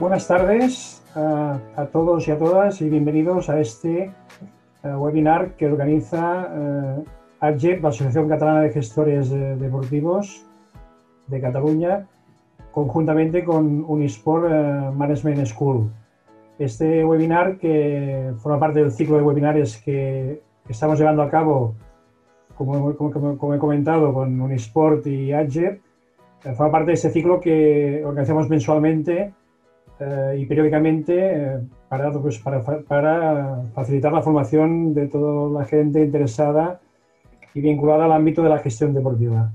Buenas tardes a, todos y a todas y bienvenidos a este uh, webinar que organiza uh, AGEP, la Asociación Catalana de Gestores Deportivos de Cataluña, conjuntamente con Unisport Management School. Este webinar, que forma parte del ciclo de webinares que estamos llevando a cabo, como, como he comentado, con Unisport y AGEP, forma parte de este ciclo que organizamos mensualmente eh, y periódicamente eh, para, pues, para, para, facilitar la formación de toda la gente interesada y vinculada al ámbito de la gestión deportiva.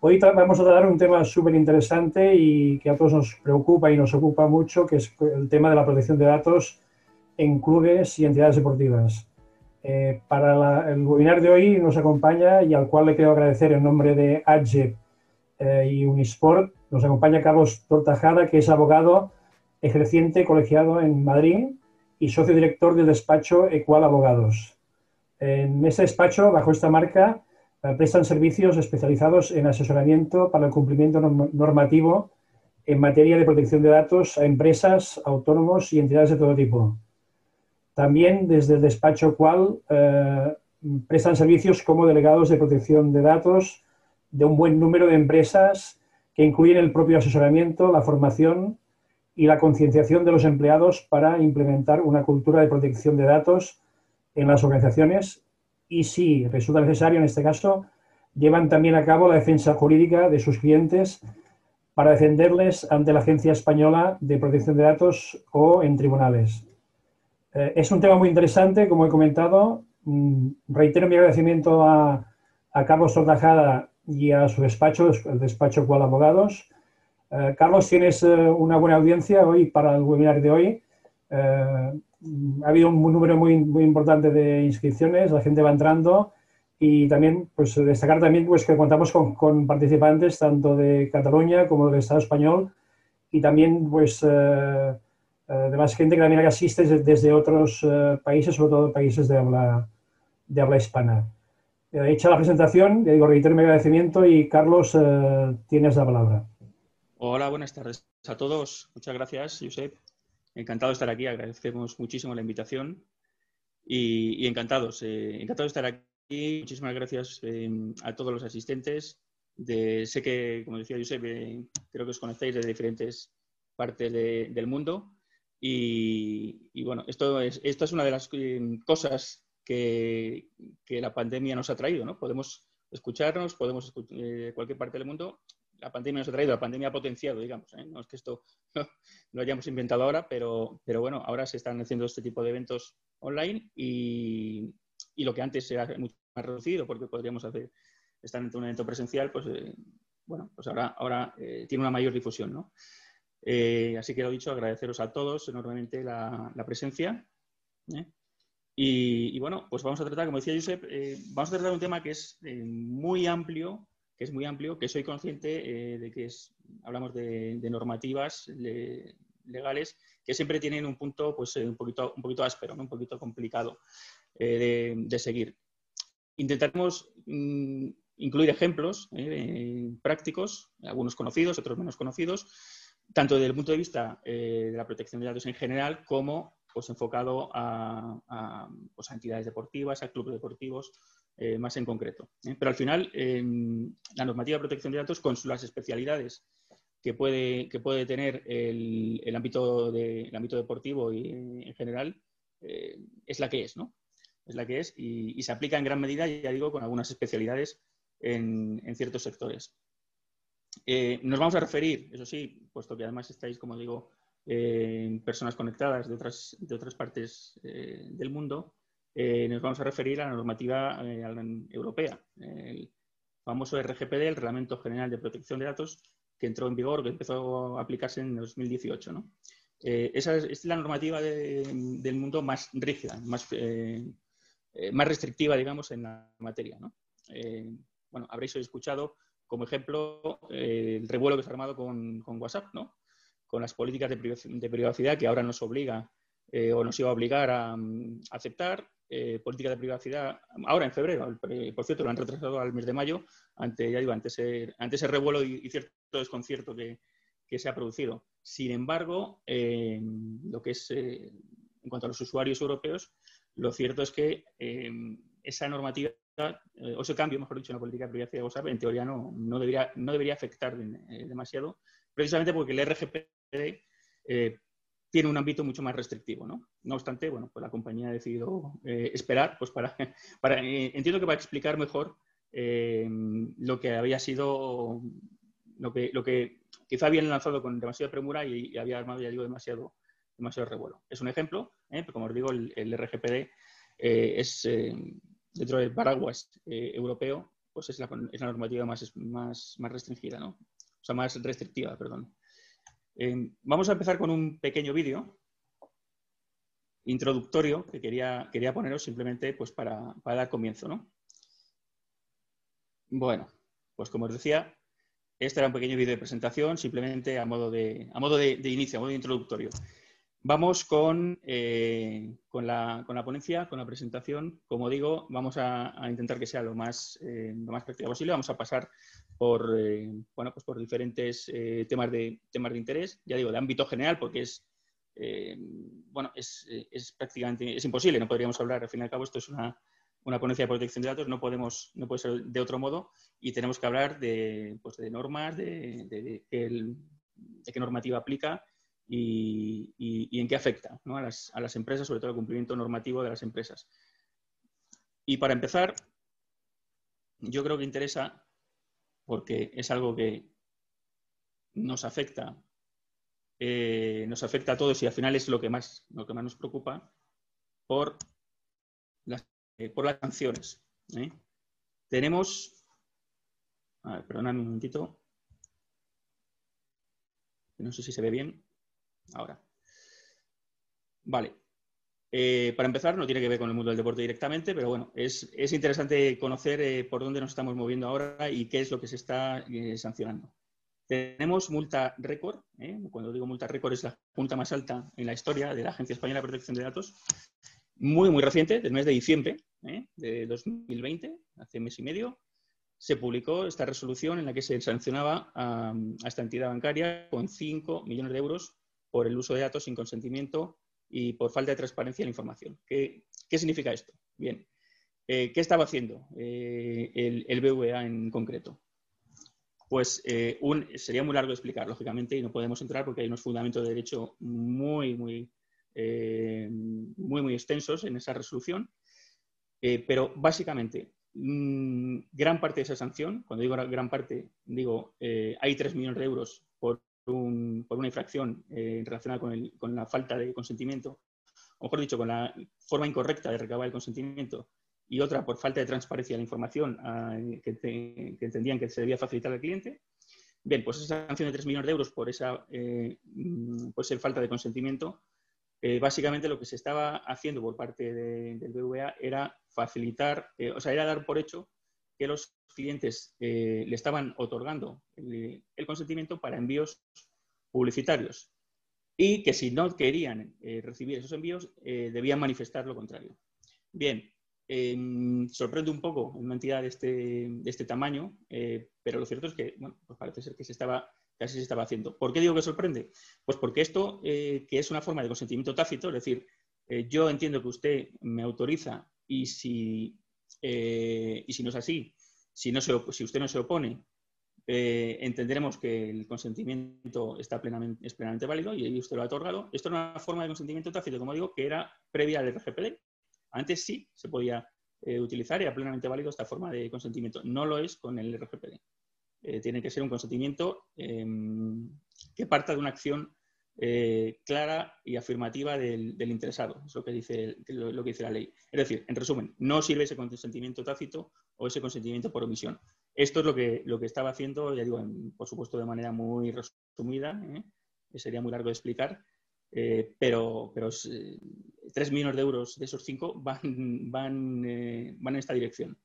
Hoy vamos a tratar un tema súper interesante y que a todos nos preocupa y nos ocupa mucho, que es el tema de la protección de datos en clubes y entidades deportivas. Eh, para la, el webinar de hoy nos acompaña y al cual le quiero agradecer en nombre de AGEP eh, y Unisport, nos acompaña Carlos Tortajada, que es abogado ejerciente colegiado en Madrid y socio director del despacho Equal Abogados. En este despacho, bajo esta marca, eh, prestan servicios especializados en asesoramiento para el cumplimiento normativo en materia de protección de datos a empresas, autónomos y entidades de todo tipo. También desde el despacho Equal eh, prestan servicios como delegados de protección de datos de un buen número de empresas que incluyen el propio asesoramiento, la formación y la concienciación de los empleados para implementar una cultura de protección de datos en las organizaciones y, si resulta necesario en este caso, llevan también a cabo la defensa jurídica de sus clientes para defenderles ante la Agencia Española de Protección de Datos o en tribunales. Eh, es un tema muy interesante, como he comentado. Mm, reitero mi agradecimiento a, a Carlos Tortajada y a su despacho, el despacho Cual Abogados, eh, Carlos, tienes eh, una buena audiencia hoy para el webinar de hoy. Eh, ha habido un número muy, muy importante de inscripciones, la gente va entrando y también pues, destacar también pues, que contamos con, con participantes tanto de Cataluña como del Estado español y también pues, de más gente que también asiste desde otros países, sobre todo países de habla, de habla hispana. hecha la presentación, le digo, reitero mi agradecimiento y Carlos, tienes la palabra. Hola, buenas tardes a todos. Muchas gracias, Josep. Encantado de estar aquí. Agradecemos muchísimo la invitación y, encantados. Eh, encantado de estar aquí. Muchísimas gracias eh, a todos los asistentes. sé que, como decía Josep, eh, creo que os conocéis de diferentes partes del mundo. Y, bueno, esto es, esto es una de las cosas que, la pandemia nos ha traído. ¿no? Podemos escucharnos, podemos escuchar cualquier parte del mundo la pandemia nos ha traído, la pandemia ha potenciado, digamos. ¿eh? No es que esto lo hayamos inventado ahora, pero, pero bueno, ahora se están haciendo este tipo de eventos online y, y lo que antes era mucho más reducido porque podríamos hacer, estar en un evento presencial, pues eh, bueno, pues ahora, ahora eh, tiene una mayor difusión, ¿no? así que lo dicho, agradeceros a todos enormemente la, la presencia. Y, y, bueno, pues vamos a tratar, como decía Josep, vamos a tratar un tema que es muy amplio que es muy amplio, que soy consciente eh, de que es, hablamos de, normativas legales que siempre tienen un punto pues, eh, un, poquito, un poquito áspero, un poquito complicado eh, de, seguir. Intentaremos mm, incluir ejemplos prácticos, algunos conocidos, otros menos conocidos, tanto desde el punto de vista de la protección de datos en general como pues, enfocado a, pues, a entidades deportivas, a clubes deportivos eh, más en concreto. ¿eh? Pero al final, em, la normativa de protección de datos, con las especialidades que puede, que puede tener el, ámbito de, ámbito deportivo y en general, eh, es la que es, ¿no? Es la que es y, se aplica en gran medida, ya digo, con algunas especialidades en, ciertos sectores. nos vamos a referir, eso sí, puesto que además estáis, como digo, personas conectadas de otras, de otras partes del mundo, eh, nos vamos a referir a la normativa eh, europea, el famoso RGPD, el Reglamento General de Protección de Datos, que entró en vigor, que empezó a aplicarse en 2018. ¿no? Eh, esa es, la normativa del mundo más rígida, más, más restrictiva, digamos, en la materia. ¿no? bueno, habréis escuchado como ejemplo el revuelo que se ha armado con, WhatsApp, ¿no? con las políticas de privacidad que ahora nos obliga o nos iba a obligar a, a aceptar eh, política de privacidad, ahora en febrero, por cierto, lo han retrasado al mes de mayo, ante, ya digo, ante ese, ese revuelo y, cierto desconcierto que, que se ha producido. Sin embargo, lo que es en cuanto a los usuarios europeos, lo cierto es que esa normativa o ese cambio, mejor dicho, en la política de privacidad de WhatsApp, en teoría no, no, debería, no debería afectar demasiado, precisamente porque el RGPD tiene un ámbito mucho más restrictivo, ¿no? No obstante, bueno, pues la compañía ha decidido eh, esperar, pues para, para eh, entiendo que para explicar mejor eh, lo que había sido, lo que, lo que quizá habían lanzado con demasiada premura y, había armado, ya digo, demasiado, demasiado revuelo. Es un ejemplo, pero como os digo, el, RGPD es, dentro del paraguas europeo, pues es la, es la normativa más, más, más restringida, ¿no? O sea, más restrictiva, perdón vamos a empezar con un pequeño vídeo introductorio que quería, quería poneros simplemente pues, para, dar comienzo. ¿no? Bueno, pues como os decía, este era un pequeño vídeo de presentación, simplemente a modo de, a modo de, inicio, a modo de introductorio. Vamos con, eh, con, la, ponencia, con la presentación. Como digo, vamos a, intentar que sea lo más, eh, lo más práctica posible. Vamos a pasar por, eh, bueno, pues por diferentes temas, de, temas de interés, ya digo, de ámbito general, porque es, bueno, es, es, prácticamente es imposible, no podríamos hablar, al fin y al cabo, esto es una, una ponencia de protección de datos, no, podemos, no puede ser de otro modo y tenemos que hablar de, pues de normas, de, de, de qué normativa aplica y, en qué afecta a, las, empresas, sobre todo el cumplimiento normativo de las empresas. Y para empezar, yo creo que interesa, porque es algo que nos afecta, eh, nos afecta a todos y al final es lo que más, lo que más nos preocupa, por las, eh, por las sanciones. ¿eh? Tenemos, a ver, perdonadme un momentito, no sé si se ve bien ahora. Vale. Eh, para empezar, no tiene que ver con el mundo del deporte directamente, pero bueno, es, interesante conocer eh, por dónde nos estamos moviendo ahora y qué es lo que se está eh, sancionando. Tenemos multa récord, cuando digo multa récord es la junta más alta en la historia de la Agencia Española de Protección de Datos, muy, muy reciente, del mes de diciembre de 2020, hace un mes y medio, se publicó esta resolución en la que se sancionaba a, a esta entidad bancaria con 5 millones de euros por el uso de datos sin consentimiento y por falta de transparencia en la información. ¿Qué, significa esto? Bien, eh, ¿qué estaba haciendo eh, el, BVA en concreto? Pues eh, sería muy largo explicar, lógicamente, y no podemos entrar porque hay unos fundamentos de derecho muy, muy, muy, muy extensos en esa resolución. pero básicamente, mm, gran parte de esa sanción, cuando digo gran parte, digo, hay 3 millones de euros por por una infracción eh, relacionada con, la falta de consentimiento, o mejor dicho, con la forma incorrecta de recabar el consentimiento, y otra por falta de transparencia de la información ah, que, entendían que se debía facilitar al cliente. Bien, pues esa sanción de 3 millones de euros por esa eh, ser falta de consentimiento, eh, básicamente lo que se estaba haciendo por parte del BVA era facilitar, o sea, era dar por hecho que los clientes eh, le estaban otorgando el, consentimiento para envíos publicitarios y que si no querían eh, recibir esos envíos eh, debían manifestar lo contrario. Bien, em, sorprende un poco una entidad de este, de este tamaño, pero lo cierto es que bueno, pues parece ser que se estaba, casi se estaba haciendo. ¿Por qué digo que sorprende? Pues porque esto, que es una forma de consentimiento tácito, es decir, yo entiendo que usted me autoriza y si, y si no es así, si, no si usted no se opone, eh, entenderemos que el consentimiento está plenamente, es plenamente válido y usted lo ha otorgado. Esto es una forma de consentimiento tácito, como digo, que era previa al RGPD. Antes sí se podía eh, utilizar y era plenamente válido esta forma de consentimiento. No lo es con el RGPD. Eh, tiene que ser un consentimiento em, que parta de una acción clara y afirmativa del, interesado. Es lo que, dice, lo que dice la ley. Es decir, en resumen, no sirve ese consentimiento tácito o ese consentimiento por omisión. Esto es lo que, lo que estaba haciendo, ya digo, por supuesto de manera muy resumida, ¿eh? sería muy largo de explicar, eh, pero, pero 3 eh, millones de euros de esos 5 van, van, van en esta dirección.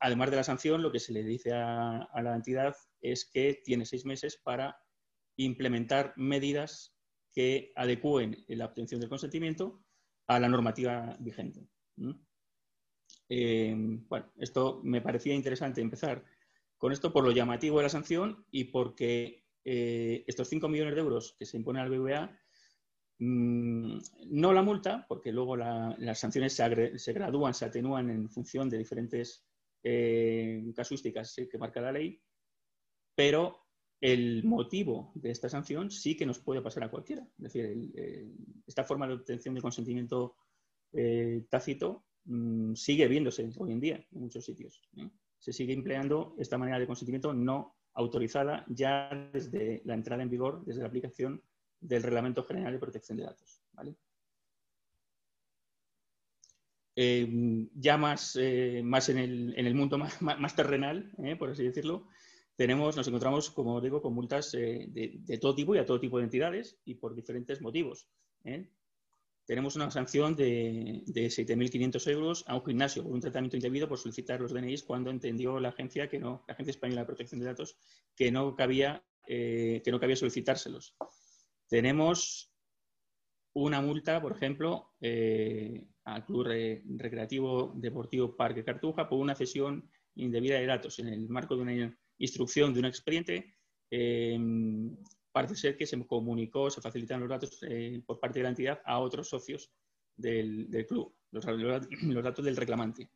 además de la sanción, lo que se le dice a la entidad es que tiene seis meses para implementar medidas que adecúen la obtención del consentimiento a la normativa vigente. Eh, bueno, esto me parecía interesante empezar con esto por lo llamativo de la sanción y porque eh, estos 5 millones de euros que se imponen al BBVA, mm, no la multa, porque luego las sanciones se, gradúan, se atenúan en función de diferentes eh, casuísticas que marca la ley, pero el motivo de esta sanción sí que nos puede pasar a cualquiera. Es decir, esta forma de obtención de consentimiento eh, tácito mm, sigue viéndose hoy en día en muchos sitios. Se sigue empleando esta manera de consentimiento no autorizada ya desde la entrada en vigor, desde la aplicación del Reglamento General de Protección de Datos. Eh, ya más, eh, más en, el, mundo más, terrenal, por así decirlo, tenemos, nos encontramos, como digo, con multas eh, de, todo tipo y a todo tipo de entidades y por diferentes motivos. ¿eh? Tenemos una sanción de, de 7.500 euros a un gimnasio por un tratamiento indebido por solicitar los DNIs cuando entendió la agencia que no, la Agencia Española de Protección de Datos, que no cabía, eh, que no cabía solicitárselos. Tenemos una multa, por ejemplo, al Club Recreativo Deportivo Parque Cartuja por una cesión indebida de datos en el marco de una instrucción de un expediente, eh, parece ser que se comunicó, se facilitaron los datos eh, por parte de la entidad a otros socios del, club, los, datos del reclamante.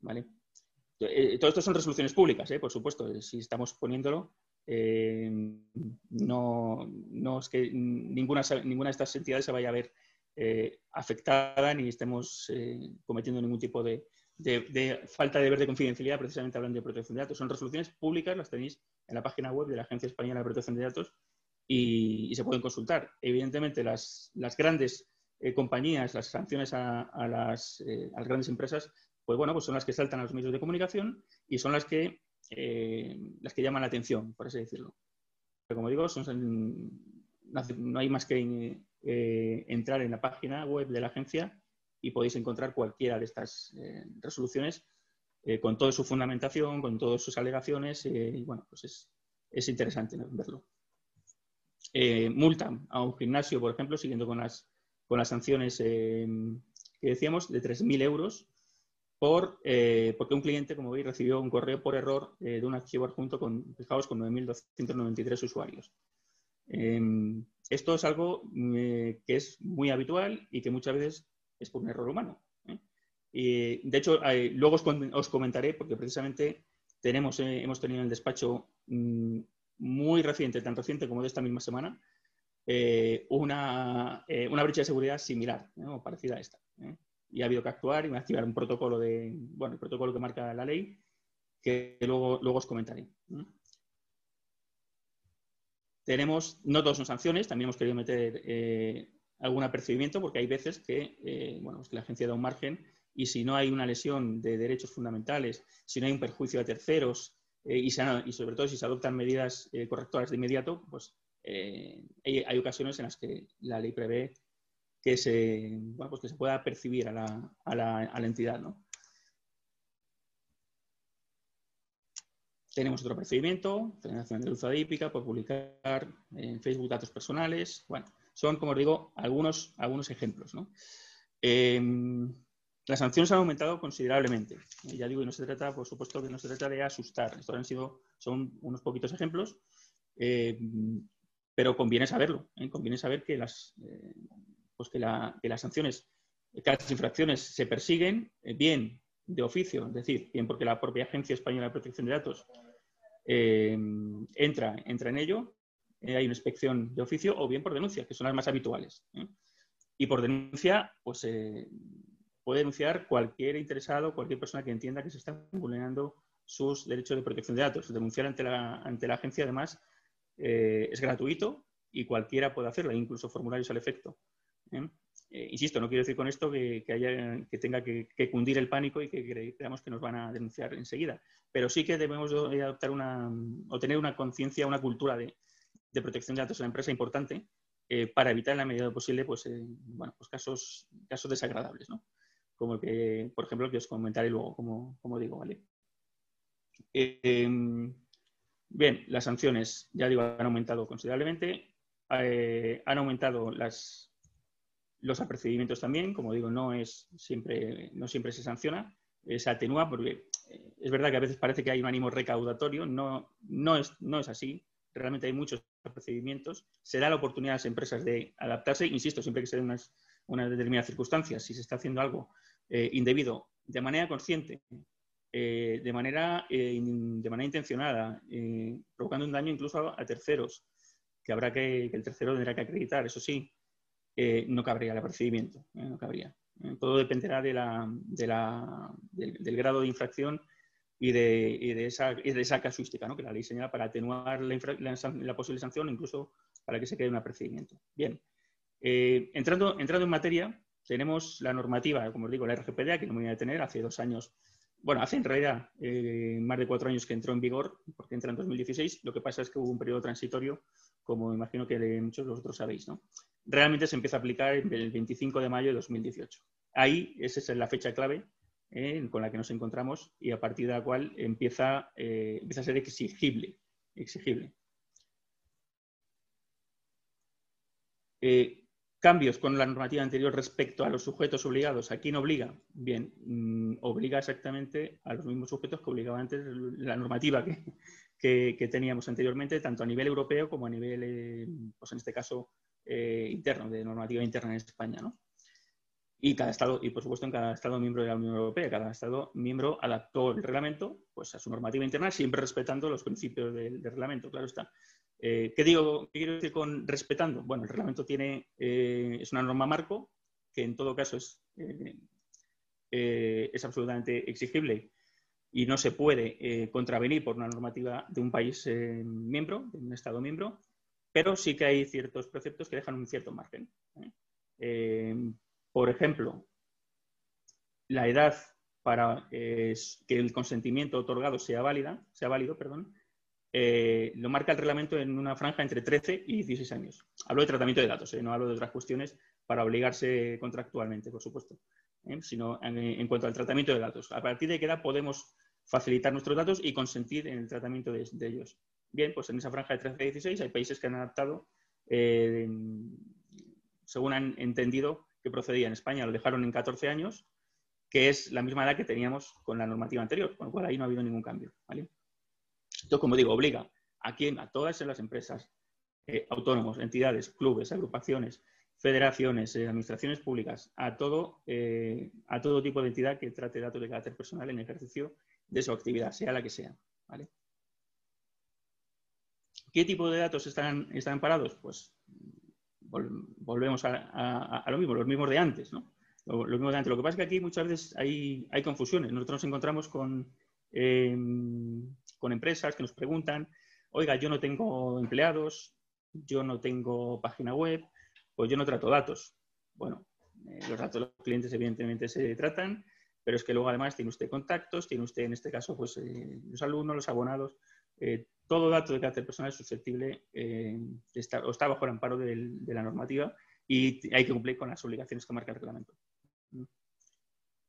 ¿vale? Eh, todo esto son resoluciones públicas, por supuesto, si estamos poniéndolo. no, no, es que ninguna, ninguna de estas entidades se vaya a ver afectada ni estemos cometiendo ningún tipo de, de, falta de deber de confidencialidad, precisamente hablando de protección de datos. Son resoluciones públicas, las tenéis en la página web de la Agencia Española de Protección de Datos y, se pueden consultar. Evidentemente, las, grandes eh, compañías, las sanciones a, las, eh, las, grandes empresas, pues bueno, pues son las que saltan a los medios de comunicación y son las que, eh, las que llaman la atención, por así decirlo. Pero como digo, son, no hay más que entrar en la página web de la agencia y podéis encontrar cualquiera de estas eh, resoluciones eh, con toda su fundamentación, con todas sus alegaciones eh, y bueno, pues es, interesante verlo. multa a un gimnasio, por ejemplo, siguiendo con las, con las sanciones que decíamos, de 3.000 euros por, porque un cliente, como veis, recibió un correo por error de un archivo adjunto con, fijaos, con 9.293 usuarios. esto es algo que es muy habitual y que muchas veces es por un error humano. ¿eh? Y, de hecho, luego os, comentaré, porque precisamente tenemos, eh, hemos tenido en el despacho mm, muy reciente, tan reciente como de esta misma semana, eh, una, una, brecha de seguridad similar o parecida a esta. Y ha habido que actuar y activar un protocolo de, bueno, el protocolo que marca la ley, que luego, luego os comentaré. Tenemos, no todos son sanciones, también hemos querido meter algún apercibimiento, porque hay veces que, eh, bueno, pues la agencia da un margen y si no hay una lesión de derechos fundamentales, si no hay un perjuicio a terceros eh, y, sobre todo si se adoptan medidas eh, correctoras de inmediato, pues hay, ocasiones en las que la ley prevé que se, pues que se pueda percibir a la, a la, entidad. ¿no? Tenemos otro procedimiento, Federación de Luz Adípica, por publicar en Facebook datos personales. Bueno, son, como os digo, algunos, algunos ejemplos. Em, las sanciones han aumentado considerablemente. ya digo, y no se trata, por supuesto, que no se trata de asustar. Estos han sido, son unos poquitos ejemplos, em, pero conviene saberlo. ¿eh? Conviene saber que las, eh, pues que, las sanciones, que las infracciones se persiguen eh, bien de oficio, es decir, bien porque la propia Agencia Española de Protección de Datos em, entra, entra en ello, eh, hay una inspección de oficio o bien por denuncia, que son las más habituales. ¿eh? Y por denuncia, pues eh, puede denunciar cualquier interesado, cualquier persona que entienda que se están vulnerando sus derechos de protección de datos. Denunciar ante la, ante la agencia, además, es gratuito y cualquiera puede hacerlo, incluso formularios al efecto. insisto, no quiero decir con esto que, haya, que tenga que, cundir el pánico y que creamos que nos van a denunciar enseguida, pero sí que debemos adoptar una, o tener una conciencia, una cultura de, de protección de datos en la empresa importante eh, para evitar en la medida posible pues, eh, bueno, pues casos, casos desagradables, ¿no? Como que, por ejemplo, que os comentaré luego, como, como digo, ¿vale? Em, bien, las sanciones, ya digo, han aumentado considerablemente. Eh, han aumentado las, los apercibimientos también, como digo, no, es siempre, no siempre se sanciona, se atenúa porque es verdad que a veces parece que hay un ánimo recaudatorio, no, no, es, no es así. Realmente hay muchos procedimientos. Se da la oportunidad a las empresas de adaptarse, insisto, siempre que se den unas, unas determinadas circunstancias. Si se está haciendo algo eh, indebido de manera consciente, eh, de, manera, eh, de manera intencionada, provocando un daño incluso a, terceros, que habrá que, el tercero tendrá que acreditar, eso sí, no cabría el procedimiento, no cabría. todo dependerá de la, del, grado de infracción y de, y de, esa, de esa, casuística ¿no? que la ley señala para atenuar la, la, posible sanción, incluso para que se quede un procedimiento. Bien, entrando, entrando en materia, tenemos la normativa, como os digo, la RGPD, que no me voy a detener, hace dos años, bueno, hace en realidad eh, más de cuatro años que entró en vigor, porque entra en 2016. Lo que pasa es que hubo un periodo transitorio, como imagino que muchos de vosotros sabéis, ¿no? Realmente se empieza a aplicar el 25 de mayo de 2018. Ahí, esa es la fecha clave eh, con la que nos encontramos y a partir de la cual empieza, eh, empieza a ser exigible. exigible. Cambios con la normativa anterior respecto a los sujetos obligados. ¿A quién obliga? Bien, mm, obliga exactamente a los mismos sujetos que obligaba antes la normativa que, que, teníamos anteriormente, tanto a nivel europeo como a nivel, eh, pues en este caso, eh, interno, de normativa interna en España. ¿no? Y cada Estado, y por supuesto en cada Estado miembro de la Unión Europea, cada Estado miembro adaptó el reglamento pues, a su normativa interna, siempre respetando los principios del reglamento, claro está. Eh, ¿qué, digo, ¿Qué quiero decir con respetando? Bueno, el reglamento tiene, eh, es una norma marco que en todo caso es, eh, es absolutamente exigible y no se puede contravenir por una normativa de un país miembro, de un Estado miembro, pero sí que hay ciertos preceptos que dejan un cierto margen. Por ejemplo, la edad para que el consentimiento otorgado sea válida, sea válido, perdón, eh, lo marca el reglamento en una franja entre 13 y 16 años. Hablo de tratamiento de datos, eh, no hablo de otras cuestiones para obligarse contractualmente, por supuesto, eh, sino en, cuanto al tratamiento de datos. A partir de qué edad podemos facilitar nuestros datos y consentir en el tratamiento de, ellos. Bien, pues en esa franja de 13 a 16 hay países que han adaptado según han entendido que procedía. En España lo dejaron en 14 años, que es la misma edad que teníamos con la normativa anterior, con lo cual ahí no ha habido ningún cambio. ¿vale? Esto, como digo, obliga a quién, a todas las empresas, eh, autónomos, entidades, clubes, agrupaciones, federaciones, eh, administraciones públicas, a todo, eh, a todo tipo de entidad que trate datos de carácter personal en ejercicio de su actividad, sea la que sea. ¿Qué tipo de datos están, están parados? Pues volvemos a, lo mismo, los mismos de antes, ¿no? Lo, mismo de antes. Lo que pasa es que aquí muchas veces hay, confusiones. Nosotros nos encontramos con, Em, con empresas que nos preguntan, oiga, yo no tengo empleados, yo no tengo página web, pues yo no trato datos. Bueno, eh, los datos de los clientes evidentemente se tratan, pero es que luego además tiene usted contactos, tiene usted en este caso pues eh, los alumnos, los abonados, eh, todo dato de carácter personal es susceptible de estar, o está bajo el amparo de la normativa y hay que cumplir con las obligaciones que marca el reglamento.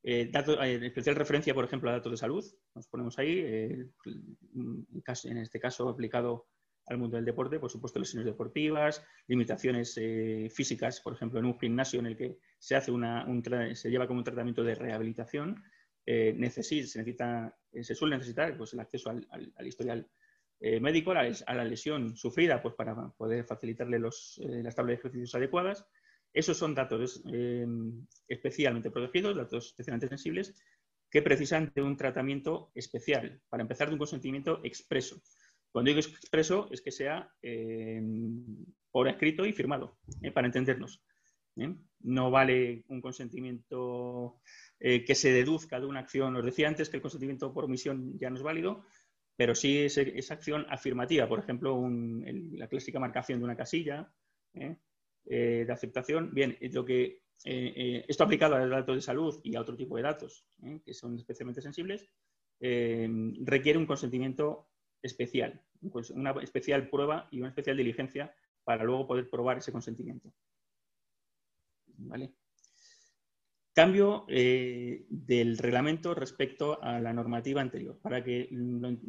Eh, en especial referencia, por ejemplo, a datos de salud. Nos ponemos ahí, eh, en este caso aplicado al mundo del deporte, por supuesto, lesiones deportivas, limitaciones eh, físicas, por ejemplo, en un gimnasio en el que se, hace una, se lleva como un tratamiento de rehabilitación, se, necesita, se suele necesitar pues, el acceso al, historial médico, a la, lesión sufrida, pues, para poder facilitarle los, las tablas de ejercicios adecuadas. Esos son datos eh, especialmente protegidos, datos especialmente sensibles, que precisan de un tratamiento especial, para empezar de un consentimiento expreso. Cuando digo expreso es que sea eh, por escrito y firmado, eh, para entendernos. No vale un consentimiento que se deduzca de una acción. Os decía antes que el consentimiento por omisión ya no es válido, pero sí es, acción afirmativa, por ejemplo, la clásica marcación de una casilla, eh, de aceptación. Bien, lo que, eh, eh, esto aplicado a los datos de salud y a otro tipo de datos que son especialmente sensibles, requiere un consentimiento especial, una especial prueba y una especial diligencia para luego poder probar ese consentimiento. ¿Vale? Cambio del reglamento respecto a la normativa anterior, para que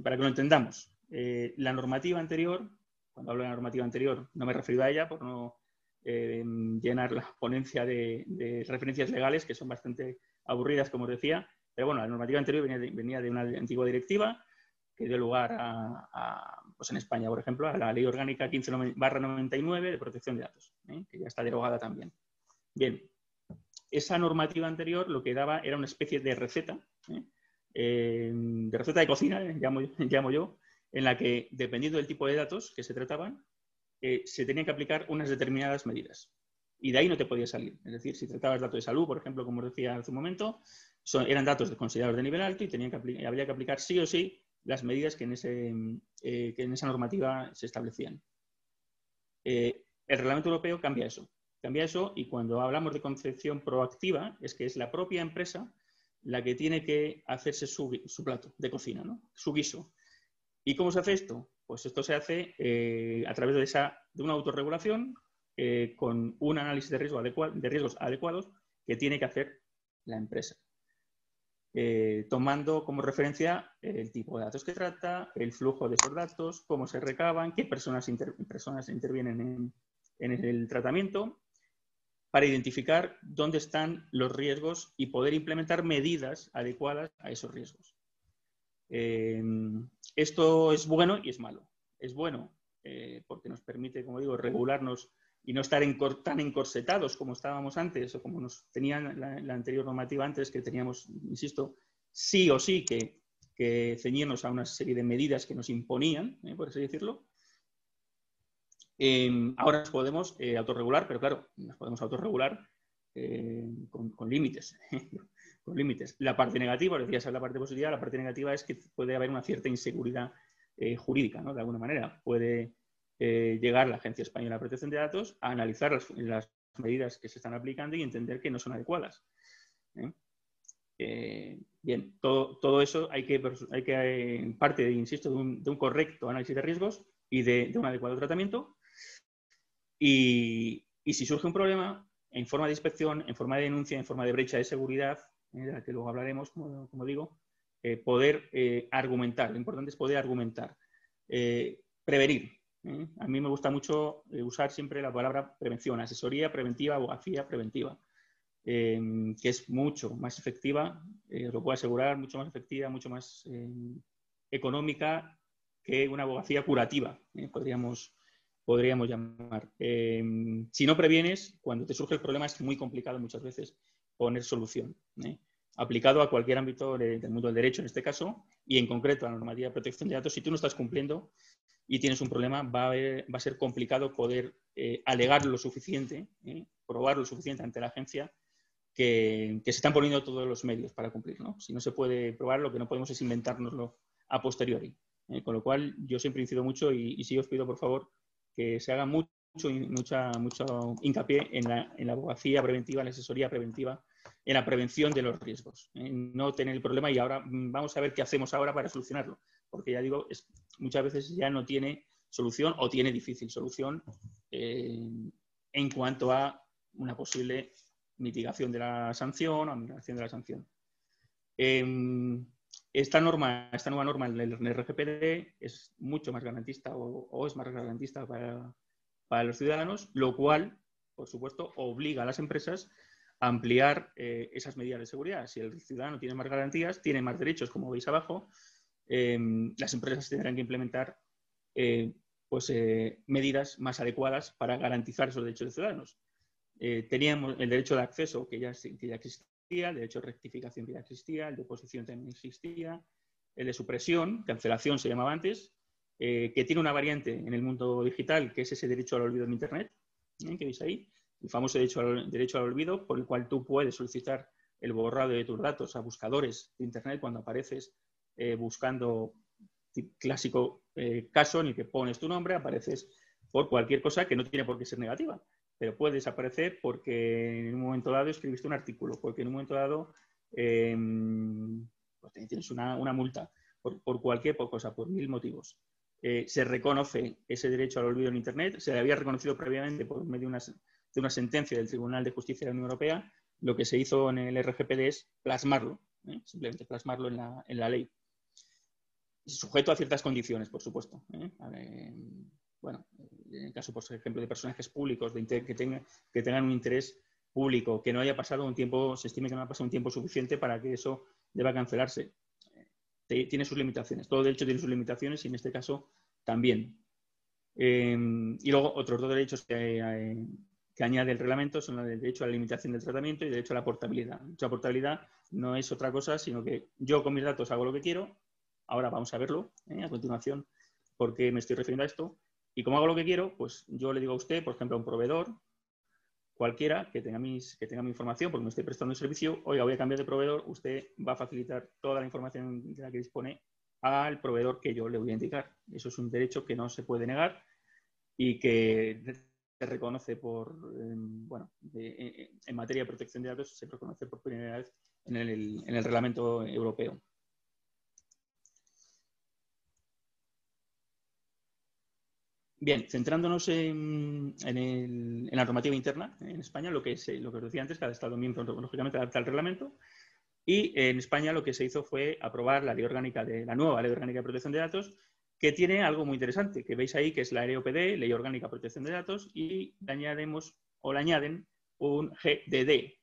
para que lo entendamos. la normativa anterior, cuando hablo de la normativa anterior, no me he referido a ella por no llenar la ponencia de, referencias legales, que son bastante aburridas, como os decía, Pero bueno, la normativa anterior venía de, una antigua directiva que dio lugar a, pues en España, por ejemplo, a la Ley Orgánica 15-99 de protección de datos, ¿eh? que ya está derogada también. Bien, esa normativa anterior lo que daba era una especie de receta, ¿eh? de receta de cocina, llamo, llamo, yo, en la que, dependiendo del tipo de datos que se trataban, se tenían que aplicar unas determinadas medidas y de ahí no te podías salir. Es decir, si tratabas datos de salud, por ejemplo, como os decía hace un momento, eran datos considerados de nivel alto y tenían que habría que aplicar sí o sí las medidas que en, ese, eh, que en esa normativa se establecían. Eh, el reglamento europeo cambia eso. Cambia eso y cuando hablamos de concepción proactiva es que es la propia empresa la que tiene que hacerse su, plato de cocina, ¿no? su guiso. ¿Y cómo se hace esto? Pues esto se hace eh, a través de, esa, de una autorregulación eh, con un análisis de, riesgo de riesgos adecuados que tiene que hacer la empresa. Eh, tomando como referencia el tipo de datos que trata, el flujo de esos datos, cómo se recaban, qué personas, personas intervienen en, el tratamiento, para identificar dónde están los riesgos y poder implementar medidas adecuadas a esos riesgos. Eh, esto es bueno y es malo. Es bueno porque nos permite, como digo, regularnos y no estar tan encorsetados como estábamos antes o como nos tenían la, anterior normativa antes, que teníamos, insisto, sí o sí que, ceñirnos a una serie de medidas que nos imponían, ¿eh? por así decirlo. Em, ahora nos podemos eh, autorregular, pero claro, nos podemos autorregular eh, con, límites. con límites. La parte negativa, decías, es la parte positiva, la parte negativa es que puede haber una cierta inseguridad jurídica, ¿no? De alguna manera. Puede eh, llegar la Agencia Española de Protección de Datos a analizar las, medidas que se están aplicando y entender que no son adecuadas. ¿eh? Eh, bien, todo, eso hay que, hay parte, insisto, de un, correcto análisis de riesgos y de, un adecuado tratamiento. Y, si surge un problema, en forma de inspección, en forma de denuncia, en forma de brecha de seguridad, de la que luego hablaremos, como, digo, poder argumentar. Lo importante es poder argumentar. prevenir, ¿eh? A mí me gusta mucho eh, usar siempre la palabra prevención, asesoría preventiva, abogacía preventiva, eh, que es mucho más efectiva, lo puedo asegurar, mucho más efectiva, mucho más económica que una abogacía curativa, podríamos, podríamos llamar. si no previenes, cuando te surge el problema es muy complicado muchas veces poner solución aplicado a cualquier ámbito del mundo del derecho en este caso, y en concreto a la normativa de protección de datos, si tú no estás cumpliendo, y tienes un problema, va a, ser complicado poder eh, alegar lo suficiente, eh, probar lo suficiente ante la agencia que, se están poniendo todos los medios para cumplir. Si no se puede probar, lo que no podemos es inventárnoslo a posteriori. Eh, con lo cual, yo siempre incido mucho y, y, sí os pido, por favor, que se haga mucho, mucha, mucho hincapié en la, en abogacía preventiva, en la asesoría preventiva, en la prevención de los riesgos. No tener el problema y ahora mm, vamos a ver qué hacemos ahora para solucionarlo porque ya digo, muchas veces ya no tiene solución o tiene difícil solución eh, en cuanto a una posible mitigación de la sanción o mitigación de la sanción. Em, esta nueva norma en el RGPD es mucho más garantista o, es más garantista para, los ciudadanos, lo cual, por supuesto, obliga a las empresas a ampliar eh, esas medidas de seguridad. Si el ciudadano tiene más garantías, tiene más derechos, como veis abajo, Em, las empresas tendrán que implementar eh, pues, eh, medidas más adecuadas para garantizar esos derechos de ciudadanos. Teníamos el derecho de acceso que ya, que ya existía, el derecho de rectificación ya existía, el de oposición también existía, el de supresión, cancelación se llamaba antes, que tiene una variante en el mundo digital, que es ese derecho al olvido en Internet, que veis ahí, el famoso derecho al, derecho al olvido, por el cual tú puedes solicitar el borrado de tus datos a buscadores de Internet cuando apareces eh, buscando clásico eh, caso en el que pones tu nombre, apareces por cualquier cosa que no tiene por qué ser negativa, pero puedes aparecer porque en un momento dado escribiste un artículo, porque en un momento dado em, pues tienes una, multa, por, cualquier cosa, por mil motivos. Eh, se reconoce ese derecho al olvido en Internet, se le había reconocido previamente por medio de una, sentencia del Tribunal de Justicia de la Unión Europea, lo que se hizo en el RGPD es plasmarlo, simplemente plasmarlo en la, en la ley sujeto a ciertas condiciones, por supuesto. ¿eh? Bueno, en el caso, por ejemplo, de personajes públicos que, tengan, un interés público, que no haya pasado un tiempo, se estime que no ha pasado un tiempo suficiente para que eso deba cancelarse. Tiene sus limitaciones. Todo derecho tiene sus limitaciones y en este caso también. Em, y luego otros dos derechos que, que, añade el reglamento son el derecho a la limitación del tratamiento y el derecho a la portabilidad. La portabilidad no es otra cosa, sino que yo con mis datos hago lo que quiero. Ahora vamos a verlo ¿eh? a continuación, porque me estoy refiriendo a esto. Y como hago lo que quiero, pues yo le digo a usted, por ejemplo, a un proveedor, cualquiera que tenga, mis, que tenga mi información, porque me estoy prestando el servicio, oiga, voy a cambiar de proveedor, usted va a facilitar toda la información de la que dispone al proveedor que yo le voy a indicar. Eso es un derecho que no se puede negar y que se reconoce por, bueno, en materia de protección de datos, se reconoce por primera vez en el, en el reglamento europeo. Bien, centrándonos en, la normativa interna en España, lo que, es, lo que os decía antes, cada Estado miembro lógicamente adapta el reglamento. Y en España lo que se hizo fue aprobar la ley orgánica de la nueva ley orgánica de protección de datos, que tiene algo muy interesante, que veis ahí que es la LOPD, Ley Orgánica de Protección de Datos, y le añadimos o le añaden un GDD,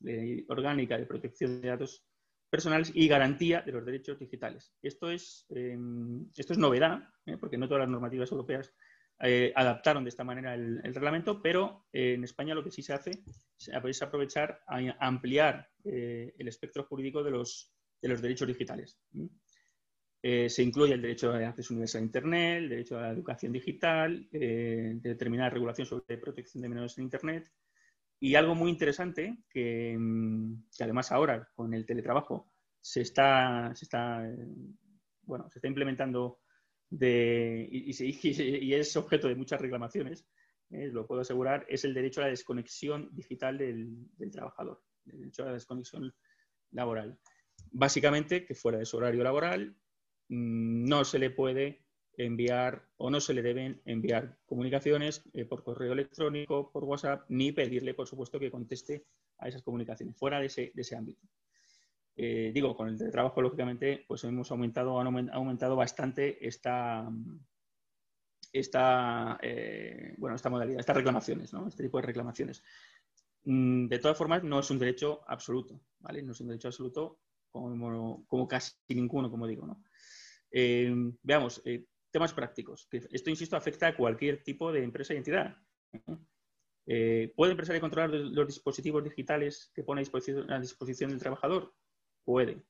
Ley Orgánica de Protección de Datos Personales y Garantía de los Derechos Digitales. Esto es, em, esto es novedad, ¿eh? porque no todas las normativas europeas eh, adaptaron de esta manera el, reglamento, pero eh, en España lo que sí se hace es aprovechar a ampliar eh, el espectro jurídico de los, de los derechos digitales. se incluye el derecho de acceso universal a Internet, el derecho a la educación digital, de determinada regulación sobre protección de menores en Internet. Y algo muy interesante, que, que además ahora con el teletrabajo se está, bueno, se está implementando y, es objeto de muchas reclamaciones, eh, lo puedo asegurar, es el derecho a la desconexión digital del, trabajador, el derecho a la desconexión laboral. Básicamente, que fuera de su horario laboral mm, no se le puede enviar o no se le deben enviar comunicaciones eh, por correo electrónico, por WhatsApp, ni pedirle, por supuesto, que conteste a esas comunicaciones, fuera de ese ámbito. Eh, digo, con el trabajo lógicamente, pues hemos aumentado, han aumentado bastante esta, esta, eh, bueno, esta modalidad, estas reclamaciones, ¿no? Este tipo de reclamaciones. Mm, de todas formas, no es un derecho absoluto, ¿vale? No es un derecho absoluto como, como casi ninguno, como digo, ¿no? Eh, veamos, temas prácticos. Esto, insisto, afecta a cualquier tipo de empresa y entidad. ¿Puede empresario controlar los dispositivos digitales que pone a disposición del trabajador? Puede.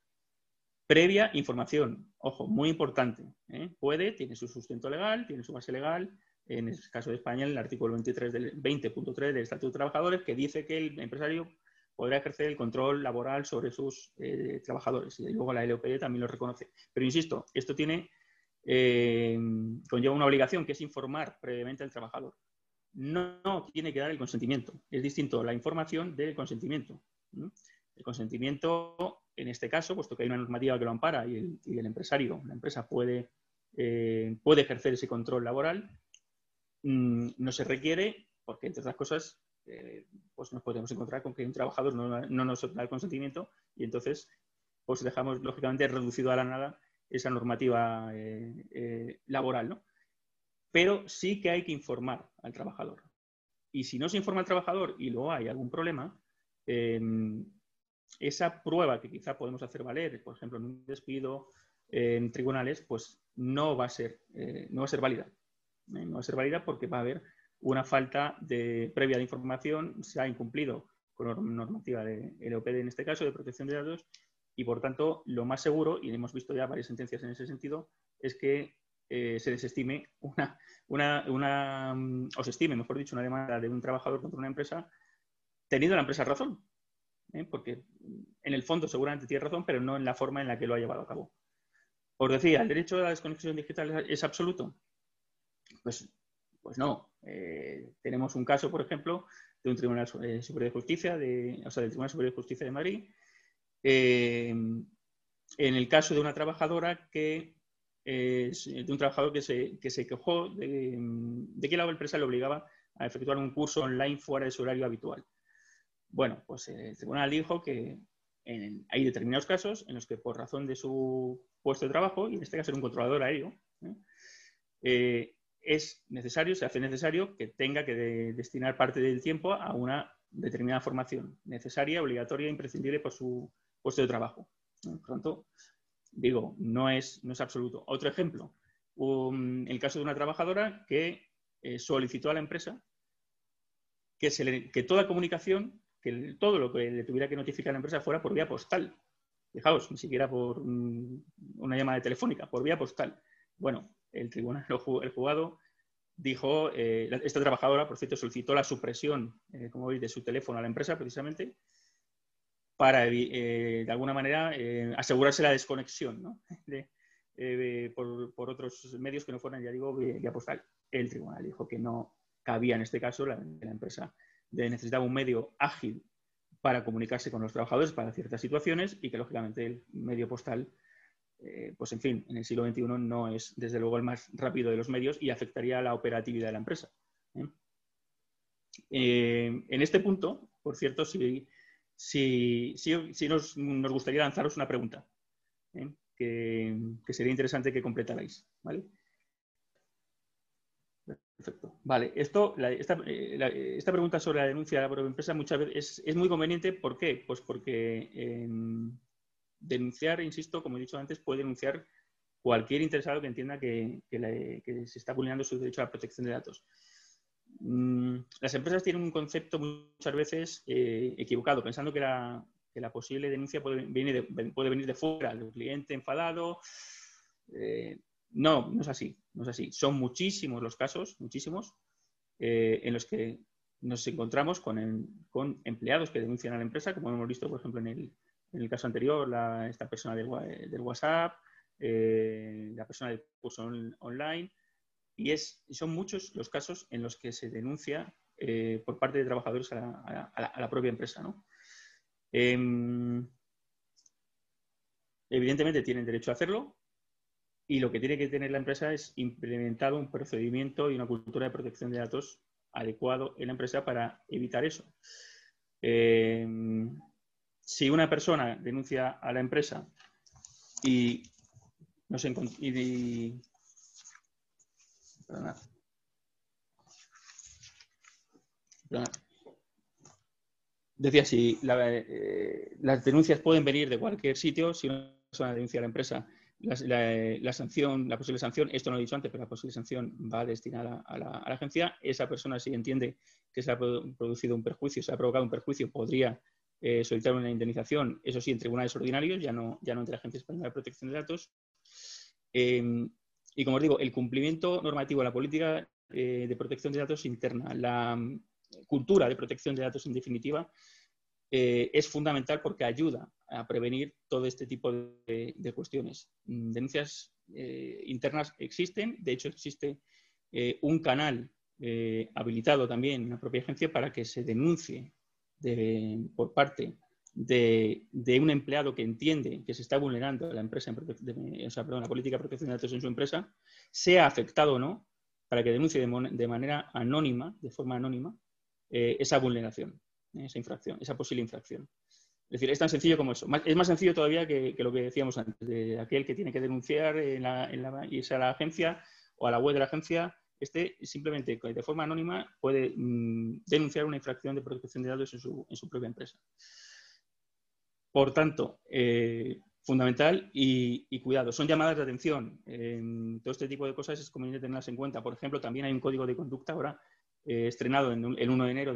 Previa información, ojo, muy importante. ¿eh? Puede, tiene su sustento legal, tiene su base legal. En el caso de España, el artículo 23 del 20.3 del Estatuto de Trabajadores, que dice que el empresario podrá ejercer el control laboral sobre sus eh, trabajadores. Y luego la LOPD también lo reconoce. Pero insisto, esto tiene, eh, conlleva una obligación que es informar previamente al trabajador. No, tiene que dar el consentimiento. Es distinto la información del consentimiento. El consentimiento en este caso, puesto que hay una normativa que lo ampara y el, empresario, la empresa puede, eh, puede ejercer ese control laboral, mm, no se requiere porque, entre otras cosas, eh, pues nos podemos encontrar con que un trabajador no, nos da el consentimiento y entonces pues dejamos, lógicamente, reducido a la nada esa normativa eh, laboral, ¿no? Pero sí que hay que informar al trabajador. Y si no se informa al trabajador y luego hay algún problema, esa prueba que quizá podemos hacer valer, por ejemplo, en un despido en tribunales, pues no va a ser, eh, no va a ser válida. Eh, no va a ser válida porque va a haber una falta de previa de información, se ha incumplido con la normativa de LOPD en este caso, de protección de datos, y por tanto lo más seguro, y hemos visto ya varias sentencias en ese sentido, es que eh, se desestime una, una, una, o se estime, mejor dicho, una demanda de un trabajador contra una empresa, teniendo la empresa razón, ¿eh? porque en el fondo seguramente tiene razón, pero no en la forma en la que lo ha llevado a cabo. Os decía, ¿el derecho a la desconexión digital es absoluto? Pues, pues no. Eh, tenemos un caso, por ejemplo, de un Tribunal eh, Superior de Justicia, de, o sea, del Tribunal Superior de Justicia de Madrid, en el caso de una trabajadora que, de un trabajador que se, que se quejó de, de que la empresa le obligaba a efectuar un curso online fuera de su horario habitual. Bueno, pues el tribunal dijo que hay determinados casos en los que por razón de su puesto de trabajo, y en este caso era un controlador aéreo, ¿eh? Eh, es necesario, se hace necesario que tenga que destinar parte del tiempo a una determinada formación necesaria, obligatoria, imprescindible por su puesto de trabajo. Por tanto, digo, no es, no es absoluto. Otro ejemplo, el caso de una trabajadora que eh, solicitó a la empresa que, se que toda comunicación, que todo lo que le tuviera que notificar a la empresa fuera por vía postal. Fijaos, ni siquiera por una llamada telefónica, por vía postal. Bueno, el tribunal, el juzgado dijo, eh, esta trabajadora, por cierto, solicitó la supresión, eh, como veis, de su teléfono a la empresa precisamente para, eh, de alguna manera, asegurarse la desconexión ¿no? por, otros medios que no fueran, ya digo, vía postal. El tribunal dijo que no cabía en este caso la, la empresa necesitaba un medio ágil para comunicarse con los trabajadores para ciertas situaciones y que, lógicamente, el medio postal eh, pues en fin, en el siglo XXI no es desde luego el más rápido de los medios y afectaría a la operatividad de la empresa. ¿eh? Eh, en este punto, por cierto, sí, nos, gustaría lanzaros una pregunta que, sería interesante que completarais. ¿vale? Perfecto. Vale, esto, esta, pregunta sobre la denuncia de la propia empresa muchas veces es, muy conveniente. ¿Por qué? Pues porque denunciar, insisto, como he dicho antes, puede denunciar cualquier interesado que entienda que, se está vulnerando su derecho a la protección de datos. Mm, las empresas tienen un concepto muchas veces eh, equivocado, pensando que la, posible denuncia puede puede venir de fuera, de un cliente enfadado. Eh, no, no es así, no es así. Son muchísimos los casos, muchísimos, eh, en los que nos encontramos con, con, empleados que denuncian a la empresa, como hemos visto, por ejemplo, en el, caso anterior, esta persona del, WhatsApp, eh, la persona del curso online, y es, son muchos los casos en los que se denuncia eh, por parte de trabajadores a la, propia empresa. Em, evidentemente tienen derecho a hacerlo y lo que tiene que tener la empresa es implementado un procedimiento y una cultura de protección de datos adecuado en la empresa para evitar eso. Em, si una persona denuncia a la empresa y no se y, Decía, si eh, las denuncias pueden venir de cualquier sitio, si una persona denuncia a la empresa, la, sanción, la posible sanción, esto no lo he dicho antes, pero la posible sanción va destinada a la, agencia. Esa persona, si entiende que se ha producido un perjuicio, se ha provocado un perjuicio, podría eh, solicitar una indemnización, eso sí, en tribunales ordinarios, ya no, ya no entre la Agencia Española de Protección de Datos. Em, y como os digo, el cumplimiento normativo de la política eh, de protección de datos interna, la mm, cultura de protección de datos en definitiva, eh, es fundamental porque ayuda a prevenir todo este tipo de, de cuestiones. Mm, denuncias internas existen, de hecho existe un canal habilitado también en la propia agencia para que se denuncie por parte de, un empleado que entiende que se está vulnerando la, empresa la política de protección de datos en su empresa, sea afectado o no, para que denuncie de, manera anónima, de forma anónima, eh, esa vulneración, esa infracción, esa posible infracción. Es decir, es tan sencillo como eso. Es más sencillo todavía que, lo que decíamos antes, de aquel que tiene que denunciar en la, en la, irse a la agencia o a la web de la agencia este simplemente de forma anónima puede mm, denunciar una infracción de protección de datos en su, propia empresa. Por tanto, eh, fundamental y, cuidado. Son llamadas de atención. todo este tipo de cosas es conveniente tenerlas en cuenta. Por ejemplo, también hay un código de conducta ahora eh, estrenado en el 1 de enero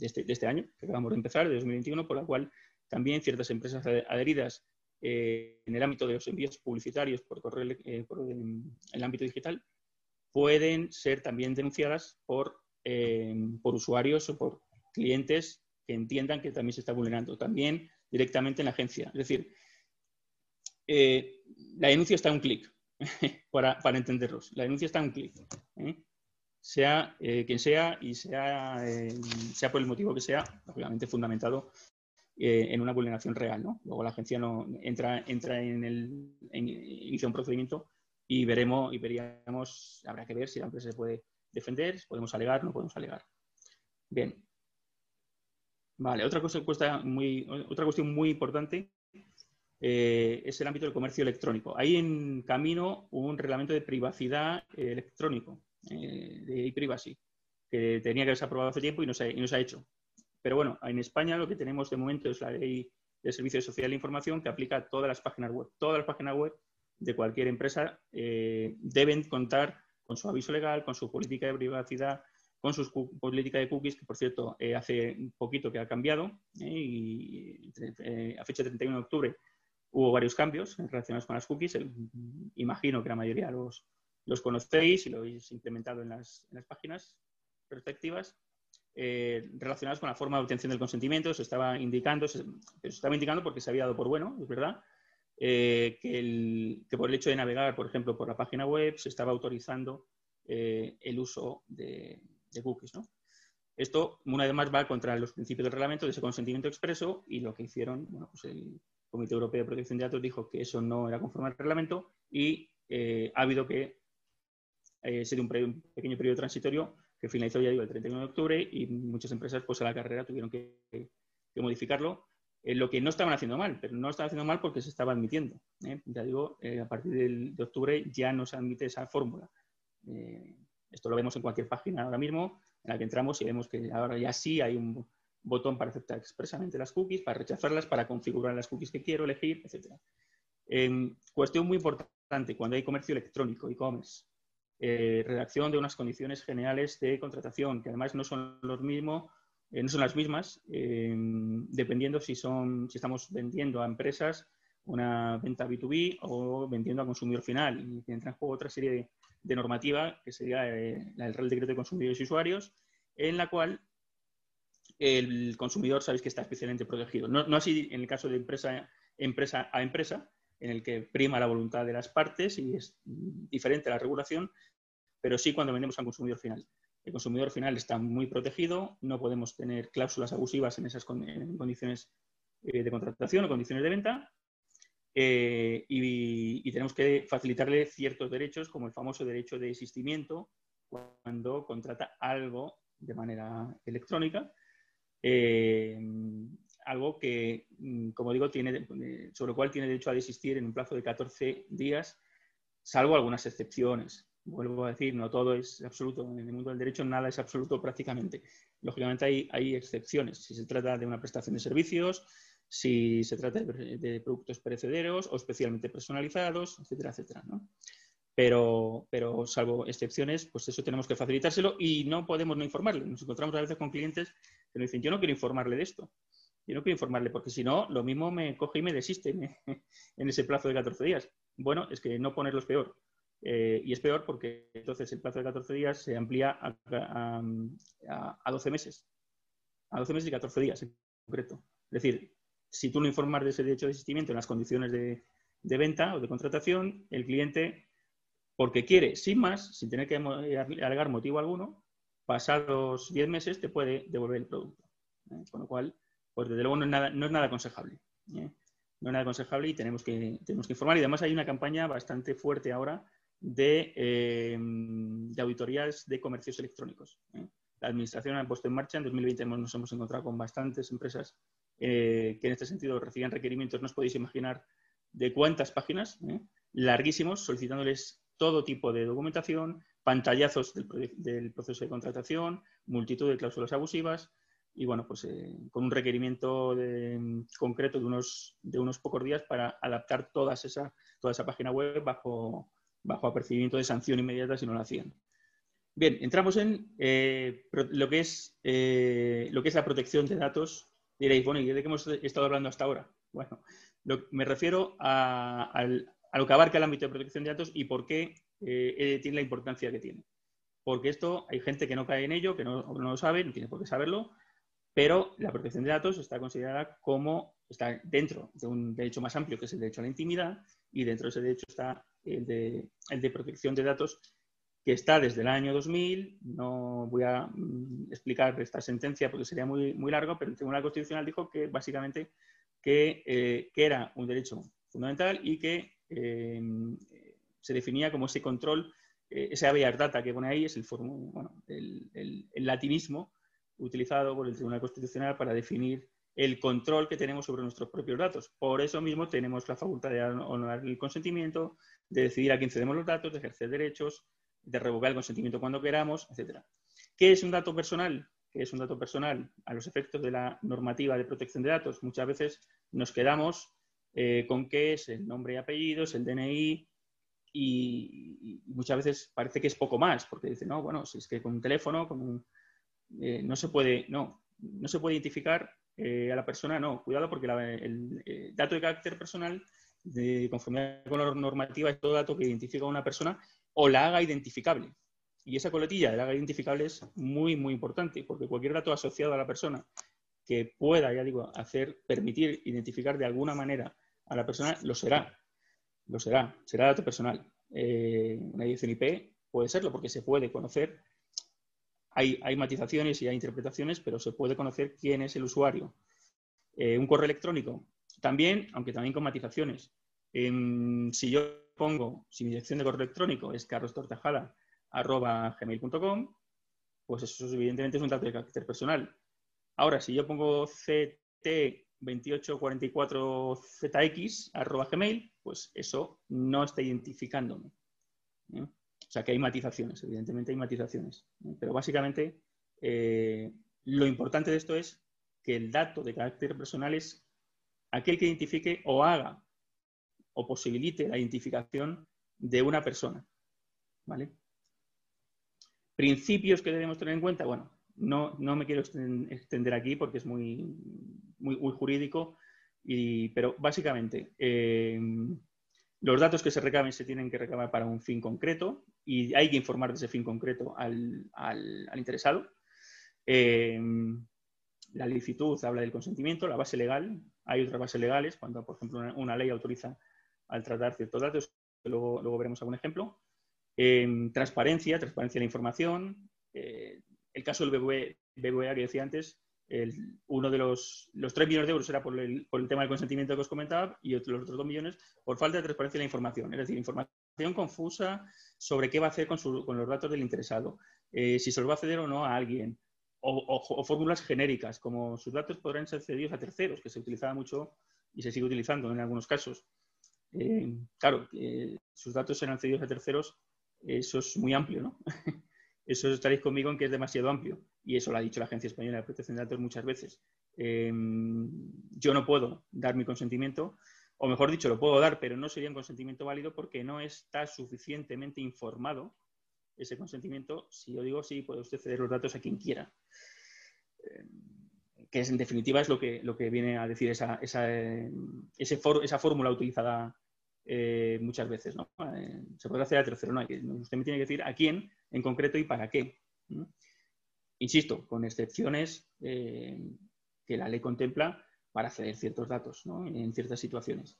este, de, este, año, que acabamos de empezar, de 2021, por la cual también ciertas empresas adheridas eh, en el ámbito de los envíos publicitarios por correo por el ámbito digital pueden ser también denunciadas por, eh, por usuarios o por clientes que entiendan que también se está vulnerando, también directamente en la agencia. Es decir, eh, la denuncia está a un clic, para, para, entenderlos. La denuncia está a un clic. ¿eh? Sea quien sea y sea, sea por el motivo que sea, obviamente fundamentado en una vulneración real. ¿no? Luego la agencia no entra, entra en el, inicia un procedimiento y veremos y veríamos, habrá que ver si la empresa se puede defender, si podemos alegar, no podemos alegar. Bien. Vale, otra, cosa, muy, otra cuestión muy importante eh, es el ámbito del comercio electrónico. Hay en camino un reglamento de privacidad electrónico, eh, de e-privacy, que tenía que haberse aprobado hace tiempo y no, se, y no se ha hecho. Pero bueno, en España lo que tenemos de momento es la ley de Servicio Social de Información que aplica a todas las páginas web. Todas las páginas web de cualquier empresa eh, deben contar con su aviso legal, con su política de privacidad, con su política de cookies, que por cierto eh, hace un poquito que ha cambiado eh, y a fecha de 31 de octubre hubo varios cambios relacionados con las cookies. imagino que la mayoría los, los conocéis y lo habéis implementado en las, en las páginas respectivas. relacionados con la forma de obtención del consentimiento, se estaba indicando, se, estaba indicando porque se había dado por bueno, es verdad, eh, que, por el hecho de navegar, por ejemplo, por la página web, se estaba autorizando eh, el uso de, cookies. Esto, una vez más, va contra los principios del reglamento de ese consentimiento expreso y lo que hicieron, bueno, pues el Comité Europeo de Protección de Datos dijo que eso no era conforme al reglamento y eh, ha habido que ser un, un, pequeño periodo transitorio que finalizó ya digo, el 31 de octubre y muchas empresas pues a la carrera tuvieron que modificarlo eh, lo que no estaban haciendo mal, pero no estaban haciendo mal porque se estaba admitiendo. ¿eh? Ya digo, eh, a partir de octubre ya no se admite esa fórmula. esto lo vemos en cualquier página ahora mismo en la que entramos y vemos que ahora ya sí hay un botón para aceptar expresamente las cookies, para rechazarlas, para configurar las cookies que quiero elegir, etc. cuestión muy importante, cuando hay comercio electrónico, e-commerce, redacción de unas condiciones generales de contratación, que además no son los eh, no son las mismas, eh, dependiendo si, son, si estamos vendiendo a empresas una venta B2B o vendiendo a consumidor final. Y entra en juego otra serie de, normativa, que sería eh, el Real Decreto de Consumidores y Usuarios, en la cual el consumidor sabéis que está especialmente protegido. No, no, así en el caso de empresa, empresa a empresa, en el que prima la voluntad de las partes y es diferente la regulación, pero sí cuando vendemos a consumidor final. El consumidor final está muy protegido, no podemos tener cláusulas abusivas en esas condiciones eh, de contratación o condiciones de venta eh, y, tenemos que facilitarle ciertos derechos, como el famoso derecho de existimiento cuando contrata algo de manera electrónica, eh, algo que, mm, como digo, tiene, sobre lo cual tiene derecho a desistir en un plazo de 14 días, salvo algunas excepciones vuelvo a decir, no todo es absoluto. En el mundo del derecho nada es absoluto prácticamente. Lógicamente hay, excepciones. Si se trata de una prestación de servicios, si se trata de, productos perecederos o especialmente personalizados, etcétera, etcétera. pero salvo excepciones, pues eso tenemos que facilitárselo y no podemos no informarle. Nos encontramos a veces con clientes que nos dicen, yo no quiero informarle de esto. Yo no quiero informarle porque si no, lo mismo me coge y me desiste en ese plazo de 14 días. Bueno, es que no ponerlo es peor. Eh, y es peor porque entonces el plazo de 14 días se amplía a, 12 meses. A 12 meses y 14 días en concreto. Es decir, si tú no informas de ese derecho de asistimiento en las condiciones de, venta o de contratación, el cliente, porque quiere, sin más, sin tener que alegar motivo alguno, pasados 10 meses te puede devolver el producto. ¿eh? Con lo cual, pues desde luego no es nada, no es nada aconsejable. ¿eh? No es nada aconsejable y tenemos que, tenemos que informar. Y además hay una campaña bastante fuerte ahora eh, de, auditorías de comercios electrónicos. ¿eh? La Administración ha puesto en marcha, en 2020 nos hemos encontrado con bastantes empresas que en este sentido reciben requerimientos, no os podéis imaginar de cuántas páginas, larguísimos, solicitándoles todo tipo de documentación, pantallazos del, proceso de contratación, multitud de cláusulas abusivas y bueno, pues con un requerimiento concreto de unos, de unos pocos días para adaptar todas esa, toda esa página web bajo, bajo apercibimiento de sanción inmediata si no lo hacían. Bien, entramos en eh, lo, que es, eh, lo que es la protección de datos. Diréis, bueno, ¿y de qué hemos estado hablando hasta ahora? Bueno, me refiero a, lo que abarca el ámbito de protección de datos y por qué eh, tiene la importancia que tiene. Porque esto hay gente que no cae en ello, que no, no lo sabe, no tiene por qué saberlo, pero la protección de datos está considerada como, está dentro de un derecho más amplio, que es el derecho a la intimidad, y dentro de ese derecho está el de, protección de datos, que está desde el año 2000. No voy a mm, explicar esta sentencia porque sería muy, muy largo, pero el Tribunal Constitucional dijo que básicamente que, eh, era un derecho fundamental y que em, se definía como ese control, eh, ese habeas data que pone ahí, es el, bueno, el, latinismo utilizado por el Tribunal Constitucional para definir el control que tenemos sobre nuestros propios datos. Por eso mismo tenemos la facultad de honorar el consentimiento, de decidir a quién cedemos los datos, de ejercer derechos, de revocar el consentimiento cuando queramos, etc. ¿Qué es un dato personal? que es un dato personal a los efectos de la normativa de protección de datos, muchas veces nos quedamos eh, con qué es el nombre y apellidos, el DNI, y, muchas veces parece que es poco más, porque dicen, no, bueno, si es que con un teléfono, con eh, no se puede, no, no se puede identificar eh, a la persona, no, cuidado porque el, dato de carácter personal, de conformidad con la normativa, es todo dato que identifica a una persona o la haga identificable. Y esa coletilla de la haga identificable es muy, muy importante, porque cualquier dato asociado a la persona que pueda, ya digo, hacer, permitir identificar de alguna manera a la persona, lo será. Lo será. Será dato personal. Eh, una dirección IP puede serlo, porque se puede conocer. Hay, matizaciones y hay interpretaciones, pero se puede conocer quién es el usuario. Eh, un correo electrónico, también, aunque también con matizaciones. si yo pongo, si mi dirección de correo electrónico es carlostortajada.gmail.com, pues eso evidentemente es un dato de carácter personal. Ahora, si yo pongo ct2844zx arroba gmail, pues eso no está identificándome. ¿eh? O sea que hay matizaciones, evidentemente hay matizaciones. Pero básicamente eh, lo importante de esto es que el dato de carácter personal es aquel que identifique o haga o posibilite la identificación de una persona. ¿Vale? Principios que debemos tener en cuenta, bueno, no, no me quiero extender aquí porque es muy, muy, jurídico, y, pero básicamente eh, los datos que se recaben se tienen que recabar para un fin concreto y hay que informar de ese fin concreto al, interesado. Eh, la licitud habla del consentimiento, la base legal, hay otras bases legales, cuando por ejemplo una, ley autoriza al tratar ciertos datos, luego, luego veremos algún ejemplo. Eh, transparencia, transparencia de la información, el caso del BBVA que decía antes, uno de los, los 3 millones de euros era por el, tema del consentimiento que os comentaba y los otros 2 millones por falta de transparencia de la información. Es decir, información confusa sobre qué va a hacer con, los datos del interesado, eh, si se los va a ceder o no a alguien, o, fórmulas genéricas, como sus datos podrán ser cedidos a terceros, que se utilizaba mucho y se sigue utilizando en algunos casos. Eh, claro, sus datos serán cedidos a terceros, eso es muy amplio, ¿no? eso estaréis conmigo en que es demasiado amplio. Y eso lo ha dicho la Agencia Española de Protección de Datos muchas veces. Em, yo no puedo dar mi consentimiento, o mejor dicho, lo puedo dar, pero no sería un consentimiento válido porque no está suficientemente informado ese consentimiento. Si yo digo sí, puede usted ceder los datos a quien quiera. Em, que es, en definitiva es lo que, lo que viene a decir esa, esa, ese esa fórmula utilizada eh, muchas veces. ¿no? Eh, se puede hacer a tercero, no, usted me tiene que decir a quién en concreto y para qué. Insisto, con excepciones eh, que la ley contempla para acceder ciertos datos en ciertas situaciones.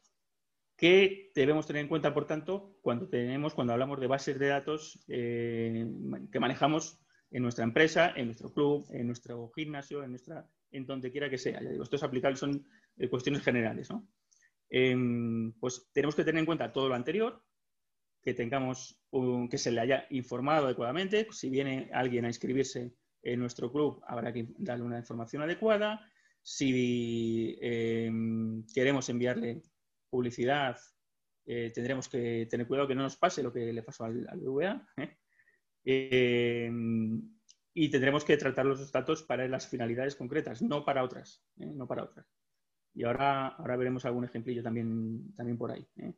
¿Qué debemos tener en cuenta, por tanto, cuando tenemos, cuando hablamos de bases de datos que manejamos en nuestra empresa, en nuestro club, en nuestro gimnasio, en nuestra, en donde quiera que sea? Ya digo, esto es aplicable, son cuestiones generales, ¿no? Em, pues tenemos que tener en cuenta todo lo anterior, que tengamos que se le haya informado adecuadamente. Si viene alguien a inscribirse en nuestro club, habrá que darle una información adecuada. Si em, queremos enviarle publicidad, eh, tendremos que tener cuidado que no nos pase lo que le pasó al, al ¿eh? Em, y tendremos que tratar los datos para las finalidades concretas, no para otras, ¿eh? no para otras. Y ahora, ahora veremos algún ejemplillo también, también por ahí. ¿eh?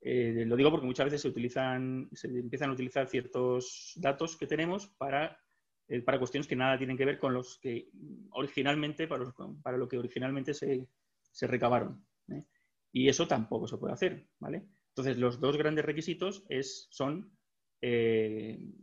Eh, lo digo porque muchas veces se utilizan, se empiezan a utilizar ciertos datos que tenemos para, eh, para cuestiones que nada tienen que ver con los que originalmente, para, para lo que originalmente se, se recabaron. Y eso tampoco se puede hacer, ¿vale? Entonces, los dos grandes requisitos es, son,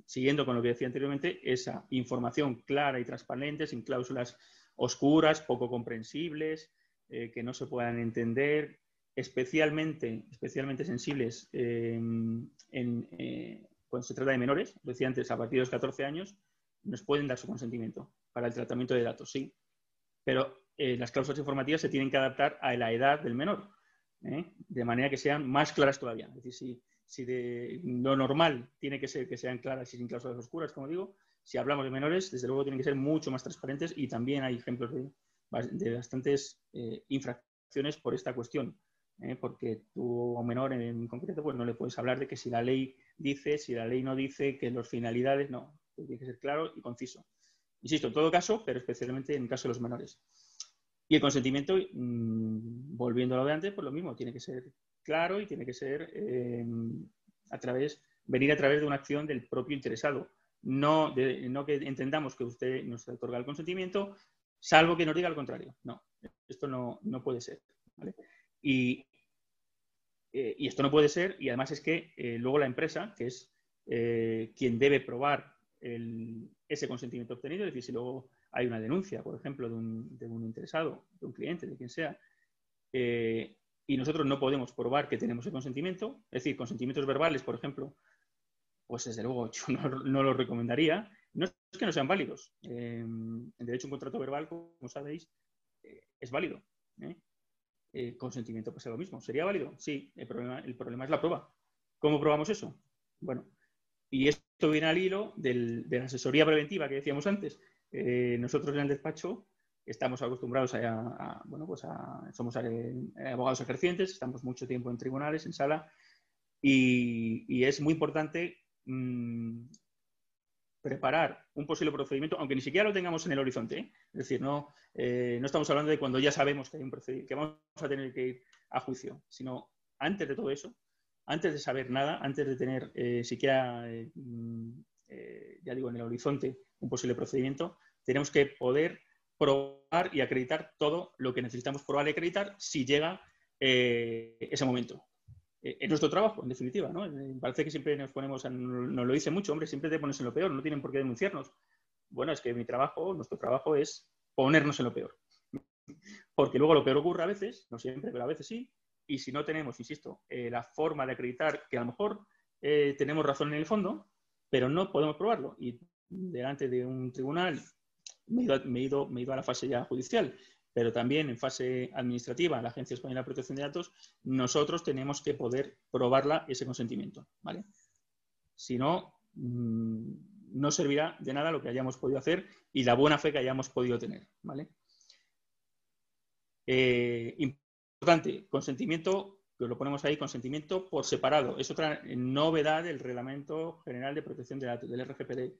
siguiendo con lo que decía anteriormente, esa información clara y transparente, sin cláusulas oscuras, poco comprensibles, eh, que no se puedan entender, especialmente, especialmente sensibles em, eh, cuando se trata de menores, decía antes, a partir de los 14 años, nos pueden dar su consentimiento para el tratamiento de datos, sí, pero eh, las cláusulas informativas se tienen que adaptar a la edad del menor, de manera que sean más claras todavía. Es decir, si, de lo normal tiene que ser que sean claras y sin cláusulas oscuras, como digo, si hablamos de menores, desde luego tienen que ser mucho más transparentes y también hay ejemplos de, de bastantes eh, infracciones por esta cuestión. ¿eh? porque tú un menor en, concreto pues no le puedes hablar de que si la ley dice, si la ley no dice, que las finalidades, no, tiene que ser claro y conciso. Insisto, en todo caso, pero especialmente en el caso de los menores. Y el consentimiento, mm, volviendo a lo de antes, pues lo mismo, tiene que ser claro y tiene que ser eh, a través, venir a través de una acción del propio interesado. No, no que entendamos que usted nos otorga el consentimiento, salvo que nos diga lo contrario. No, esto no, puede ser. Y, eh, y, esto no puede ser, y además es que eh, luego la empresa, que es quien debe probar ese consentimiento obtenido, es decir, si luego hay una denuncia, por ejemplo, de un, interesado, de un cliente, de quien sea, eh, y nosotros no podemos probar que tenemos el consentimiento, es decir, consentimientos verbales, por ejemplo, pues desde luego yo no, lo recomendaría. Es que no sean válidos. Eh, en derecho un contrato verbal, como sabéis, eh, es válido. consentimiento pasa lo mismo. ¿Sería válido? Sí. El problema, el problema es la prueba. ¿Cómo probamos eso? Bueno, y esto viene al hilo de la asesoría preventiva que decíamos antes. Eh, nosotros en el despacho estamos acostumbrados a, bueno, pues somos eh, abogados ejercientes, estamos mucho tiempo en tribunales, en sala, y, es muy importante mm, preparar un posible procedimiento, aunque ni siquiera lo tengamos en el horizonte. ¿eh? Es decir, no, no estamos hablando de cuando ya sabemos que, hay un que vamos a tener que ir a juicio, sino antes de todo eso, antes de saber nada, antes de tener siquiera, mm, ya digo, en el horizonte un posible procedimiento, tenemos que poder probar y acreditar todo lo que necesitamos probar y acreditar si llega eh, ese momento. Eh, es nuestro trabajo, en definitiva, ¿no? Eh, parece que siempre nos ponemos, nos lo dice mucho, hombre, siempre te pones en lo peor, no tienen por qué denunciarnos. Bueno, es que mi trabajo, nuestro trabajo es ponernos en lo peor. Porque luego lo peor ocurre a veces, no siempre, pero a veces sí, y si no tenemos, insisto, la forma de acreditar que a lo mejor tenemos razón en el fondo, pero no podemos probarlo. Y delante de un tribunal, me he, ido, me, a la fase ya judicial, pero también en fase administrativa, la Agencia Española de Protección de Datos, nosotros tenemos que poder probarla ese consentimiento. ¿vale? Si no, mm, no servirá de nada lo que hayamos podido hacer y la buena fe que hayamos podido tener. ¿vale? Eh, importante, consentimiento que lo ponemos ahí, consentimiento por separado. Es otra novedad del Reglamento General de Protección de Datos, del RGPD.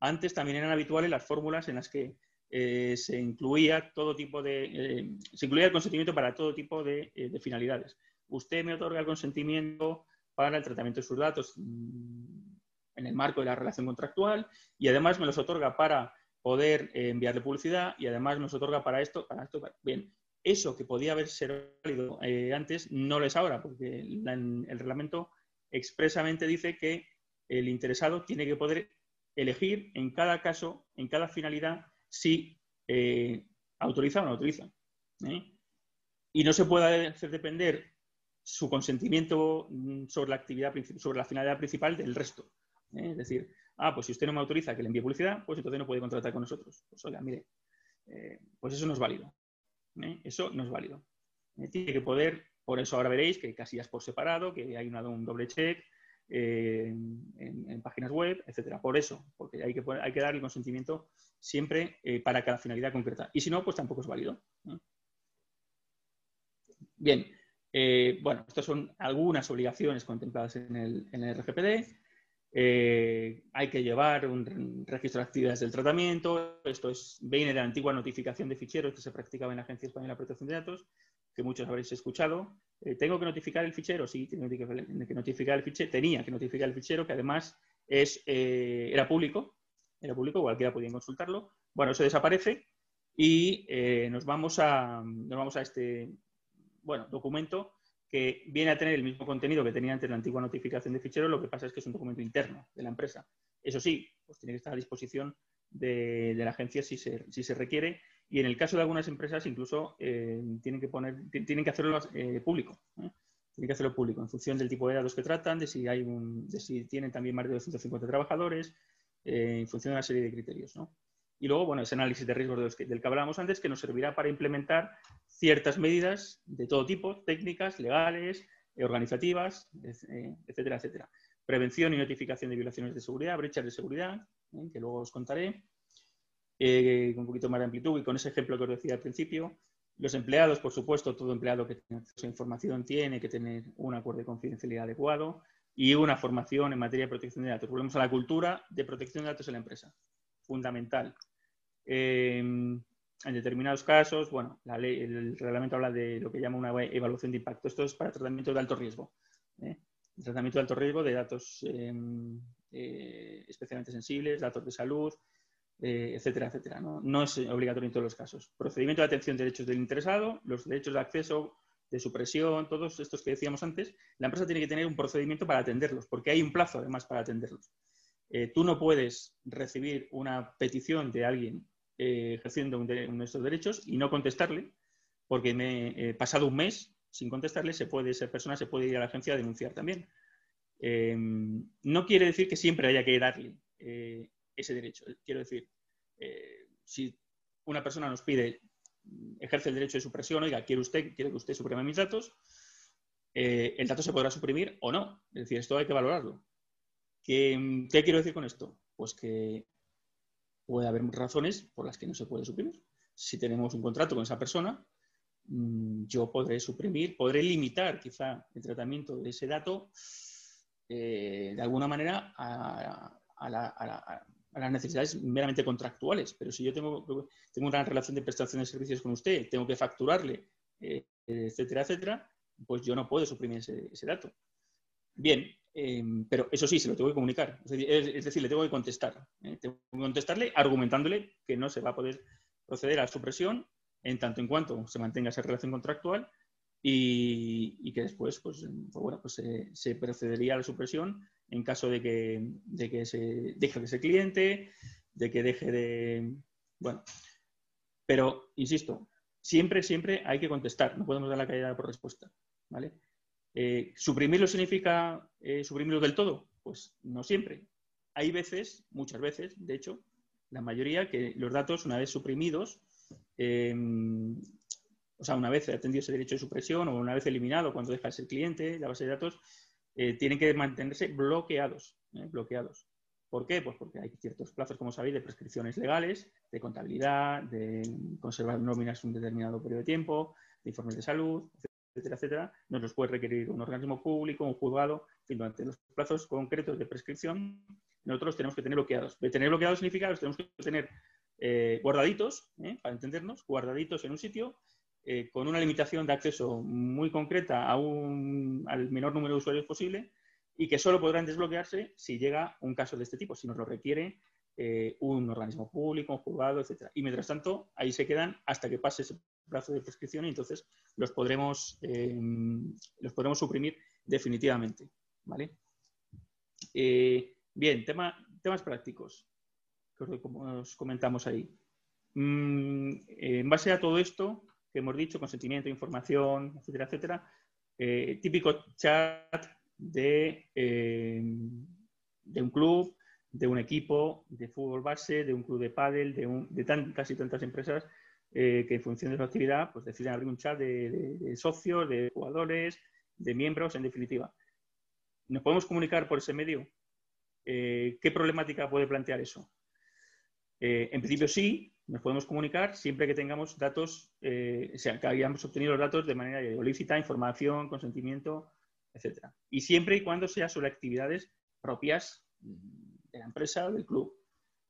Antes también eran habituales las fórmulas en las que eh, se incluía todo tipo de eh, el consentimiento para todo tipo de, eh, de, finalidades. Usted me otorga el consentimiento para el tratamiento de sus datos mm, en el marco de la relación contractual y además me los otorga para poder enviarle publicidad y además nos otorga para esto, para esto. Bien, eso que podía haber sido válido antes no lo es ahora, porque el reglamento expresamente dice que el interesado tiene que poder elegir en cada caso, en cada finalidad, si eh, autoriza o no autoriza. ¿eh? Y no se puede hacer depender su consentimiento mm, sobre la actividad, sobre la finalidad principal del resto. ¿eh? Es decir, ah, pues si usted no me autoriza que le envíe publicidad, pues entonces no puede contratar con nosotros. Pues oiga, mire, pues eso no es válido. Eso no es válido. Tiene que poder, por eso ahora veréis que hay casillas por separado, que hay un doble check, en, páginas web, etcétera. Por eso, porque hay que, dar el consentimiento siempre eh, para cada finalidad concreta. Y si no, pues tampoco es válido. Bien, eh, bueno, estas son algunas obligaciones contempladas en el, RGPD. Eh, hay que llevar un registro de actividades del tratamiento. Esto es, viene de la antigua notificación de ficheros que se practicaba en la Agencia Española de Protección de Datos, que muchos habréis escuchado. Eh, ¿Tengo que notificar el fichero? Sí, tengo que notificar el fichero. Tenía que notificar el fichero, que además es, eh, era público. Era público, cualquiera podía consultarlo. Bueno, eso desaparece y eh, nos, vamos a, nos vamos a este bueno, documento que viene a tener el mismo contenido que tenía antes la antigua notificación de fichero, lo que pasa es que es un documento interno de la empresa. Eso sí, pues tiene que estar a disposición de, la agencia si si se requiere y en el caso de algunas empresas incluso eh, tienen que poner, tienen que hacerlo eh, público. ¿eh? Tienen que hacerlo público en función del tipo de datos que tratan, de si hay un, de si tienen también más de 250 trabajadores, en función de una serie de criterios. Y luego, bueno, ese análisis de riesgos del que hablábamos antes, que nos servirá para implementar ciertas medidas de todo tipo, técnicas, legales, organizativas, etcétera, etcétera. Prevención y notificación de violaciones de seguridad, brechas de seguridad, que luego os contaré eh, con un poquito más de amplitud y con ese ejemplo que os decía al principio. Los empleados, por supuesto, todo empleado que tenga acceso información tiene que tener un acuerdo de confidencialidad adecuado y una formación en materia de protección de datos. Volvemos a la cultura de protección de datos en la empresa. Fundamental. en determinados casos, bueno, la ley, el reglamento habla de lo que llama una evaluación de impacto. Esto es para tratamiento de alto riesgo. Tratamiento de alto riesgo de datos em, especialmente sensibles, datos de salud, eh, etcétera, etcétera. ¿no? es obligatorio en todos los casos. Procedimiento de atención de derechos del interesado, los derechos de acceso, de supresión, todos estos que decíamos antes, la empresa tiene que tener un procedimiento para atenderlos, porque hay un plazo además para atenderlos. Eh, tú no puedes recibir una petición de alguien eh, ejerciendo un de, nuestros derechos y no contestarle, porque me pasado un mes sin contestarle, se puede, esa persona se puede ir a la agencia a denunciar también. no quiere decir que siempre haya que darle ese derecho. Quiero decir, eh, si una persona nos pide, ejerce el derecho de supresión, oiga, quiere usted, quiere que usted suprima mis datos, eh, el dato se podrá suprimir o no. Es decir, esto hay que valorarlo. ¿Qué, quiero decir con esto? Pues que puede haber razones por las que no se puede suprimir. Si tenemos un contrato con esa persona, mm, yo podré suprimir, podré limitar quizá el tratamiento de ese dato eh, de alguna manera a, la, las necesidades meramente contractuales. Pero si yo tengo, tengo una relación de prestación de servicios con usted, tengo que facturarle, eh, etcétera, etcétera, pues yo no puedo suprimir ese, dato. Bien, em, pero eso sí, se lo tengo que comunicar. Es decir, le tengo que contestar. ¿eh? Tengo que contestarle argumentándole que no se va a poder proceder a la supresión en tanto en cuanto se mantenga esa relación contractual y, que después pues, pues bueno, pues se procedería a la supresión en caso de que, de que se deje de ser cliente, de que deje de... Bueno, pero, insisto, siempre, siempre hay que contestar, no podemos dar la caída por respuesta, ¿vale? Eh, ¿Suprimirlo significa eh, suprimirlo del todo? Pues no siempre. Hay veces, muchas veces, de hecho, la mayoría, que los datos, una vez suprimidos, eh, o sea, una vez atendido ese derecho de supresión o una vez eliminado cuando deja de ser cliente la base de datos, eh, tienen que mantenerse bloqueados, ¿eh? bloqueados. ¿Por qué? Pues porque hay ciertos plazos, como sabéis, de prescripciones legales, de contabilidad, de conservar nóminas un determinado periodo de tiempo, de informes de salud, etcétera, etcétera. Nos los puede requerir un organismo público, un juzgado, y durante los plazos concretos de prescripción, nosotros tenemos que tener bloqueados. Tener bloqueados significa que los tenemos que tener eh, guardaditos, para entendernos, guardaditos en un sitio eh, con una limitación de acceso muy concreta a un, al menor número de usuarios posible y que solo podrán desbloquearse si llega un caso de este tipo, si nos lo requiere eh, un organismo público, un juzgado, etc. Y mientras tanto, ahí se quedan hasta que pase ese plazo de prescripción y entonces los podremos, eh, los podremos suprimir definitivamente. ¿vale? bien, tema, temas prácticos, como os comentamos ahí. Mm, en base a todo esto, que hemos dicho, consentimiento, información, etcétera, etcétera. Eh, típico chat de, eh, de un club, de un equipo de fútbol base, de un club de pádel, de, tantas y tantas empresas eh, que en función de su actividad pues deciden abrir un chat de, socios, de jugadores, de miembros, en definitiva. ¿Nos podemos comunicar por ese medio? ¿Qué problemática puede plantear eso? en principio sí, nos podemos comunicar siempre que tengamos datos, eh, o sea, que hayamos obtenido los datos de manera lícita, información, consentimiento, etc. Y siempre y cuando sea sobre actividades propias de la empresa o del club,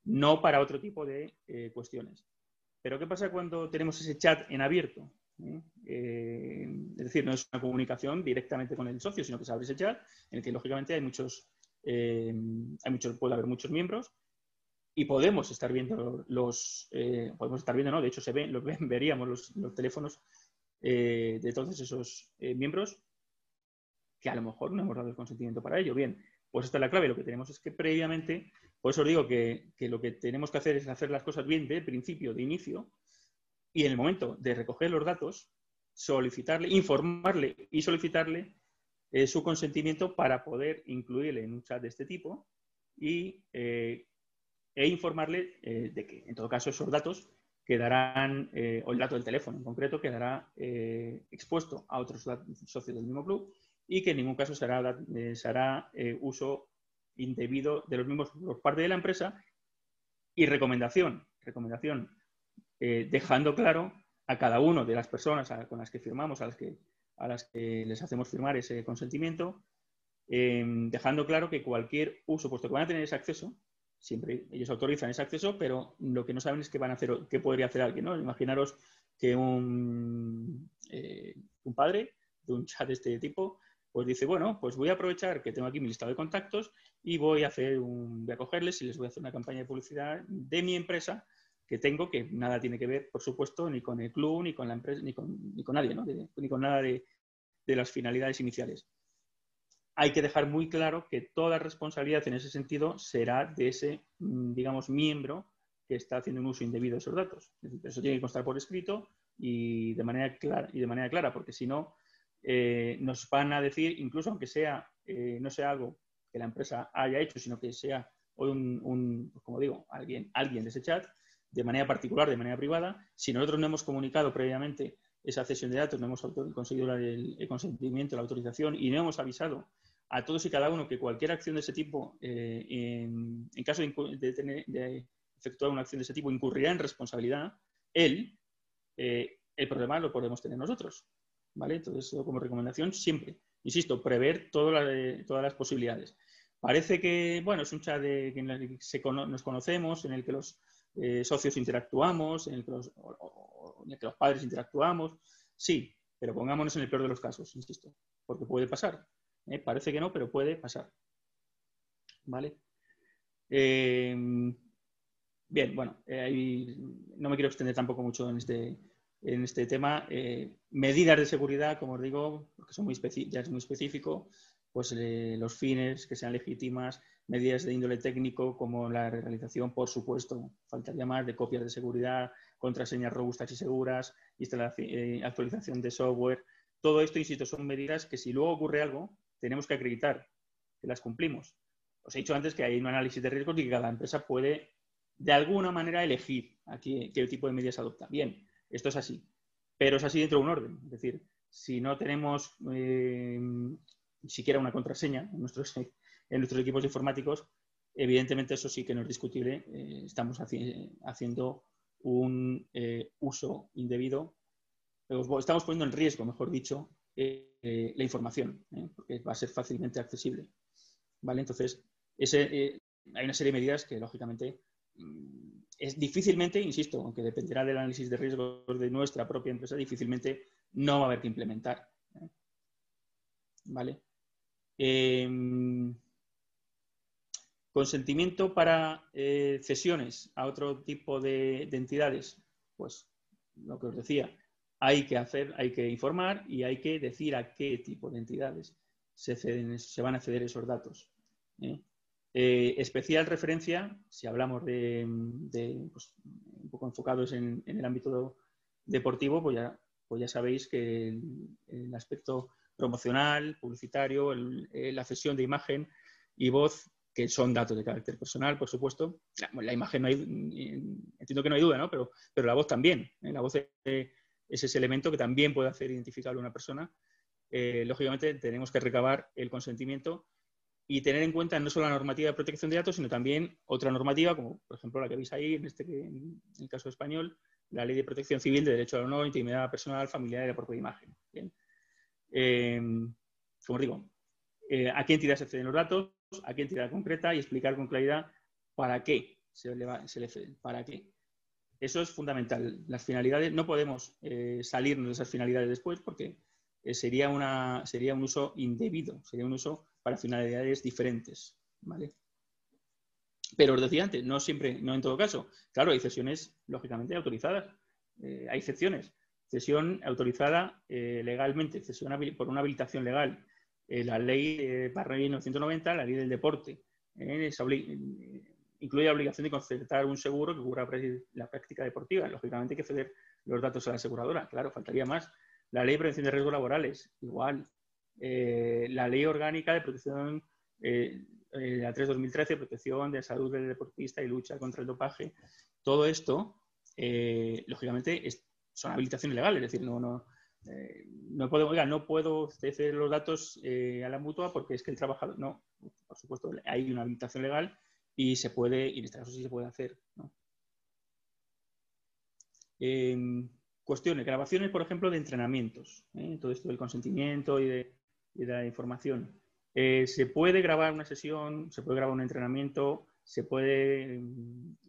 no para otro tipo de eh, cuestiones. Pero ¿qué pasa cuando tenemos ese chat en abierto? ¿Eh? es decir, no es una comunicación directamente con el socio, sino que se abre ese chat en el que lógicamente hay muchos, hay muchos, puede haber muchos miembros y podemos estar viendo los, eh, podemos estar viendo, ¿no? De hecho, se ven, lo veríamos los, teléfonos eh, de todos esos eh, miembros que a lo mejor no hemos dado el consentimiento para ello. Bien, pues esta es la clave. Lo que tenemos es que previamente, por eso os digo que, que, lo que tenemos que hacer es hacer las cosas bien de principio, de inicio, y en el momento de recoger los datos, solicitarle, informarle y solicitarle su consentimiento para poder incluirle en un chat de este tipo y e informarle eh, de que, en todo caso, esos datos quedarán, eh, o el dato del teléfono en concreto, quedará eh, expuesto a otros socios del mismo club y que en ningún caso se hará, uso indebido de los mismos por parte de la empresa. Y recomendación, recomendación, dejando claro a cada una de las personas con las que firmamos, a las que, a las que les hacemos firmar ese consentimiento, dejando claro que cualquier uso, puesto que van a tener ese acceso, siempre ellos autorizan ese acceso, pero lo que no saben es qué van a hacer, qué podría hacer alguien, ¿no? Imaginaros que un, eh, un padre de un chat de este tipo, pues dice, bueno, pues voy a aprovechar que tengo aquí mi listado de contactos y voy a hacer un, voy a cogerles y les voy a hacer una campaña de publicidad de mi empresa que tengo, que nada tiene que ver, por supuesto, ni con el club, ni con la empresa, ni con, ni con nadie, ¿no? ni con nada de, de las finalidades iniciales. Hay que dejar muy claro que toda responsabilidad en ese sentido será de ese, mm, digamos, miembro que está haciendo un uso indebido de esos datos. eso tiene que constar por escrito y de manera clara, y de manera clara porque si no, eh, nos van a decir, incluso aunque sea, eh, no sea algo que la empresa haya hecho, sino que sea un, un, como digo, alguien, alguien de ese chat, de manera particular, de manera privada, si nosotros no hemos comunicado previamente esa cesión de datos, no hemos conseguido el, consentimiento, la autorización y no hemos avisado a todos y cada uno que cualquier acción de ese tipo, eh, en, caso de, efectuar una acción de ese tipo, incurrirá en responsabilidad, él, eh, el problema lo podemos tener nosotros. ¿vale? Entonces, como recomendación, siempre, insisto, prever todas las posibilidades. Parece que, bueno, es un chat de, en el que nos conocemos, en el que los eh, socios interactuamos, en el que los padres interactuamos. Sí, pero pongámonos en el peor de los casos, insisto, porque puede pasar. ¿Eh? Parece que no, pero puede pasar. ¿Vale? Eh, bien, bueno, eh, no me quiero extender tampoco mucho en este, en este tema. medidas de seguridad, como os digo, porque son muy ya es muy específico, pues los fines que sean legítimas, medidas de índole técnico como la realización, por supuesto, faltaría más de copias de seguridad, contraseñas robustas y seguras, eh, actualización de software. Todo esto, insisto, son medidas que si luego ocurre algo, tenemos que acreditar que las cumplimos. Os he dicho antes que hay un análisis de riesgos y que cada empresa puede, de alguna manera, elegir aquí qué tipo de medidas adopta. Bien, esto es así, pero es así dentro de un orden. Es decir, si no tenemos eh, siquiera una contraseña en nuestros, en nuestros equipos informáticos, evidentemente eso sí que no es discutible. Eh, estamos haciendo un eh, uso indebido, estamos poniendo en riesgo, mejor dicho, eh, la información, porque va a ser fácilmente accesible. ¿Vale? Entonces, ese, hay una serie de medidas que, lógicamente, mm, es difícilmente, insisto, aunque dependerá del análisis de riesgos de nuestra propia empresa, difícilmente no va a haber que implementar. ¿Vale? Em, consentimiento para eh, cesiones a otro tipo de, entidades, pues lo que os decía, hay que hacer, hay que informar y hay que decir a qué tipo de entidades se, van a ceder esos datos. ¿eh? Eh, especial referencia, si hablamos de, pues, un poco enfocados en, el ámbito deportivo, pues ya, pues sabéis que el aspecto promocional, publicitario, la cesión de imagen y voz, que son datos de carácter personal, por supuesto. La, imagen no hay, entiendo que no hay duda, ¿no? Pero, pero la voz también. ¿eh? La voz es ese elemento que también puede hacer identificable a una persona. Eh, lógicamente, tenemos que recabar el consentimiento y tener en cuenta no solo la normativa de protección de datos, sino también otra normativa, como por ejemplo la que veis ahí, en, este, en el caso español, la Ley de Protección Civil de Derecho al Honor, Intimidad Personal, Familiar y la propia imagen. Bien. Em, como digo, eh, a qué entidad se ceden los datos, a qué entidad concreta y explicar con claridad para qué se le, va, se le ceden, para qué. Eso es fundamental. Las finalidades, no podemos eh, salirnos de esas finalidades después porque eh, sería, una, sería un uso indebido, sería un uso para finalidades diferentes. ¿vale? Pero os decía antes, no siempre, no en todo caso. Claro, hay sesiones lógicamente autorizadas, hay excepciones cesión autorizada eh, legalmente, cesión por una habilitación legal. Eh, la ley barra 1990, la ley del deporte, eh, incluye la obligación de concertar un seguro que cubra la práctica deportiva. Lógicamente hay que ceder los datos a la aseguradora, claro, faltaría más. La ley de prevención de riesgos laborales, igual. la ley orgánica de protección, la 3-2013, protección de la salud del deportista y lucha contra el dopaje. Todo esto, lógicamente, es, son habilitaciones legales, es decir, no, no, eh, no puedo, no puedo ceder los datos eh, a la mutua porque es que el trabajador, no, por supuesto, hay una habilitación legal y se puede, y en este caso sí se puede hacer. Em, cuestiones, grabaciones, por ejemplo, de entrenamientos, ¿eh? todo esto del consentimiento y de, la información. se puede grabar una sesión, se puede grabar un entrenamiento se puede,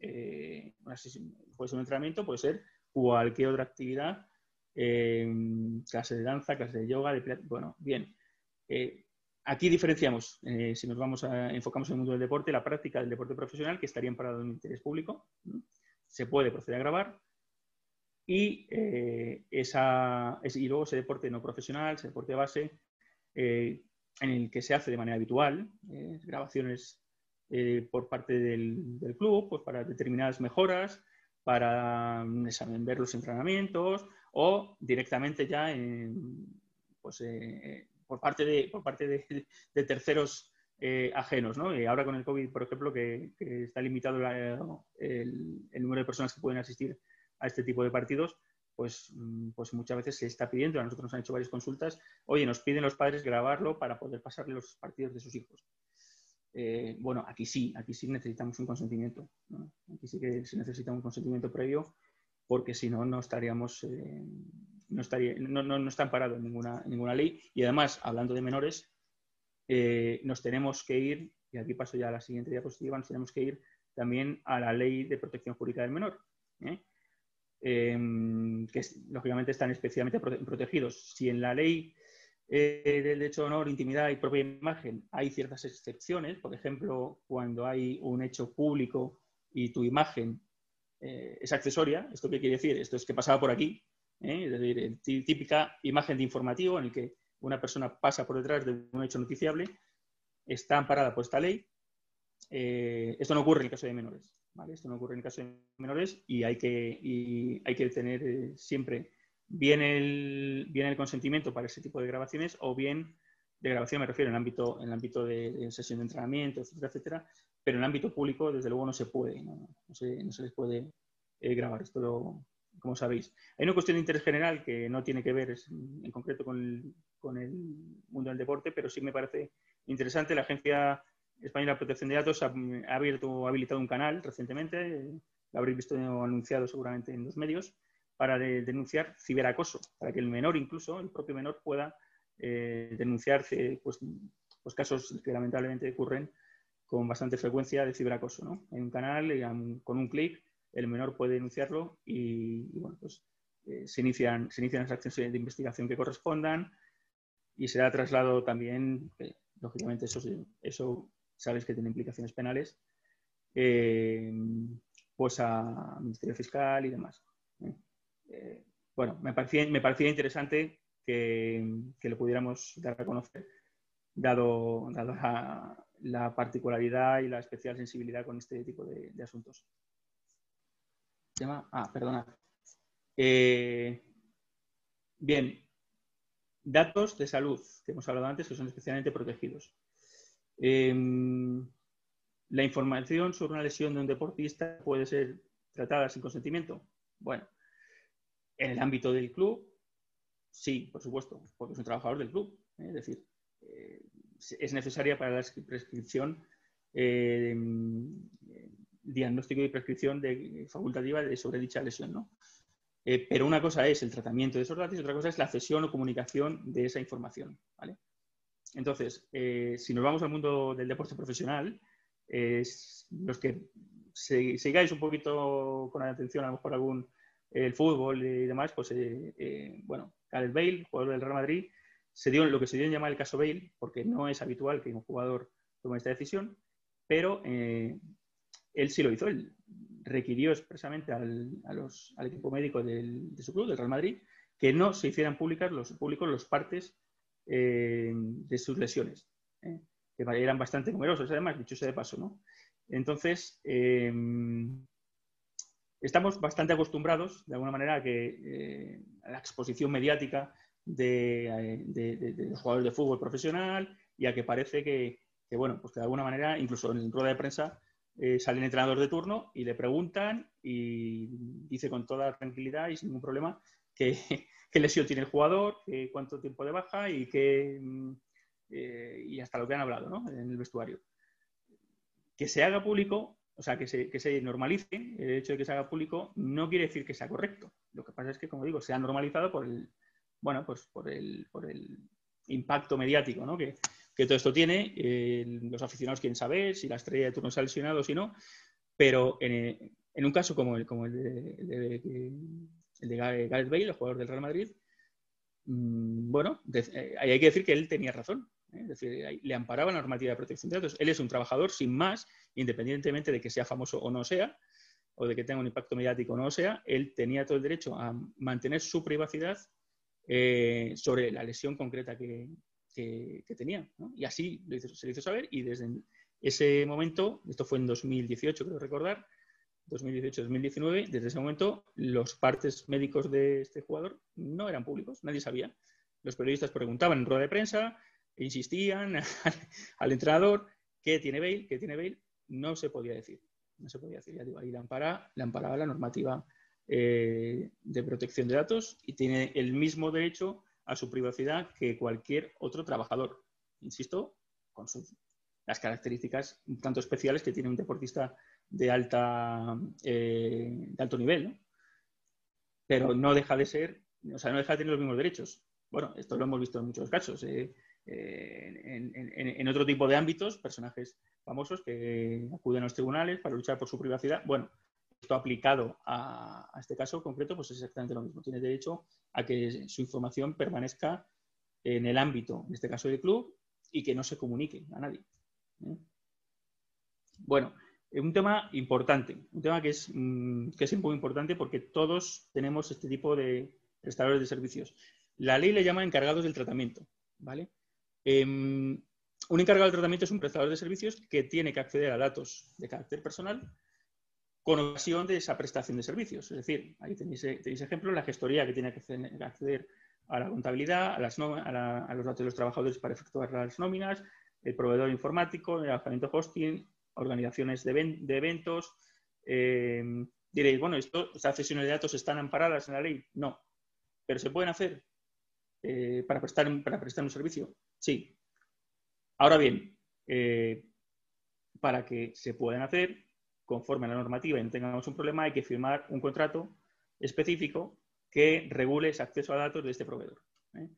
eh, puede ser un entrenamiento, puede ser cualquier otra actividad, eh, clase de danza, clase de yoga, de bueno, bien. Eh, aquí diferenciamos, si nos vamos a enfocamos en el mundo del deporte, la práctica del deporte profesional, que estaría amparado en interés público, se puede proceder a grabar, y, esa, y luego ese deporte no profesional, ese deporte base, en el que se hace de manera habitual, grabaciones eh, por parte del, club, pues para determinadas mejoras, para mm, ver los entrenamientos o directamente ya pues, eh, por parte de, por parte de, terceros eh, ajenos. ¿no? ahora con el COVID, por ejemplo, que, está limitado el, número de personas que pueden asistir a este tipo de partidos, pues, mm, pues muchas veces se está pidiendo, a nosotros nos han hecho varias consultas, oye, nos piden los padres grabarlo para poder pasarle los partidos de sus hijos. Eh, bueno, aquí sí, aquí sí necesitamos un consentimiento. Aquí sí que se necesita un consentimiento previo porque si no, no estaríamos, eh, no, estaría, no, no, está amparado en ninguna, ninguna ley. Y además, hablando de menores, eh, nos tenemos que ir, y aquí paso ya a la siguiente diapositiva, nos tenemos que ir también a la ley de protección jurídica del menor, em, que lógicamente están especialmente protegidos. Si en la ley eh, del derecho de honor, intimidad y propia imagen, hay ciertas excepciones. Por ejemplo, cuando hay un hecho público y tu imagen eh, es accesoria, ¿esto qué quiere decir? Esto es que pasaba por aquí, ¿eh? es decir, típica imagen de informativo en el que una persona pasa por detrás de un hecho noticiable, está amparada por esta ley. esto no ocurre en el caso de menores, Esto no ocurre en el caso de menores y hay que, y hay que tener siempre bien el, bien el consentimiento para ese tipo de grabaciones o bien de grabación me refiero en el ámbito, en el ámbito de, sesión de entrenamiento, etcétera, etcétera, pero en el ámbito público desde luego no se puede, no, se, les puede eh, grabar, esto como sabéis. Hay una cuestión de interés general que no tiene que ver en concreto con el, mundo del deporte, pero sí me parece interesante. La Agencia Española de Protección de Datos ha, abierto, ha habilitado un canal recientemente, lo habréis visto anunciado seguramente en los medios, para denunciar ciberacoso, para que el menor, incluso el propio menor, pueda eh, denunciar eh, pues, pues, casos que lamentablemente ocurren con bastante frecuencia de ciberacoso. ¿no? Hay un canal y con un clic el menor puede denunciarlo y, bueno, pues eh, se, inician, se inician las acciones de investigación que correspondan y será traslado también, lógicamente eso, eso sabes que tiene implicaciones penales, pues a Ministerio Fiscal y demás. Eh, bueno, me parecía, me parecía interesante que, lo pudiéramos dar a conocer, dado, la, particularidad y la especial sensibilidad con este tipo de, asuntos. Ah, perdona. Eh, bien, datos de salud, que hemos hablado antes, que son especialmente protegidos. Em, la información sobre una lesión de un deportista puede ser tratada sin consentimiento. Bueno, en el ámbito del club, sí, por supuesto, porque es un trabajador del club. ¿eh? Es decir, eh, es necesaria para la prescripción diagnóstico y prescripción de, facultativa de, sobre dicha lesión. ¿no? pero una cosa es el tratamiento de esos datos y otra cosa es la cesión o comunicación de esa información. ¿vale? Entonces, si nos vamos al mundo del deporte profesional, los que sigáis un poquito con atención a lo mejor algún el fútbol y demás, pues eh, eh, bueno, Gareth Bale, jugador del Real Madrid, se dio lo que se dio en llamar el caso Bale, porque no es habitual que un jugador tome esta decisión, pero eh, él sí lo hizo, él requirió expresamente al, equipo médico de su club, del Real Madrid, que no se hicieran públicas los, públicos los partes de sus lesiones, que eran bastante numerosos, además, dicho sea de paso, ¿no? Entonces, estamos bastante acostumbrados, de alguna manera, a que eh, la exposición mediática eh, de, los jugadores de fútbol profesional y a que parece que, bueno, pues que de alguna manera, incluso en rueda de prensa, eh, salen entrenadores de turno y le preguntan y dice con toda tranquilidad y sin ningún problema qué, lesión tiene el jugador, cuánto tiempo de baja y, qué, mm, y hasta lo que han hablado ¿no? en el vestuario. Que se haga público o sea, que se, normalice, el hecho de que se haga público no quiere decir que sea correcto. Lo que pasa es que, como digo, se ha normalizado por el, bueno, pues por el, por el impacto mediático, ¿no? Que, que todo esto tiene. los aficionados quieren saber si la estrella de turno se ha lesionado o si no, pero en, un caso como el, de, el de Gareth Bale, el jugador del Real Madrid, mm, bueno, eh, hay que decir que él tenía razón. ¿eh? Es decir, le amparaba la normativa de protección de datos. Él es un trabajador sin más, independientemente de que sea famoso o no sea, o de que tenga un impacto mediático o no sea, él tenía todo el derecho a mantener su privacidad eh, sobre la lesión concreta que, tenía. Y así se le hizo saber y desde ese momento, esto fue en 2018, creo recordar, 2018-2019, desde ese momento los partes médicos de este jugador no eran públicos, nadie sabía. Los periodistas preguntaban en rueda de prensa, insistían al, entrenador, ¿qué tiene Bale? ¿Qué tiene Bale? No se podía decir. No se podía decir, ya digo, ahí le, amparaba la normativa eh, de protección de datos y tiene el mismo derecho a su privacidad que cualquier otro trabajador. Insisto, con las características tanto especiales que tiene un deportista de, alta, eh, de alto nivel, ¿no? pero no deja de ser, o sea, no deja de tener los mismos derechos. Bueno, esto lo hemos visto en muchos casos. Eh, en, otro tipo de ámbitos, personajes famosos que acuden a los tribunales para luchar por su privacidad. Bueno, aplicado a, este caso concreto, pues es exactamente lo mismo. Tiene derecho a que su información permanezca en el ámbito, en este caso del club, y que no se comunique a nadie. ¿eh? Bueno, un tema importante, un tema que es, mm, muy importante porque todos tenemos este tipo de prestadores de servicios. La ley le llama encargados del tratamiento, ¿vale? Em, un encargado del tratamiento es un prestador de servicios que tiene que acceder a datos de carácter personal con ocasión de esa prestación de servicios. Es decir, ahí tenéis, tenéis ejemplo, la gestoría que tiene que acceder a la contabilidad, a, las los datos de los trabajadores para efectuar las nóminas, el proveedor informático, el alojamiento hosting, organizaciones de, eventos. Em, diréis, bueno, estas sesiones de datos están amparadas en la ley. No, pero se pueden hacer eh, para, prestar, para prestar un servicio. Sí. Ahora bien, eh, para que se puedan hacer, conforme a la normativa y no tengamos un problema, hay que firmar un contrato específico que regule ese acceso a datos de este proveedor. ¿eh?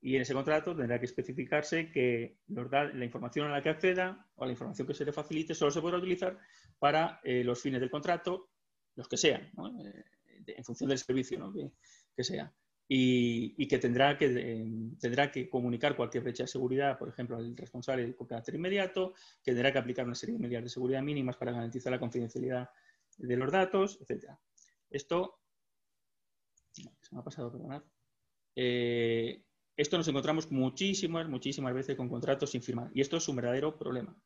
Y en ese contrato tendrá que especificarse que la información a la que acceda o la información que se le facilite solo se podrá utilizar para eh, los fines del contrato, los que sean, en función del servicio que sea y, que, tendrá que eh, tendrá que comunicar cualquier brecha de seguridad, por ejemplo, al responsable con carácter inmediato, que tendrá que aplicar una serie de medidas de seguridad mínimas para garantizar la confidencialidad de los datos, etc. Esto, se me ha pasado, perdonad. Eh, esto nos encontramos muchísimas, muchísimas veces con contratos sin firmar. Y esto es un verdadero problema.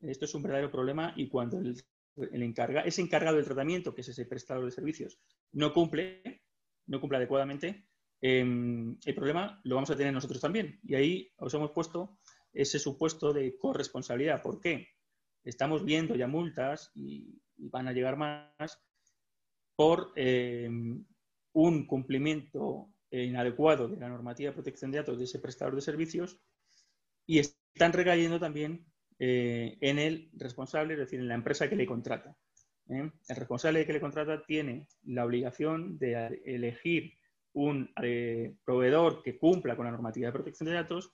Esto es un verdadero problema y cuando el, el encarga, ese encargado del tratamiento, que es ese prestador de servicios, no cumple, no cumple adecuadamente, Em, el problema lo vamos a tener nosotros también. Y ahí os hemos puesto ese supuesto de corresponsabilidad. ¿Por qué? Estamos viendo ya multas y, van a llegar más por em, un cumplimiento inadecuado de la normativa de protección de datos de ese prestador de servicios y están recayendo también eh, en el responsable, es decir, en la empresa que le contrata. ¿eh? El responsable que le contrata tiene la obligación de elegir un eh, proveedor que cumpla con la normativa de protección de datos,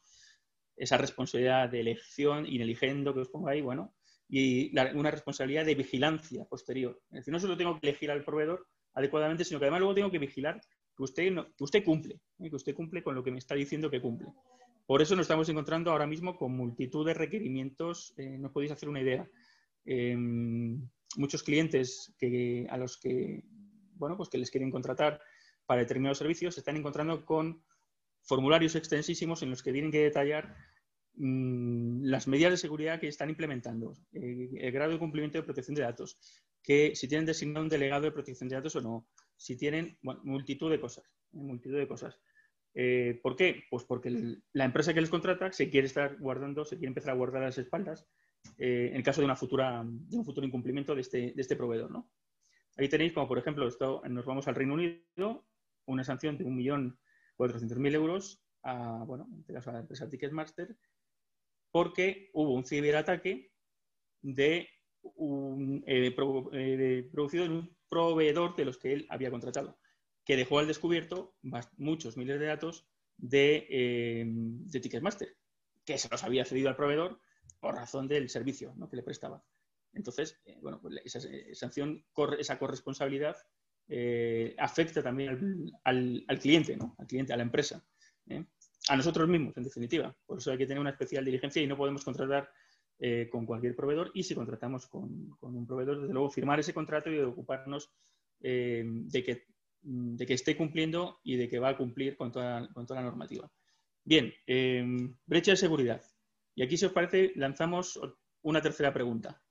esa responsabilidad de elección, ineligiendo que os pongo ahí, bueno, y una responsabilidad de vigilancia posterior. Es decir, no solo tengo que elegir al proveedor adecuadamente, sino que además luego tengo que vigilar que usted, usted cumple, ¿eh? que usted cumple con lo que me está diciendo que cumple. Por eso nos estamos encontrando ahora mismo con multitud de requerimientos, eh, no podéis hacer una idea. Em, muchos clientes que, a los que, bueno, pues que les quieren contratar para determinados servicios se están encontrando con formularios extensísimos en los que tienen que detallar mm, las medidas de seguridad que están implementando, eh, el grado de cumplimiento de protección de datos, que si tienen designado un delegado de protección de datos o no, si tienen multitud de cosas, eh, multitud de cosas. Eh, ¿Por qué? Pues porque la empresa que les contrata se quiere estar guardando, se quiere empezar a guardar las espaldas en caso de, una futura, de un futuro incumplimiento de este, de este proveedor. ¿no? Ahí tenéis como, por ejemplo, nos vamos al Reino Unido, una sanción de 1.400.000 euros a, bueno, en este caso a la empresa Ticketmaster, porque hubo un ciberataque de un, eh, eh, producido en un proveedor de los que él había contratado, que dejó al descubierto muchos miles de datos de, eh, de Ticketmaster. que se los había cedido al proveedor por razón del servicio que le prestaba. Entonces, eh, bueno, pues esa sanción, esa corresponsabilidad afecta también al, cliente, ¿no? Al cliente, a la empresa. A nosotros mismos, en definitiva. Por eso hay que tener una especial diligencia y no podemos contratar con cualquier proveedor y si contratamos con, un proveedor, desde luego firmar ese contrato y ocuparnos de que esté cumpliendo y de que va a cumplir con toda, con toda la normativa. Bien, brecha de seguridad. Y aquí, si os parece, lanzamos una tercera pregunta.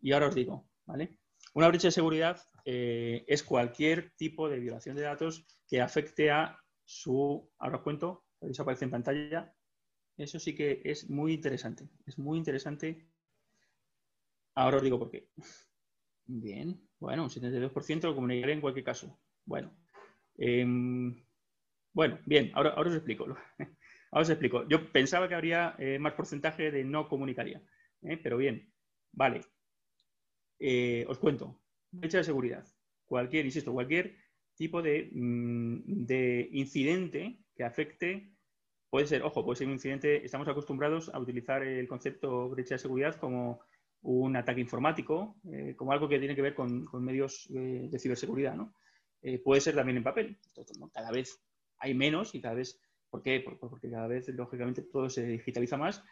Y ahora os digo, ¿vale? Una brecha de seguridad eh, es cualquier tipo de violación de datos que afecte a su. Ahora os cuento, eso aparece en pantalla. Eso sí que es muy interesante. Es muy interesante. Ahora os digo por qué. Bien, bueno, un 72% lo comunicaré en cualquier caso. Bueno, em, bueno, bien, ahora, ahora os explico. Ahora os explico. Yo pensaba que habría eh, más porcentaje de no comunicaría, ¿eh? pero bien, vale. Eh, os cuento. Fecha de seguridad. Cualquier, insisto, cualquier tipo de, mm, de incidente que afecte puede ser, ojo, puede ser un incidente, estamos acostumbrados a utilizar el concepto brecha de seguridad como un ataque informático, eh, como algo que tiene que ver con, medios eh, de ciberseguridad. ¿no? Puede ser también en papel. Cada vez hay menos y cada vez, ¿por qué? Porque cada vez, lógicamente, todo se digitaliza más,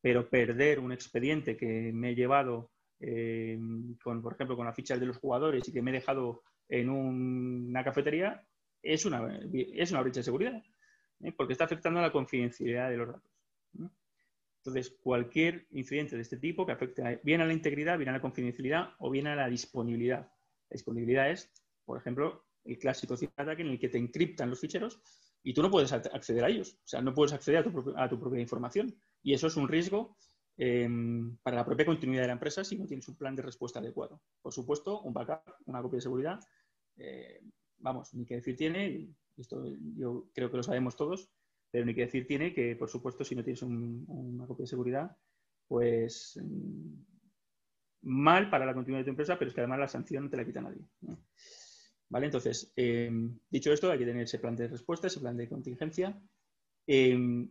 pero perder un expediente que me he llevado, con, por ejemplo, con las fichas de los jugadores y que me he dejado en una cafetería, es una, es una brecha de seguridad, porque está afectando a la confidencialidad de los datos. Entonces, cualquier incidente de este tipo que afecte bien a la integridad, bien a la confidencialidad o bien a la disponibilidad. La disponibilidad es, por ejemplo, el clásico ciberataque en el que te encriptan los ficheros y tú no puedes acceder a ellos. O sea, no puedes acceder a tu, propia información. Y eso es un riesgo em, para la propia continuidad de la empresa si no tienes un plan de respuesta adecuado. Por supuesto, un backup, una copia de seguridad, eh, vamos, ni qué decir tiene, esto yo creo que lo sabemos todos, pero ni que decir tiene que, por supuesto, si no tienes una copia de seguridad, pues mm, mal para la continuidad de tu empresa, pero es que además la sanción no te la quita nadie. ¿Vale? Entonces, em, dicho esto, hay que tener ese plan de respuesta, ese plan de contingencia, em,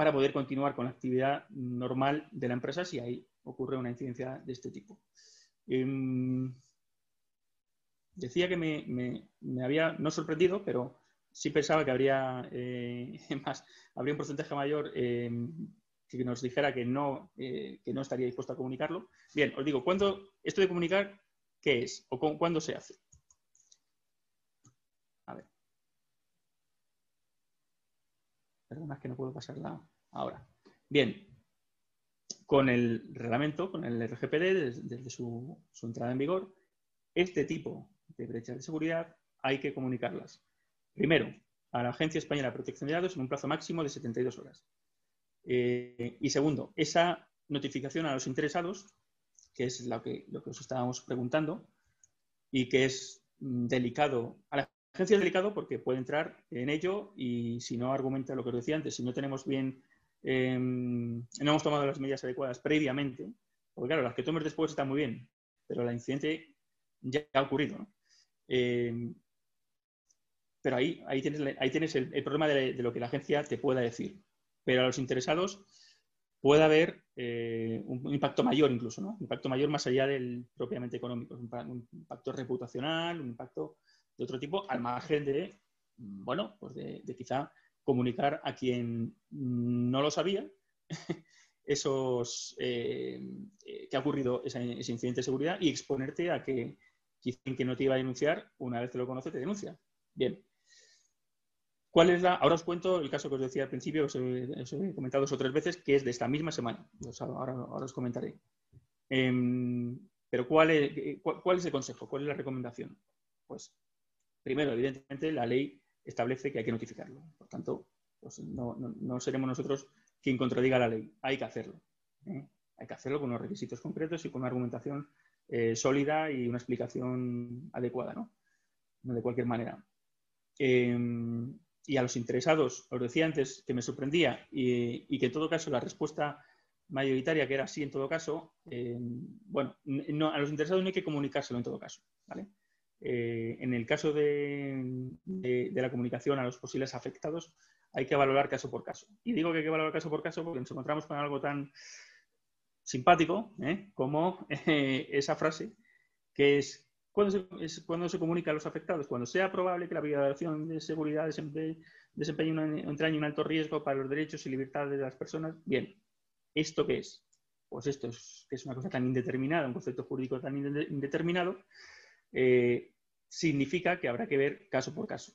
para poder continuar con la actividad normal de la empresa si ahí ocurre una incidencia de este tipo. Em, decía que me, había no sorprendido, pero sí pensaba que habría eh, más, habría un porcentaje mayor eh, que nos dijera que no, eh, que no estaría dispuesto a comunicarlo. Bien, os digo, ¿cuándo esto de comunicar qué es o cuándo se hace? A ver. Perdona, es que no puedo pasarla ahora. Bien, con el reglamento, con el RGPD, desde, su, entrada en vigor, este tipo de brechas de seguridad hay que comunicarlas Primero, a la Agencia Española de Protección de Datos en un plazo máximo de 72 horas. Eh, y segundo, esa notificación a los interesados, que es lo que, lo que os estábamos preguntando, y que es mm, delicado. A la agencia es delicado porque puede entrar en ello y si no argumenta lo que os decía antes, si no tenemos bien, em, no hemos tomado las medidas adecuadas previamente, porque claro, las que tomes después están muy bien, pero el incidente ya ha ocurrido. ¿no? Em, pero ahí, ahí tienes, ahí tienes el, problema de, lo que la agencia te pueda decir. Pero a los interesados puede haber eh, un, impacto mayor incluso, ¿no? Un impacto mayor más allá del propiamente económico. Un, impacto reputacional, un impacto de otro tipo, al margen de, bueno, pues de, quizá comunicar a quien no lo sabía esos eh, eh, que ha ocurrido ese, incidente de seguridad y exponerte a que quien que no te iba a denunciar, una vez que lo conoce, te denuncia. Bien, ¿Cuál es la? Ahora os cuento el caso que os decía al principio, os he, comentado dos o tres veces, que es de esta misma semana. ahora, os comentaré. Em, pero ¿cuál es, cuál, es el consejo? ¿Cuál es la recomendación? Pues, primero, evidentemente, la ley establece que hay que notificarlo. Por tanto, pues no, seremos nosotros quien contradiga la ley. Hay que hacerlo. ¿eh? Hay que hacerlo con unos requisitos concretos y con una argumentación eh, sólida y una explicación adecuada, ¿no? No de cualquier manera. Em, y a los interesados, os decía antes que me sorprendía y, que en todo caso la respuesta mayoritaria, que era sí en todo caso, eh, bueno, a los interesados no hay que comunicárselo en todo caso, ¿vale? En el caso de, la comunicación a los posibles afectados, hay que valorar caso por caso. Y digo que hay que valorar caso por caso porque nos encontramos con algo tan simpático como esa frase que es ¿Cuándo se, cuando se comunica a los afectados? Cuando sea probable que la violación de seguridad desempeñe, un, entrañe un alto riesgo para los derechos y libertades de las personas. Bien, ¿esto qué es? Pues esto es, que es una cosa tan indeterminada, un concepto jurídico tan indeterminado, eh, significa que habrá que ver caso por caso.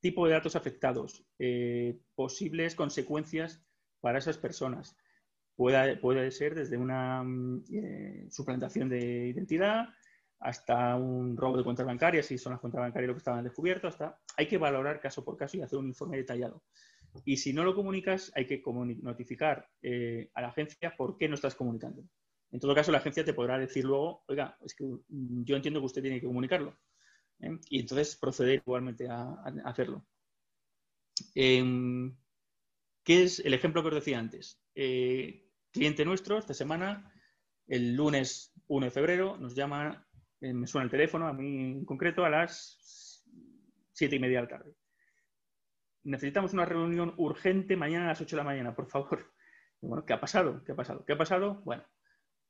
Tipo de datos afectados, eh, posibles consecuencias para esas personas. Puede, puede ser desde una mm, eh, suplantación de identidad, hasta un robo de cuentas bancarias, si son las cuentas bancarias lo que estaban descubierto, hasta hay que valorar caso por caso y hacer un informe detallado. Y si no lo comunicas, hay que notificar a la agencia por qué no estás comunicando. En todo caso, la agencia te podrá decir luego, oiga, es que yo entiendo que usted tiene que comunicarlo. ¿eh? Y entonces proceder igualmente a, hacerlo. Em, ¿Qué es el ejemplo que os decía antes? Eh, cliente nuestro, esta semana, el lunes 1 de febrero, nos llama eh, me suena el teléfono, a mí en concreto, a las siete y media de la tarde. Necesitamos una reunión urgente mañana a las 8 de la mañana, por favor. Bueno, ¿qué ha pasado? ¿Qué ha pasado? ¿Qué ha pasado? Bueno,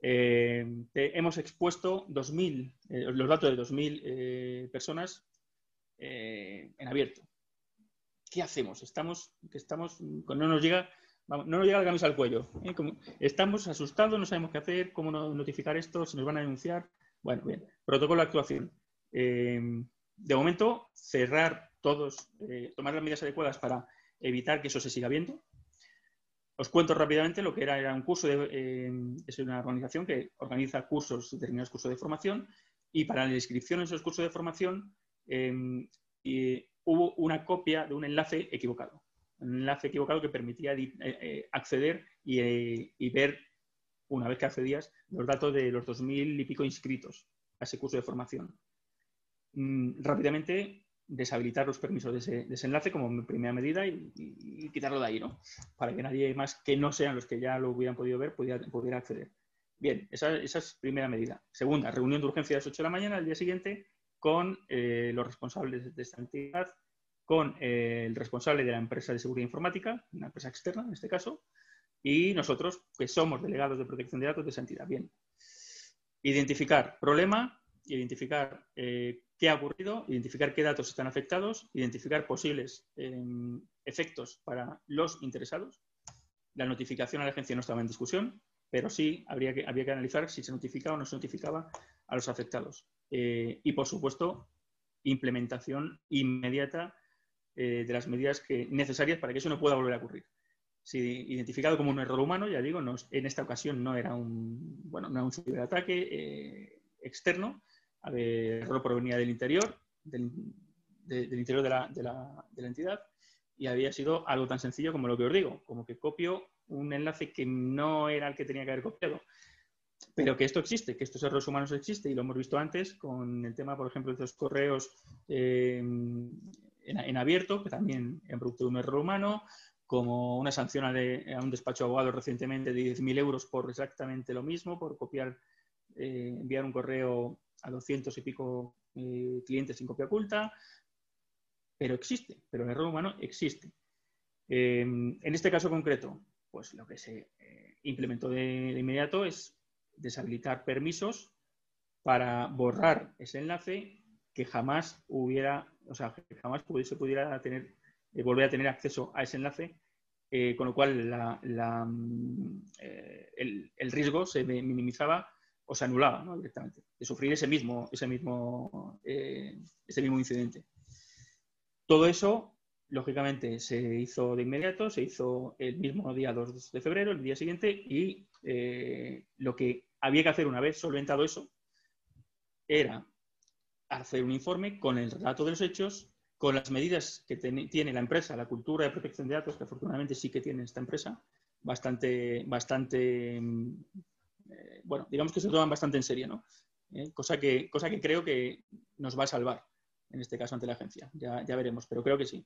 eh, hemos expuesto 2000, eh, los datos de 2.000 personas en abierto. ¿Qué hacemos? Estamos, que estamos, no nos llega, no nos llega la camisa al cuello. estamos asustados, no sabemos qué hacer, cómo notificar esto, se nos van a denunciar. Bueno, bien. Protocolo de actuación. Eh, de momento, cerrar todos, eh, tomar las medidas adecuadas para evitar que eso se siga viendo. Os cuento rápidamente lo que era, era un curso, de, eh, es una organización que organiza cursos, determinados cursos de formación, y para la inscripción en esos cursos de formación hubo una copia de un enlace equivocado. Un enlace equivocado que permitía acceder y ver una vez que accedías, los datos de los 2.000 y pico inscritos a ese curso de formación. Mm, rápidamente deshabilitar los permisos de ese, enlace como primera medida y, quitarlo de ahí, ¿no? Para que nadie más que no sean los que ya lo hubieran podido ver pudiera, acceder. Bien, esa, es primera medida. Segunda, reunión de urgencia a las 8 de la mañana al día siguiente con eh, los responsables de esta entidad, con eh, el responsable de la empresa de seguridad informática, una empresa externa en este caso, y nosotros, que somos delegados de protección de datos de esa entidad. Bien. Identificar problema, identificar eh, qué ha ocurrido, identificar qué datos están afectados, identificar posibles em, efectos para los interesados. La notificación a la agencia no estaba en discusión, pero sí habría que, que analizar si se notificaba o no se notificaba a los afectados. Eh, y, por supuesto, implementación inmediata eh, de las medidas necesarias para que eso no pueda volver a ocurrir identificado como un error humano, ya digo, en esta ocasión no era un, bueno, no un ciberataque externo, el error provenía del interior, del, interior de la, de, la, de la, entidad, y había sido algo tan sencillo como lo que os digo, como que copio un enlace que no era el que tenía que haber copiado. Pero que esto existe, que estos errores humanos existen, y lo hemos visto antes con el tema, por ejemplo, de los correos eh, en, abierto, que también han producido un error humano, como una sanción a, un despacho de abogados recientemente de 10.000 euros por exactamente lo mismo, por copiar, eh, enviar un correo a 200 y pico eh, clientes sin copia oculta, pero existe, pero el error humano existe. Em, en este caso concreto, pues lo que se eh, implementó de, inmediato es deshabilitar permisos para borrar ese enlace que jamás hubiera, o sea, que jamás se pudiera tener eh, volver a tener acceso a ese enlace, con lo cual mm, el, riesgo se minimizaba o se anulaba directamente de sufrir ese mismo, ese mismo, ese mismo incidente. Todo eso, lógicamente, se hizo de inmediato, se hizo el mismo día 2 de febrero, el día siguiente, y lo que había que hacer una vez solventado eso era hacer un informe con el relato de los hechos con las medidas que tiene la empresa, la cultura de protección de datos, que afortunadamente sí que tiene esta empresa, bastante, bastante, mm, eh, bueno, digamos que se toman bastante en serio, ¿no? Eh, cosa, que, cosa que creo que nos va a salvar, en este caso, ante la agencia. Ya, ya veremos, pero creo que sí.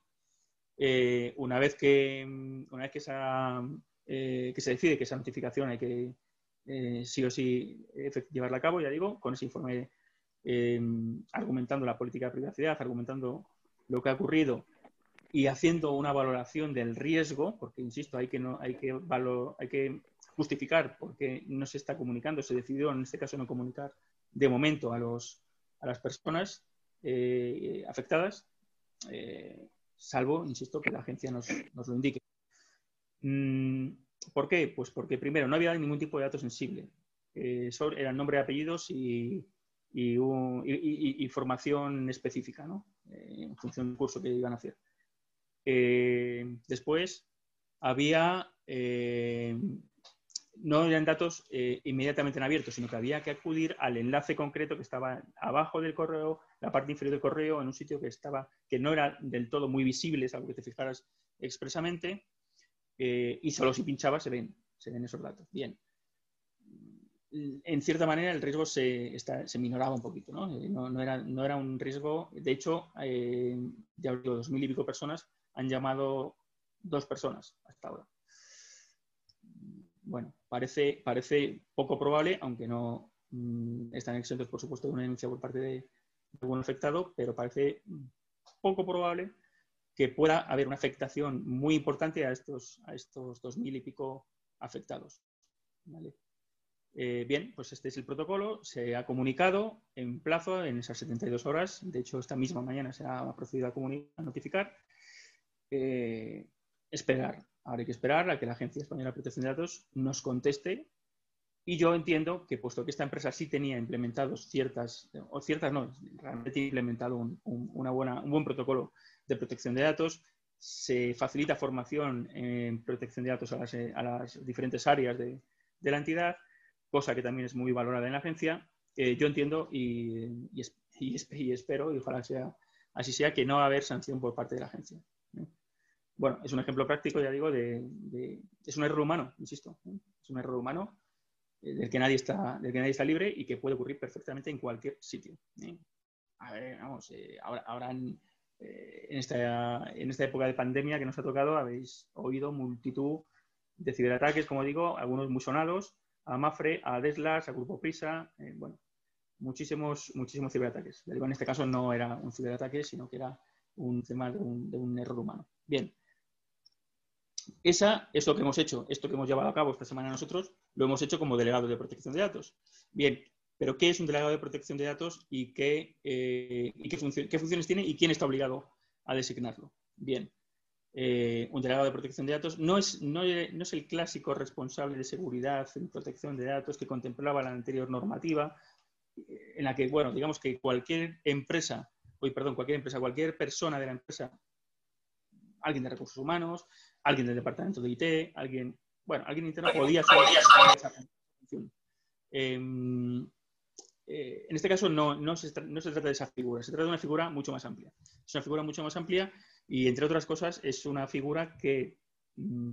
Eh, una vez que, mm, una vez que, que se decide que esa notificación hay que sí o sí llevarla a cabo, ya digo, con ese informe em, argumentando la política de privacidad, argumentando lo que ha ocurrido y haciendo una valoración del riesgo, porque insisto, hay que, no, hay que, hay que justificar por qué no se está comunicando, se decidió en este caso no comunicar de momento a, los, a las personas eh, afectadas, eh, salvo, insisto, que la agencia nos, lo indique. Mm, ¿Por qué? Pues porque primero no había ningún tipo de dato sensible. Eh, eran nombre y apellidos y, formación específica, ¿no? en función del curso que iban a hacer. después había no eran datos eh, inmediatamente en abierto, sino que había que acudir al enlace concreto que estaba abajo del correo, la parte inferior del correo, en un sitio que estaba, que no era del todo muy visible, es algo que te fijaras expresamente, eh, y solo si pinchabas se ven, se ven esos datos. Bien. En cierta manera el riesgo se, se minoraba un poquito, ¿no? Eh, no, era, no, era, un riesgo, de hecho, ya dos mil y pico personas han llamado dos personas hasta ahora bueno, parece, parece poco probable, aunque no mm, están exentos, por supuesto, de una denuncia por parte de, algún afectado, pero parece poco probable que pueda haber una afectación muy importante a estos, a estos dos mil y pico afectados. Eh, bien, pues este es el protocolo. Se ha comunicado en plazo, en esas 72 horas. De hecho, esta misma mañana se ha procedido a, notificar. Eh, esperar. Ahora hay que esperar a que la Agencia Española de Protección de Datos nos conteste. Y yo entiendo que, puesto que esta empresa sí tenía implementados ciertas, o ciertas no, realmente implementado un, una buena, un buen protocolo de protección de datos, se facilita formación en protección de datos a las, a las diferentes áreas de, de, la entidad, cosa que también es muy valorada en la agencia. Eh, yo entiendo y, y, y, espero, y ojalá sea, así sea, que no va a haber sanción por parte de la agencia. ¿Eh? bueno, es un ejemplo práctico, ya digo, de, es un error humano, insisto, es un error humano eh, del, que nadie está, del que nadie está libre y que puede ocurrir perfectamente en cualquier sitio. ¿eh? A ver, vamos, eh, ahora, en, esta, en esta época de pandemia que nos ha tocado habéis oído multitud de ciberataques, como digo, algunos muy sonados, a Mafre, a Deslas, a Grupo Prisa, bueno, muchísimos, muchísimos ciberataques. en este caso no era un ciberataque, sino que era un tema de un, de un error humano. Bien, esa es lo que hemos hecho, esto que hemos llevado a cabo esta semana nosotros, lo hemos hecho como delegado de protección de datos. Bien, pero ¿qué es un delegado de protección de datos y qué, eh, qué, funciones tiene y quién está obligado a designarlo? Bien, eh, un delegado de protección de datos no es, no, es el clásico responsable de seguridad en protección de datos que contemplaba la anterior normativa, eh, en la que, bueno, digamos que cualquier empresa, hoy perdón, cualquier empresa, cualquier persona de la empresa, alguien de recursos humanos, alguien del departamento de IT, alguien, bueno, alguien interno podía hacer esa función. Em, eh, en este caso no, no, se, no, se, trata de esa figura, se trata de una figura mucho más amplia. Es una figura mucho más amplia y, entre otras cosas, es una figura que, mm,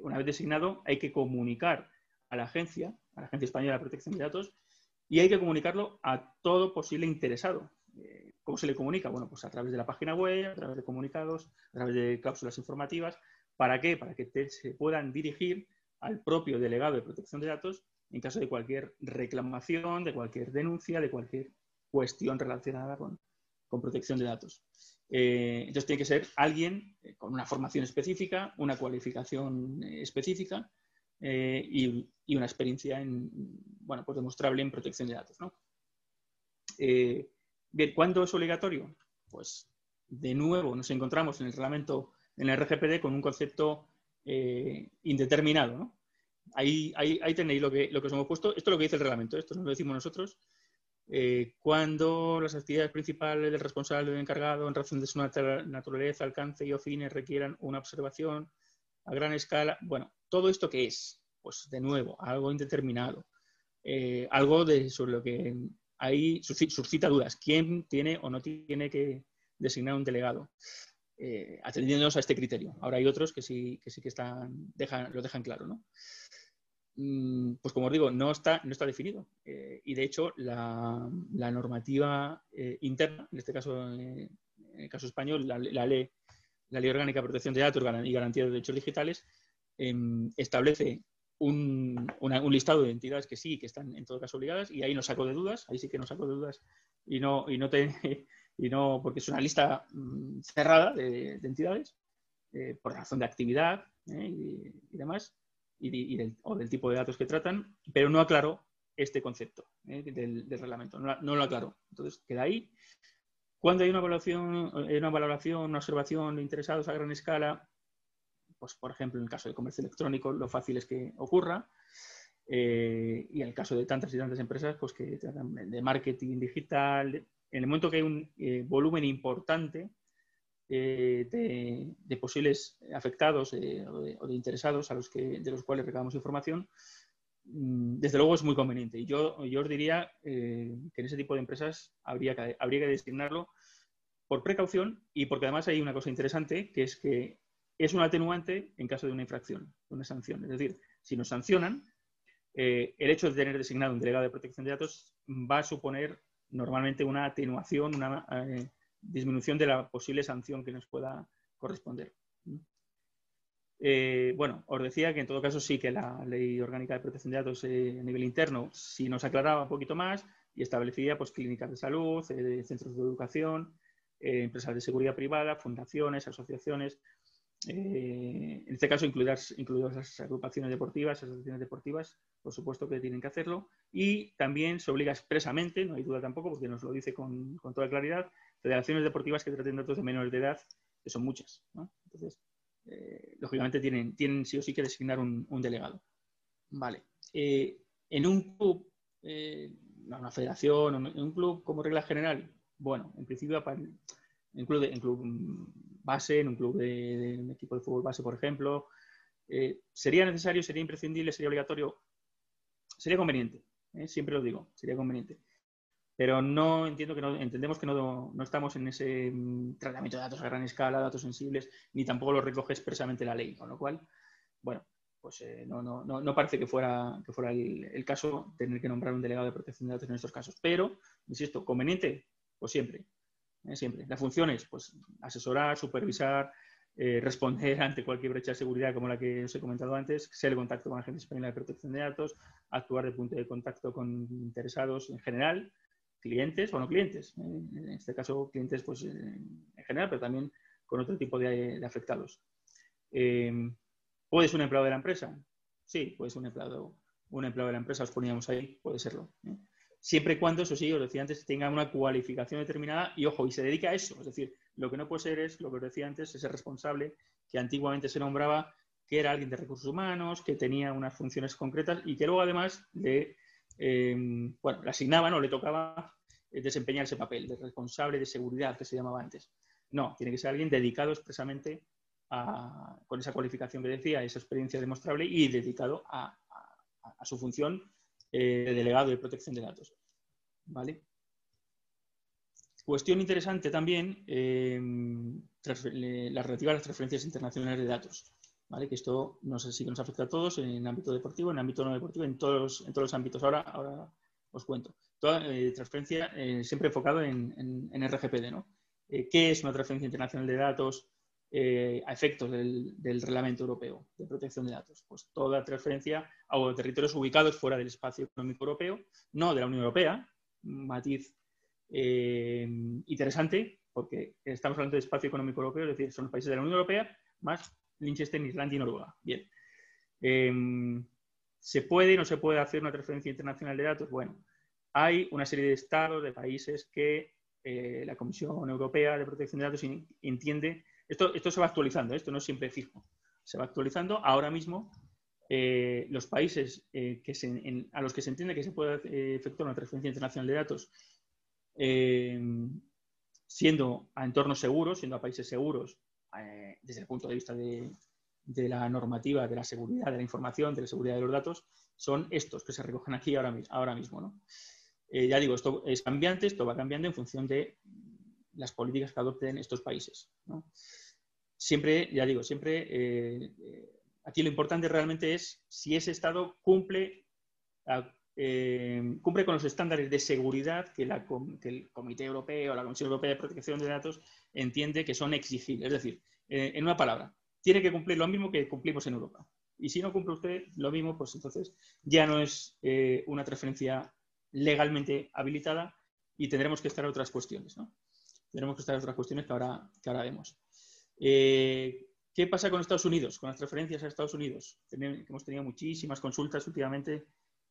una vez designado, hay que comunicar a la agencia, a la Agencia Española de Protección de Datos, y hay que comunicarlo a todo posible interesado. Eh, ¿Cómo se le comunica? Bueno, pues a través de la página web, a través de comunicados, a través de cláusulas informativas, ¿Para qué? Para que se puedan dirigir al propio delegado de protección de datos en caso de cualquier reclamación, de cualquier denuncia, de cualquier cuestión relacionada con, protección de datos. Eh, entonces tiene que ser alguien eh, con una formación específica, una cualificación eh, específica y, una experiencia en, bueno, pues demostrable en protección de datos. bien, ¿cuándo es obligatorio? Pues de nuevo nos encontramos en el reglamento en el RGPD con un concepto eh, indeterminado. Ahí, tenéis lo que, lo que os hemos puesto. Esto es lo que dice el reglamento, esto no lo decimos nosotros. Eh, cuando las actividades principales del responsable o encargado, en razón de su naturaleza, alcance y o fines, requieran una observación a gran escala. Bueno, ¿todo esto qué es? Pues de nuevo, algo indeterminado. Eh, algo sobre lo que ahí suscita dudas. ¿Quién tiene o no tiene que designar un delegado? Eh, atendiéndonos a este criterio. Ahora hay otros que sí que, sí que están, lo dejan claro, ¿no? Mm, pues como os digo, no está, no está definido. Eh, y de hecho, la, normativa eh, interna, en este caso, en el caso español, la, ley, la Ley Orgánica de Protección de Datos y Garantía de Derechos Digitales, em, establece un, listado de entidades que sí, que están en todo caso obligadas, y ahí no saco de dudas, ahí sí que no saco de dudas, y no, y no, te, y no porque es una lista mm, cerrada de, entidades, eh, por razón de actividad eh, y, demás, y, del, o del tipo de datos que tratan, pero no aclaro este concepto eh, del, reglamento, no, lo aclaro. Entonces, queda ahí. Cuando hay una evaluación, una valoración, una observación de interesados a gran escala, pues, por ejemplo, en el caso del comercio electrónico, lo fácil es que ocurra. Y en el caso de tantas y tantas empresas pues, que tratan de marketing digital, en el momento que hay un eh, volumen importante eh, de, posibles afectados o de, interesados a los que, de los cuales recabamos información, mm, desde luego es muy conveniente. Y yo, os diría que en ese tipo de empresas habría que, designarlo por precaución y porque además hay una cosa interesante, que es que es un atenuante en caso de una infracción, de una sanción. Es decir, si nos sancionan, eh, el hecho de tener designado un delegado de protección de datos va a suponer normalmente una atenuación, una eh, disminución de la posible sanción que nos pueda corresponder. Eh, bueno, os decía que en todo caso sí que la Ley Orgánica de Protección de Datos a nivel interno sí nos aclaraba un poquito más y establecía pues, clínicas de salud, centros de educación, empresas de seguridad privada, fundaciones, asociaciones, eh, en este caso, incluir las agrupaciones deportivas, asociaciones deportivas, por supuesto que tienen que hacerlo. Y también se obliga expresamente, no hay duda tampoco, porque nos lo dice con, toda claridad, federaciones deportivas que traten datos de menores de edad, que son muchas. Entonces, eh, lógicamente tienen, tienen sí o sí que designar un, delegado. Vale. Eh, en un club, una federación, en un club como regla general, bueno, en principio, en club, en club base, en un club de, un equipo de fútbol base, por ejemplo. Eh, ¿Sería necesario, sería imprescindible, sería obligatorio? Sería conveniente, ¿eh? siempre lo digo, sería conveniente. Pero no entiendo que no, entendemos que no, no estamos en ese mm, tratamiento de datos a gran escala, datos sensibles, ni tampoco lo recoge expresamente la ley, con lo cual, bueno, pues eh, no, no, no, parece que fuera, que fuera el, el, caso tener que nombrar un delegado de protección de datos en estos casos. Pero, insisto, conveniente, pues siempre. ¿Eh? siempre. La función es pues, asesorar, supervisar, eh, responder ante cualquier brecha de seguridad como la que os he comentado antes, ser el contacto con la Agencia Española de Protección de Datos, actuar de punto de contacto con interesados en general, clientes o no clientes. ¿eh? En este caso, clientes pues, en general, pero también con otro tipo de, afectados. ¿Puede ser un empleado de la empresa? Sí, puede ser un empleado, un empleado de la empresa, os poníamos ahí, puede serlo siempre y cuando, eso sí, os decía antes, tenga una cualificación determinada y, ojo, y se dedica a eso. Es decir, lo que no puede ser es, lo que os decía antes, ese responsable que antiguamente se nombraba que era alguien de recursos humanos, que tenía unas funciones concretas y que luego además le, em, bueno, le asignaban o le tocaba desempeñar ese papel de responsable de seguridad que se llamaba antes. No, tiene que ser alguien dedicado expresamente a, con esa cualificación que decía, esa experiencia demostrable y dedicado a su función eh, delegado de protección de datos. ¿Vale? Cuestión interesante también, eh, la relativa a las transferencias internacionales de datos. ¿vale? Que esto no sé si nos afecta a todos en el ámbito deportivo, en el ámbito no deportivo, en todos, en todos los ámbitos. Ahora, ahora os cuento. Toda eh, transferencia siempre enfocado en, en, en RGPD. ¿no? ¿Qué es una transferencia internacional de datos? Eh, a efectos del, reglamento europeo de protección de datos. Pues toda transferencia a territorios ubicados fuera del espacio económico europeo, no de la Unión Europea, matiz eh, interesante, porque estamos hablando de espacio económico europeo, es decir, son los países de la Unión Europea más Liechtenstein, Islandia y Noruega. Bien. Em, ¿Se puede y no se puede hacer una transferencia internacional de datos? Bueno, hay una serie de estados, de países que eh, la Comisión Europea de Protección de Datos entiende esto, se va actualizando, ¿eh? esto no es siempre fijo. Se va actualizando. Ahora mismo, eh, los países eh, a los que se entiende que se puede efectuar una transferencia internacional de datos, siendo a entornos seguros, siendo a países seguros, desde el punto de vista de, la normativa, de la seguridad de la información, de la seguridad de los datos, son estos que se recogen aquí ahora, ahora mismo. ya digo, esto es cambiante, esto va cambiando en función de las políticas que adopten estos países. Siempre, ya digo, siempre eh, eh, aquí lo importante realmente es si ese Estado cumple, eh, cumple con los estándares de seguridad que, el Comité Europeo o la Comisión Europea de Protección de Datos entiende que son exigibles. Es decir, en una palabra, tiene que cumplir lo mismo que cumplimos en Europa. Y si no cumple usted lo mismo, pues entonces ya no es eh, una transferencia legalmente habilitada y tendremos que estar a otras cuestiones. Tendremos que estar a otras cuestiones que ahora, que ahora vemos. Eh, ¿Qué pasa con Estados Unidos, con las transferencias a Estados Unidos? hemos tenido muchísimas consultas últimamente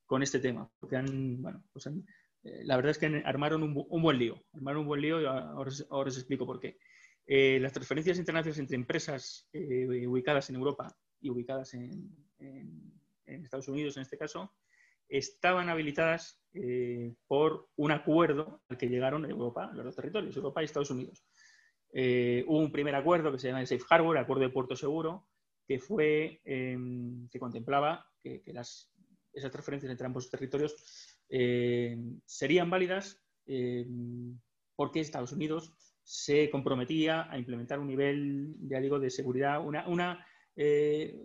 con este tema, pues eh, la verdad es que armaron un, buen lío, armaron un buen lío y ahora, os explico por qué. Eh, las transferencias internacionales entre empresas ubicadas en Europa y ubicadas en, Estados Unidos, en este caso, estaban habilitadas por un acuerdo al que llegaron Europa, los dos territorios, Europa y Estados Unidos. hubo un primer acuerdo que se llama el Safe Harbor, el Acuerdo de Puerto Seguro, que fue em, que contemplaba que, esas transferencias entre ambos territorios serían válidas porque Estados Unidos se comprometía a implementar un nivel, ya digo, de seguridad, una, una, eh,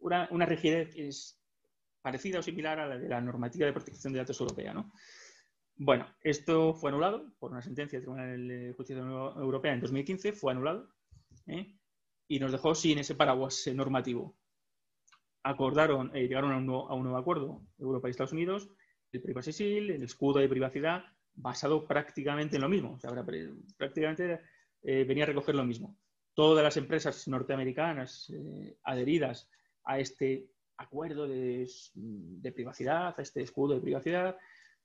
una, rigidez parecida o similar a la de la normativa de protección de datos europea. ¿no? Bueno, esto fue anulado por una sentencia del Tribunal de Justicia Europea en 2015, fue anulado ¿eh? y nos dejó sin ese paraguas normativo. Acordaron, eh, llegaron a un, nuevo, a un, nuevo, acuerdo Europa y Estados Unidos, el Privacy Shield, el escudo de privacidad, basado prácticamente en lo mismo. prácticamente eh, venía a recoger lo mismo. Todas las empresas norteamericanas eh, adheridas a este acuerdo de, privacidad, a este escudo de privacidad,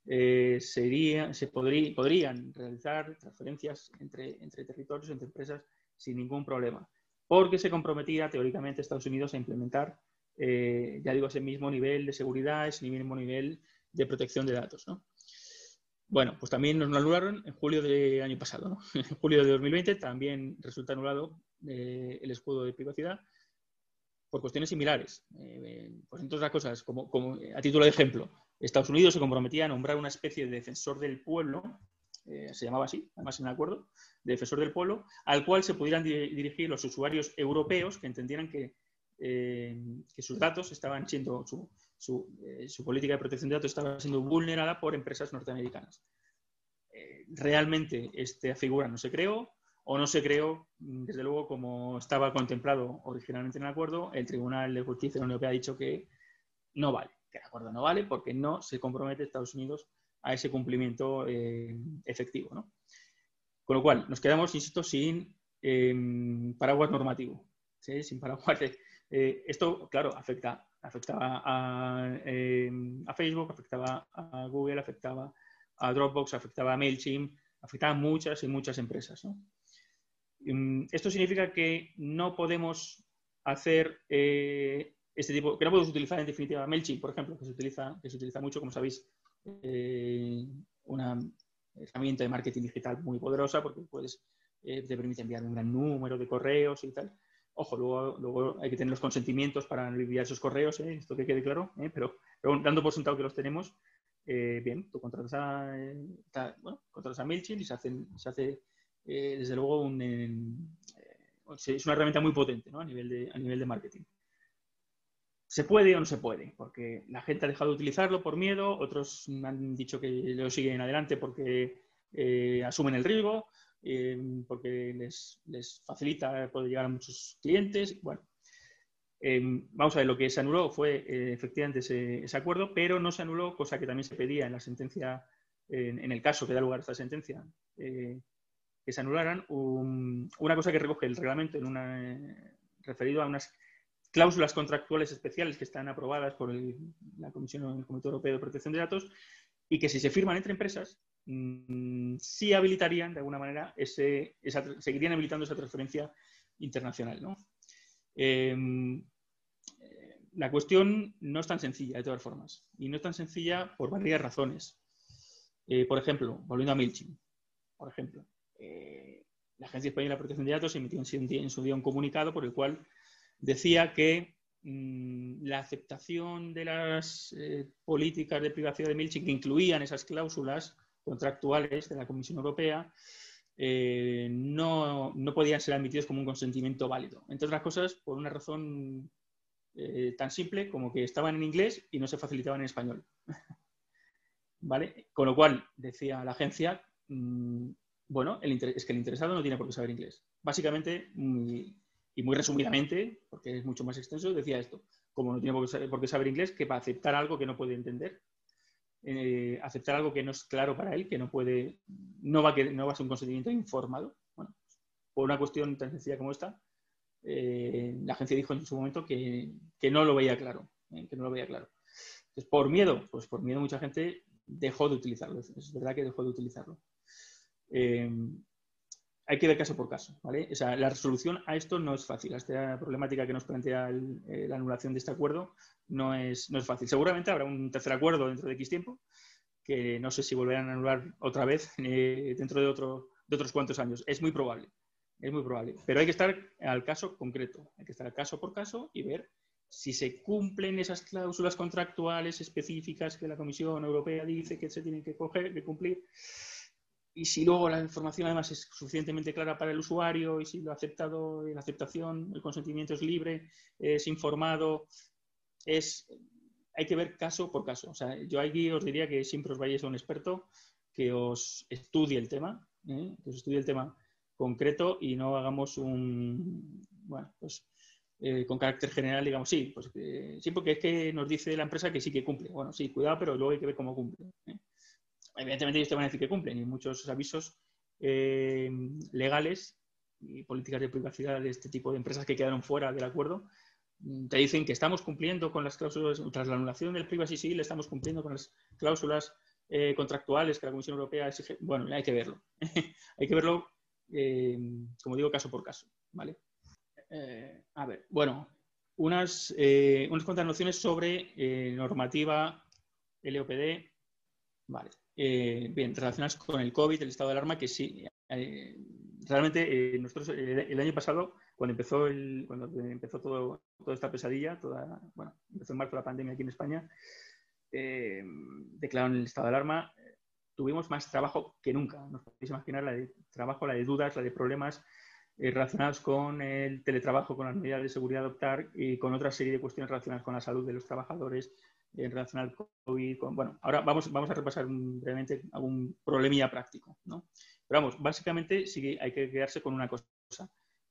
eh, se podrían realizar transferencias entre, territorios, entre empresas, sin ningún problema. Porque se comprometía teóricamente Estados Unidos a implementar, ya digo, ese mismo nivel de seguridad, ese mismo nivel de protección de datos. ¿no? Bueno, pues también nos anularon en julio del año pasado. ¿no? En julio de 2020 también resulta anulado eh, el escudo de privacidad por cuestiones similares. Eh, pues entre otras cosas, como, a título de ejemplo, Estados Unidos se comprometía a nombrar una especie de defensor del pueblo, eh, se llamaba así, además en el acuerdo, de defensor del pueblo, al cual se pudieran dirigir los usuarios europeos que entendieran que, que sus datos estaban siendo, su, eh, su, política de protección de datos estaba siendo vulnerada por empresas norteamericanas. Eh, realmente esta figura no se creó o no se creó, mm, desde luego, como estaba contemplado originalmente en el acuerdo. El Tribunal de Justicia de la Unión Europea ha dicho que no vale, que el acuerdo no vale porque no se compromete Estados Unidos a ese cumplimiento eh, efectivo. Con lo cual, nos quedamos, insisto, sin em, paraguas normativo, sin paraguas esto, claro, afecta afectaba eh, a, Facebook, afectaba a Google, afectaba a Dropbox, afectaba a MailChimp, afectaba a muchas y muchas empresas. Mm, esto significa que no podemos hacer eh, este tipo, que no podemos utilizar en definitiva MailChimp, por ejemplo, que se utiliza, que se utiliza mucho, como sabéis, eh, una herramienta de marketing digital muy poderosa porque puedes, te permite enviar un gran número de correos y tal. Ojo, luego, hay que tener los consentimientos para enviar esos correos, ¿eh? esto que quede claro, ¿eh? pero, dando por sentado que los tenemos, eh, bien, tú contratas a, contratas a MailChimp y se, se hace, desde luego, un, es una herramienta muy potente a, nivel de, marketing. ¿Se puede o no se puede? Porque la gente ha dejado de utilizarlo por miedo, otros han dicho que lo siguen adelante porque asumen el riesgo, porque les, facilita poder llegar a muchos clientes. Bueno, vamos a ver, lo que se anuló fue eh, efectivamente ese, acuerdo, pero no se anuló, cosa que también se pedía en la sentencia, en, el caso que da lugar a esta sentencia, eh, que se anularan, una cosa que recoge el reglamento en una, referido a unas cláusulas contractuales especiales que están aprobadas por la Comisión el Comité Europeo de Protección de Datos y que si se firman entre empresas, Mm, sí habilitarían, de alguna manera, ese, seguirían habilitando esa transferencia internacional. Em, eh, la cuestión no es tan sencilla, de todas formas, y no es tan sencilla por varias razones. Eh, por ejemplo, volviendo a MailChimp, por ejemplo, eh, la Agencia Española de Protección de Datos emitió en su día un comunicado por el cual decía que mm, la aceptación de las políticas de privacidad de MailChimp que incluían esas cláusulas contractuales de la Comisión Europea eh, no, podían ser admitidos como un consentimiento válido. Entre otras cosas, por una razón eh, tan simple como que estaban en inglés y no se facilitaban en español. ¿Vale? Con lo cual, decía la agencia, mm, bueno, el es que el interesado no tiene por qué saber inglés. Básicamente, y muy resumidamente, porque es mucho más extenso, decía esto. como no tiene por qué saber, inglés, que para aceptar algo que no puede entender, eh, aceptar algo que no es claro para él, que no puede, no va, a, ser un consentimiento informado. Bueno, por una cuestión tan sencilla como esta, eh, la agencia dijo en su momento que, no lo veía claro, que no lo veía claro. Entonces, por miedo, pues por miedo mucha gente dejó de utilizarlo. Es verdad que dejó de utilizarlo. Eh, hay que ver caso por caso. O sea, la resolución a esto no es fácil. Esta problemática que nos plantea eh, la anulación de este acuerdo no es, no es fácil. Seguramente habrá un tercer acuerdo dentro de X tiempo, que no sé si volverán a anular otra vez eh, dentro de, otro, de otros cuantos años. Es muy probable, es muy probable. Pero hay que estar al caso concreto, hay que estar caso por caso y ver si se cumplen esas cláusulas contractuales específicas que la Comisión Europea dice que se tienen que, coger, que cumplir y si luego la información además es suficientemente clara para el usuario y si lo ha aceptado, la aceptación, el consentimiento es libre, es informado, es, hay que ver caso por caso. O sea, yo aquí os diría que siempre os vayáis a un experto que os estudie el tema, ¿eh? que os estudie el tema concreto y no hagamos un, bueno, pues eh, con carácter general, digamos, sí, pues sí, porque es que nos dice la empresa que sí que cumple. Bueno, sí, cuidado, pero luego hay que ver cómo cumple. ¿eh? Evidentemente ellos te van a decir que cumplen y muchos avisos eh, legales y políticas de privacidad de este tipo de empresas que quedaron fuera del acuerdo mm, te dicen que estamos cumpliendo con las cláusulas, tras la anulación del privacy shield, estamos cumpliendo con las cláusulas eh, contractuales que la Comisión Europea exige. Bueno, hay que verlo. hay que verlo, eh, como digo, caso por caso. ¿vale? a ver, bueno, unas, unas cuantas nociones sobre normativa LOPD. Vale. Eh, bien, relacionadas con el COVID, el estado de alarma, que sí, eh, realmente eh, nosotros el, año pasado, cuando empezó, el, cuando empezó todo, toda esta pesadilla, toda, bueno, empezó en marzo la pandemia aquí en España, declararon el estado de alarma, tuvimos más trabajo que nunca. Nos podéis imaginar la de trabajo, la de dudas, la de problemas relacionados con el teletrabajo, con las medidas de seguridad adoptar y con otra serie de cuestiones relacionadas con la salud de los trabajadores, en relación al COVID. bueno, ahora vamos, vamos a repasar brevemente algún problemilla práctico, ¿no? Pero vamos, básicamente sí hay que quedarse con una cosa.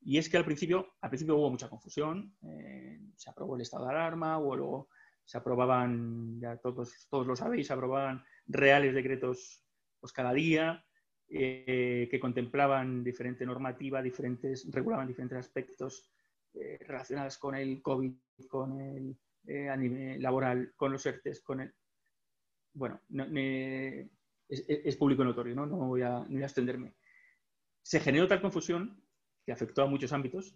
Y es que al principio, al principio hubo mucha confusión. Eh, se aprobó el estado de alarma, o luego se aprobaban, ya todos, todos lo sabéis, se aprobaban reales decretos pues, cada día eh, que contemplaban diferente normativa, diferentes, regulaban diferentes aspectos eh, relacionados con el COVID, con el eh, a nivel laboral, con los ERTES, con el... Bueno, es, público notorio, ¿no? No voy, a, extenderme. Se generó tal confusión que afectó a muchos ámbitos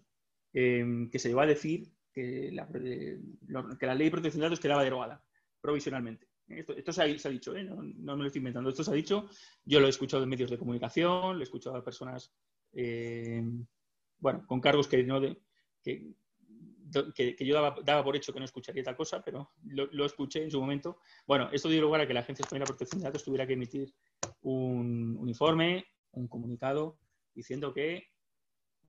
em, que se llevó a decir que la, que la ley de protección de datos quedaba derogada provisionalmente. Esto, se, ha, dicho, ¿eh? no, me lo estoy inventando, esto se ha dicho, yo lo he escuchado en medios de comunicación, lo he escuchado a personas, bueno, con cargos que no de, que, que, yo daba, por hecho que no escucharía tal cosa, pero lo, escuché en su momento. Bueno, esto dio lugar a que la Agencia Española de Protección de Datos tuviera que emitir un, informe, un comunicado, diciendo que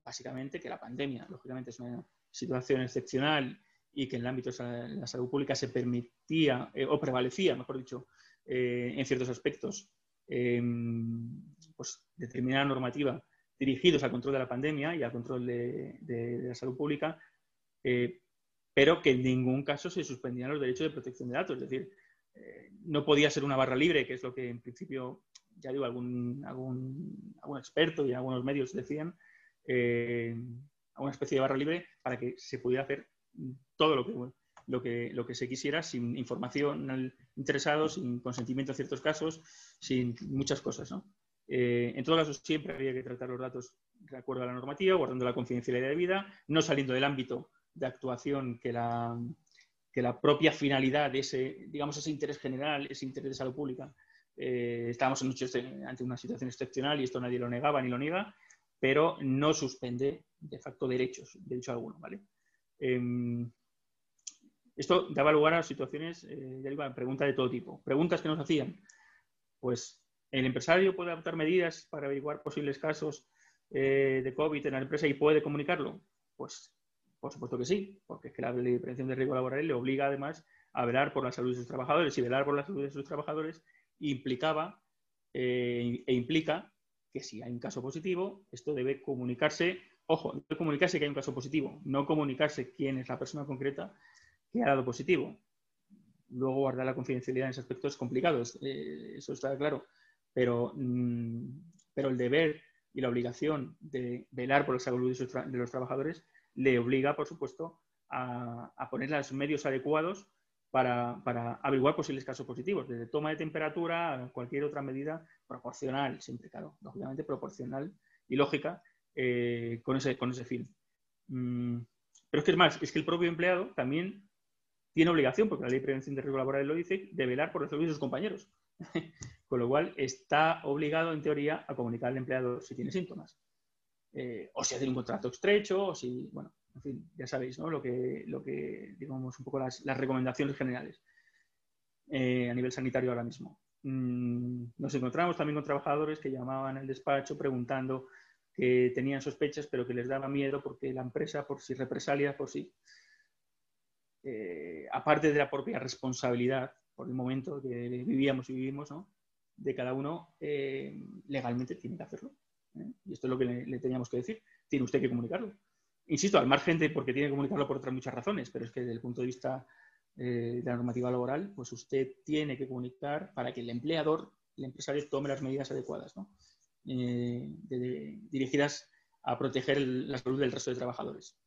básicamente que la pandemia, lógicamente, es una situación excepcional y que en el ámbito de la salud pública se permitía, eh, o prevalecía, mejor dicho, eh, en ciertos aspectos, em, pues determinada normativa dirigidos al control de la pandemia y al control de la salud pública, eh, pero que en ningún caso se suspendían los derechos de protección de datos. Es decir, eh, no podía ser una barra libre, que es lo que en principio, ya digo, algún, algún, algún experto y algunos medios decían, eh, una especie de barra libre para que se pudiera hacer todo lo que, lo que, lo que se quisiera sin información al interesado, sin consentimiento en ciertos casos, sin muchas cosas. ¿no? Eh, en todo caso, siempre había que tratar los datos de acuerdo a la normativa, guardando la confidencialidad de vida, no saliendo del ámbito de actuación que la, que la propia finalidad de ese, digamos, ese interés general, ese interés de salud pública. Eh, estábamos ante una situación excepcional y esto nadie lo negaba ni lo niega, pero no suspende de facto derechos, derecho alguno, ¿vale? Em, esto daba lugar a situaciones, eh, ya digo, preguntas de todo tipo. Preguntas que nos hacían, pues, ¿el empresario puede adoptar medidas para averiguar posibles casos eh, de COVID en la empresa y puede comunicarlo? Pues por supuesto que sí, porque es que la ley de prevención de riesgo laboral le obliga además a velar por la salud de sus trabajadores y velar por la salud de sus trabajadores implicaba eh, e implica que si hay un caso positivo, esto debe comunicarse, ojo, debe comunicarse que hay un caso positivo, no comunicarse quién es la persona concreta que ha dado positivo. Luego guardar la confidencialidad en ese aspecto es complicado, eh, eso está claro, pero, mm, pero el deber y la obligación de velar por la salud de los trabajadores le obliga, por supuesto, a, poner los medios adecuados para, averiguar posibles casos positivos, desde toma de temperatura a cualquier otra medida proporcional, siempre, claro, lógicamente proporcional y lógica eh, con, ese, con ese fin. Mm, pero es que es más, es que el propio empleado también tiene obligación, porque la ley de prevención de riesgo laboral lo dice, de velar por la salud de sus compañeros. Con lo cual está obligado, en teoría, a comunicar al empleado si tiene síntomas. Eh, o si hace un contrato estrecho, o si, bueno, en fin, ya sabéis, ¿no? Lo que, lo que digamos, un poco las, recomendaciones generales eh, a nivel sanitario ahora mismo. Mm, nos encontramos también con trabajadores que llamaban al despacho preguntando que tenían sospechas, pero que les daba miedo porque la empresa, por si represalia, por si, eh, aparte de la propia responsabilidad por el momento que vivíamos y vivimos, ¿no? de cada uno, legalmente tiene que hacerlo. ¿Eh? Y esto es lo que le, teníamos que decir. Tiene usted que comunicarlo. Insisto, al margen de porque tiene que comunicarlo por otras muchas razones, pero es que desde el punto de vista de la normativa laboral, pues usted tiene que comunicar para que el empleador, el empresario, tome las medidas adecuadas. ¿no? Eh, dirigidas a proteger la salud del resto de trabajadores.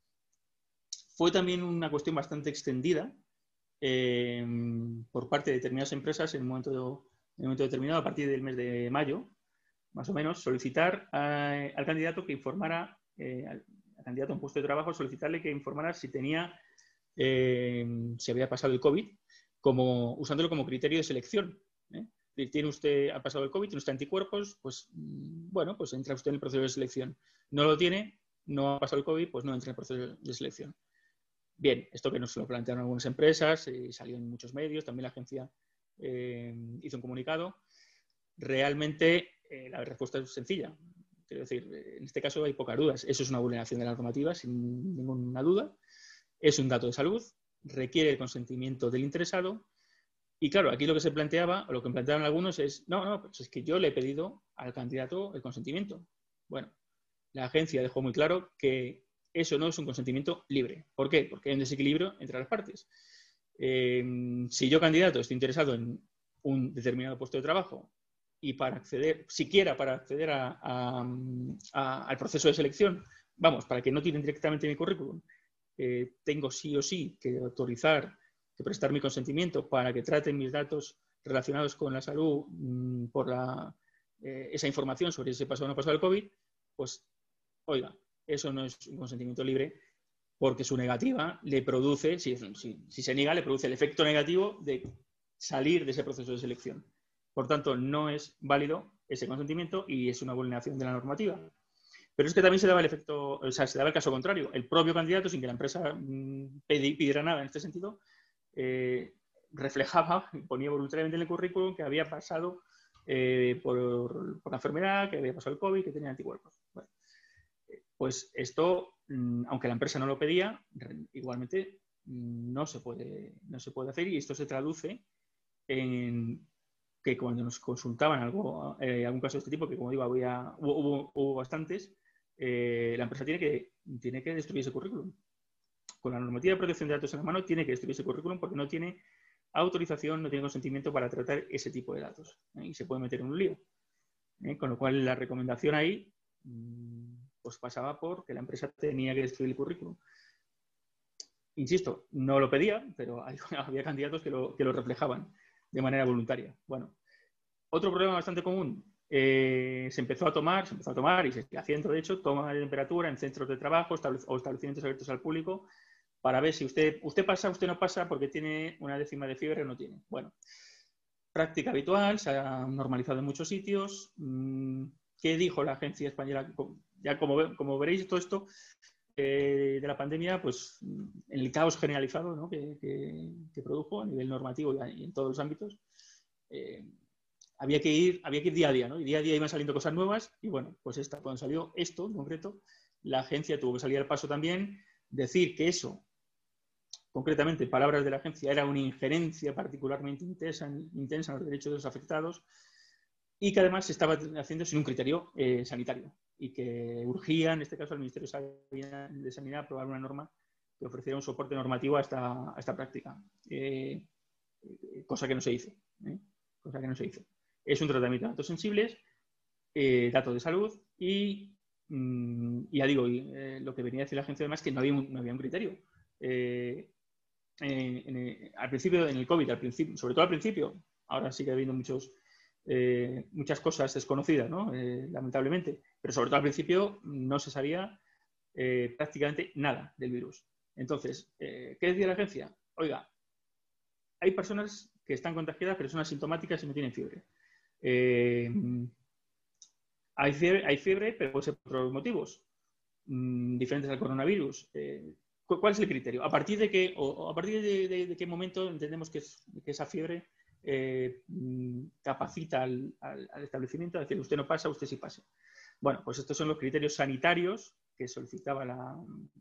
Fue también una cuestión bastante extendida eh, por parte de determinadas empresas en un, momento, momento determinado, a partir del mes de mayo, más o menos, solicitar al candidato que informara, eh, al, candidato a un puesto de trabajo, solicitarle que informara si tenía, si había pasado el COVID, como, usándolo como criterio de selección tiene usted, ha pasado el COVID, tiene usted anticuerpos, pues mm, bueno, pues entra usted en el proceso de selección. No lo tiene, no ha pasado el COVID, pues no entra en el proceso de selección. Bien, esto que nos lo plantearon algunas empresas, y salió en muchos medios, también la agencia eh, hizo un comunicado. Realmente eh, la respuesta es sencilla. Quiero decir, en este caso hay pocas dudas. Eso es una vulneración de la normativa, sin ninguna duda. Es un dato de salud, requiere el consentimiento del interesado y claro, aquí lo que se planteaba, o lo que planteaban algunos es, no, no, pues es que yo le he pedido al candidato el consentimiento. Bueno, la agencia dejó muy claro que eso no es un consentimiento libre. ¿Por qué? Porque hay un desequilibrio entre las partes. Em, si yo, candidato, estoy interesado en un determinado puesto de trabajo y para acceder, siquiera para acceder al proceso de selección, vamos, para que no tienen directamente mi currículum, eh, tengo sí o sí que autorizar que prestar mi consentimiento para que traten mis datos relacionados con la salud mm, por eh, esa información sobre si pasó o no pasó el COVID, pues, oiga, eso no es un consentimiento libre porque su negativa le produce, si, si, se niega, le produce el efecto negativo de salir de ese proceso de selección. Por tanto, no es válido ese consentimiento y es una vulneración de la normativa. Pero es que también se daba el efecto, o sea, se daba el caso contrario. El propio candidato, sin que la empresa mm, pidiera nada en este sentido, eh, reflejaba, ponía voluntariamente en el currículum que había pasado eh, por, la enfermedad, que había pasado el COVID, que tenía anticuerpos. pues esto, mm, aunque la empresa no lo pedía, igualmente mm, no se puede, no se puede hacer y esto se traduce en que cuando nos consultaban algo, eh, algún caso de este tipo, que como digo, había, hubo, bastantes, la empresa tiene que, tiene que destruir ese currículum con la normativa de protección de datos en la mano, tiene que destruir ese currículum porque no tiene autorización, no tiene consentimiento para tratar ese tipo de datos. ¿eh? Y se puede meter en un lío. ¿eh? Con lo cual, la recomendación ahí mm, pues pasaba por que la empresa tenía que destruir el currículum. Insisto, no lo pedía, pero había candidatos que lo, que lo reflejaban de manera voluntaria. Bueno, otro problema bastante común, eh, se empezó a tomar, se empezó a tomar y se está haciendo, de hecho, toma de temperatura en centros de trabajo o establecimientos abiertos al público para ver si usted, usted pasa, usted no pasa porque tiene una décima de fiebre o no tiene. Bueno, práctica habitual, se ha normalizado en muchos sitios. Mm, ¿Qué dijo la agencia española? Ya como, como veréis, todo esto de la pandemia, pues en el caos generalizado que, produjo a nivel normativo y, en todos los ámbitos, eh, había que ir, había que ir día a día, ¿no? Y día a día iban saliendo cosas nuevas y bueno, pues esta, cuando salió esto en concreto, la agencia tuvo que salir al paso también, decir que eso concretamente palabras de la agencia, era una injerencia particularmente intensa, intensa en los derechos de los afectados y que además se estaba haciendo sin un criterio eh, sanitario y que urgía, en este caso, al Ministerio de Sanidad aprobar una norma que ofreciera un soporte normativo a esta, esta práctica, eh, cosa que no se hizo. Cosa que no se hizo. Es un tratamiento de datos sensibles, datos de salud y, mm, ya digo, lo que venía a decir la agencia además es que no había un, no había un criterio. al principio, en el COVID, al principio, sobre todo al principio, ahora sigue habiendo muchos, muchas cosas desconocidas, ¿no? lamentablemente, pero sobre todo al principio no se sabía eh, prácticamente nada del virus. Entonces, eh, ¿qué decía la agencia? Oiga, hay personas que están contagiadas, pero son asintomáticas y no tienen fiebre. Eh, hay, fiebre hay fiebre, pero puede ser por otros motivos mm, diferentes al coronavirus. ¿Cuál es el criterio? ¿A partir de qué, o, a partir de, qué momento entendemos que, esa fiebre mm, capacita al, establecimiento a decir usted no pasa, usted sí pasa? Bueno, pues estos son los criterios sanitarios que solicitaba la,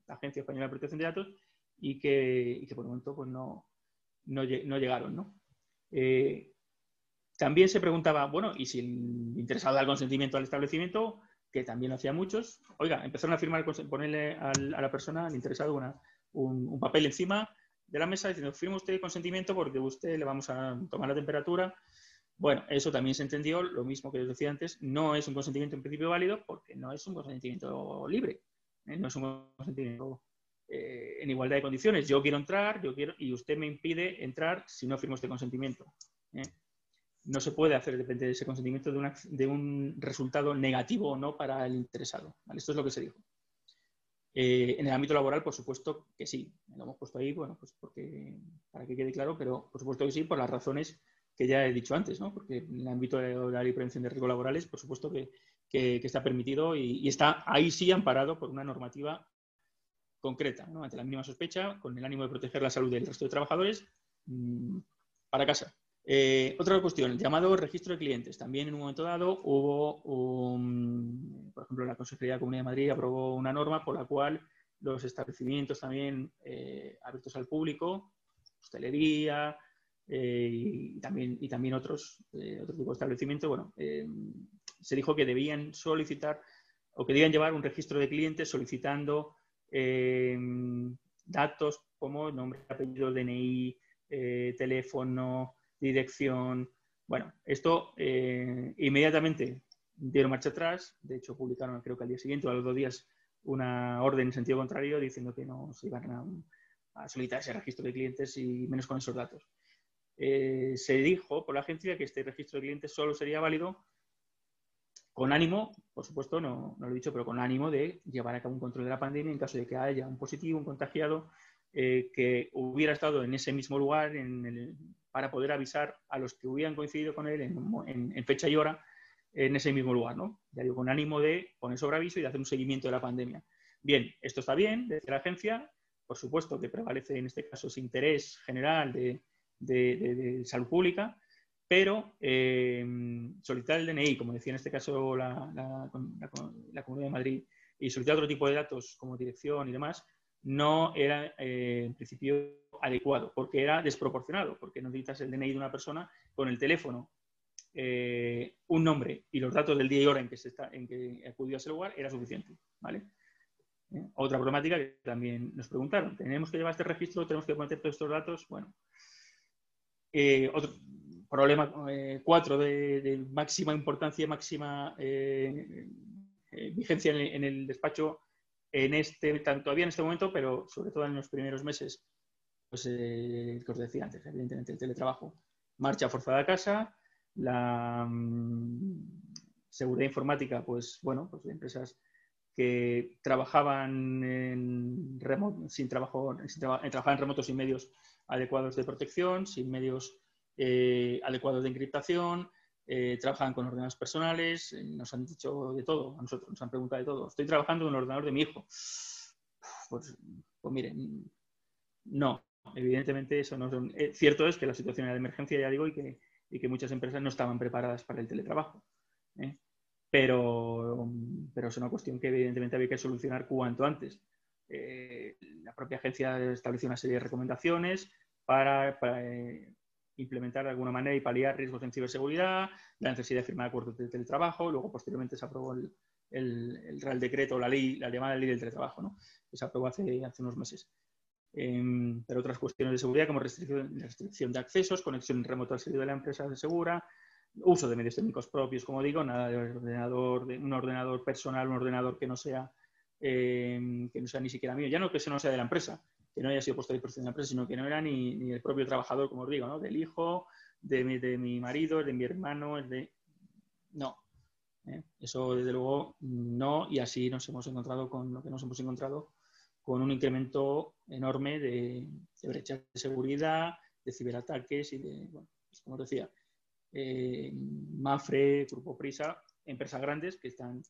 Agencia Española de Protección de Datos y que, por el momento pues no, no, llegaron. Eh, también se preguntaba, bueno, y si el interesado da el consentimiento al establecimiento, que también lo hacían muchos, oiga, empezaron a firmar, ponerle a la persona, al interesado, un, un, papel encima de la mesa diciendo, firme usted consentimiento porque usted le vamos a tomar la temperatura bueno, eso también se entendió, lo mismo que les decía antes, no es un consentimiento en principio válido porque no es un consentimiento libre, ¿eh? no es un consentimiento eh, en igualdad de condiciones. Yo quiero entrar, yo quiero, y usted me impide entrar si no firmo este consentimiento. ¿eh? No se puede hacer depende de ese consentimiento de, un resultado negativo o no para el interesado. Esto es lo que se dijo. En el ámbito laboral, por supuesto que sí. Lo hemos puesto ahí, bueno, pues porque, para que quede claro, pero por supuesto que sí, por las razones que ya he dicho antes, ¿no? porque en el ámbito de la prevención de riesgos laborales, por supuesto que, está permitido y, está ahí sí amparado por una normativa concreta, ¿no? ante la mínima sospecha, con el ánimo de proteger la salud del resto de trabajadores, mm, para casa. Eh, otra cuestión, el llamado registro de clientes. También en un momento dado hubo, por ejemplo, la Consejería de Comunidad de Madrid aprobó una norma por la cual los establecimientos también eh, abiertos al público, hostelería, eh, y, también, otros, otro de establecimientos, bueno, se dijo que debían solicitar o que debían llevar un registro de clientes solicitando datos como nombre, apellido, DNI, teléfono, dirección. Bueno, esto inmediatamente dieron marcha atrás. De hecho, publicaron, creo que al día siguiente o a los dos días, una orden en sentido contrario diciendo que no se iban a, a solicitar ese registro de clientes y menos con esos datos. Eh, se dijo por la agencia que este registro de clientes solo sería válido con ánimo, por supuesto, no, lo he dicho, pero con ánimo de llevar a cabo un control de la pandemia en caso de que haya un positivo, un contagiado, eh, que hubiera estado en ese mismo lugar para poder avisar a los que hubieran coincidido con él en, fecha y hora en ese mismo lugar, ¿no? Ya digo, con ánimo de poner sobre aviso y de hacer un seguimiento de la pandemia. Bien, esto está bien, desde la agencia, por supuesto que prevalece en este caso ese interés general de, salud pública, pero eh, solicitar el DNI, como decía en este caso la, Comunidad de Madrid, y solicitar otro tipo de datos como dirección y demás, no era eh, en principio adecuado, porque era desproporcionado, porque necesitas el DNI de una persona con el teléfono, eh, un nombre y los datos del día y hora en que, se está, en que acudió a ese lugar, era suficiente. ¿vale? Otra problemática que también nos preguntaron, ¿tenemos que llevar este registro? ¿Tenemos que poner todos estos datos? Bueno, eh, otro problema eh, cuatro de, máxima importancia, máxima eh, vigencia en, el despacho en este, todavía en este momento, pero sobre todo en los primeros meses, pues que os decía antes, evidentemente el teletrabajo, marcha forzada a casa, la mm, seguridad informática, pues bueno, pues de empresas que trabajaban en remoto, sin trabajo, sin trabajaban en remotos sin medios adecuados de protección, sin medios eh, adecuados de encriptación, eh, trabajan con ordenadores personales, eh, nos han dicho de todo, a nosotros nos han preguntado de todo. Estoy trabajando en el ordenador de mi hijo. Pues, pues miren, no, evidentemente eso no son... cierto es que la situación era de emergencia, ya digo, y que, y que muchas empresas no estaban preparadas para el teletrabajo. Pero, pero es una cuestión que evidentemente había que solucionar cuanto antes. Eh, la propia agencia estableció una serie de recomendaciones para, eh, implementar de alguna manera y paliar riesgos en ciberseguridad, la necesidad de firmar acuerdos de teletrabajo, luego posteriormente se aprobó el, el, Real Decreto, la ley, la llamada ley del teletrabajo, ¿no? que se aprobó hace, hace unos meses. em, pero otras cuestiones de seguridad como restricción, de accesos, conexión remota al servidor de la empresa de segura, uso de medios técnicos propios, como digo, nada de ordenador, de un ordenador personal, un ordenador que no sea em, que no sea ni siquiera mío, ya no que eso no sea de la empresa, que no haya sido puesto a disposición de la empresa, sino que no era ni, ni el propio trabajador, como os digo, ¿no? del hijo, de mi, de mi marido, de mi hermano, el de... No. ¿eh? Eso, desde luego, no. Y así nos hemos encontrado con lo que nos hemos encontrado con un incremento enorme de, brechas de seguridad, de ciberataques y de, bueno, pues como decía, eh, Mafre, Grupo Prisa, empresas grandes que están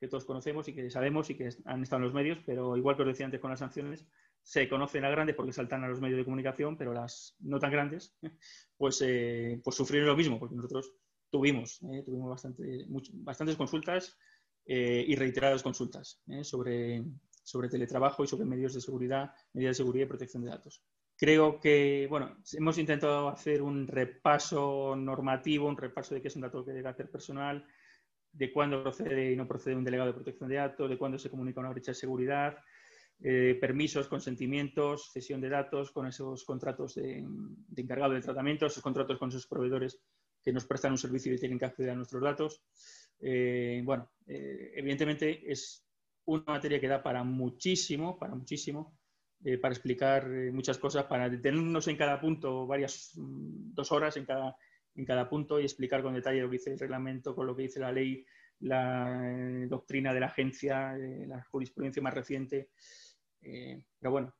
que todos conocemos y que sabemos y que han estado en los medios, pero igual que os decía antes con las sanciones, se conocen las grandes porque saltan a los medios de comunicación, pero las no tan grandes, pues, eh, pues sufrieron lo mismo, porque nosotros tuvimos, eh, tuvimos bastante, bastantes consultas eh, y reiteradas consultas sobre, sobre teletrabajo y sobre medios de seguridad, medidas de seguridad y protección de datos. Creo que, bueno, hemos intentado hacer un repaso normativo, un repaso de qué es un dato debe hacer personal, de cuándo procede y no procede un delegado de protección de datos, de cuándo se comunica una brecha de seguridad, eh, permisos, consentimientos, cesión de datos con esos contratos de, encargado de tratamiento, esos contratos con sus proveedores que nos prestan un servicio y tienen que acceder a nuestros datos. Eh, bueno, eh, evidentemente es una materia que da para muchísimo, para muchísimo, para explicar muchas cosas, para detenernos en cada punto varias, mm, dos horas en cada, en cada punto y explicar con detalle lo que dice el reglamento, con lo que dice la ley, la doctrina de la agencia, la jurisprudencia más reciente. Eh, pero bueno,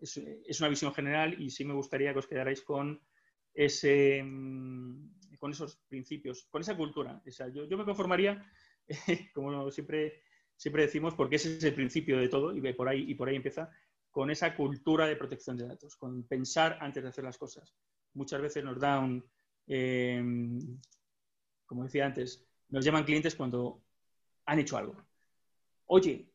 es, una visión general y sí me gustaría que os quedarais con, ese, mm, con esos principios, con esa cultura. yo, me conformaría, como siempre, siempre decimos, porque ese es el principio de todo y por ahí, y por ahí empieza, con esa cultura de protección de datos, con pensar antes de hacer las cosas. Muchas veces nos da un, em, como decía antes, nos llaman clientes cuando han hecho algo. Oye,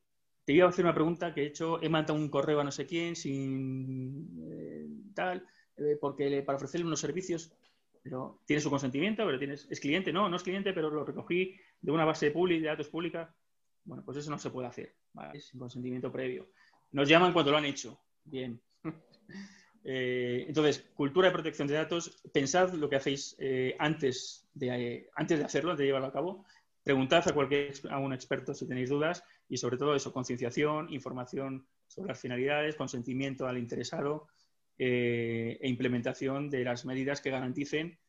te iba a hacer una pregunta que he hecho, he mandado un correo a no sé quién, sin eh, tal, eh, porque para ofrecerle unos servicios, pero tiene su consentimiento, pero tienes, es cliente, no, no es cliente, pero lo recogí de una base pública, de datos pública. Bueno, pues eso no se puede hacer, ¿vale? Sin consentimiento previo. Nos llaman cuando lo han hecho. Bien. Eh, entonces, cultura de protección de datos, pensad lo que hacéis antes, de, antes de hacerlo, de llevarlo a cabo. Preguntad a cualquier a un experto si tenéis dudas y sobre todo eso, concienciación, información sobre las finalidades, consentimiento al interesado eh, e implementación de las medidas que garanticen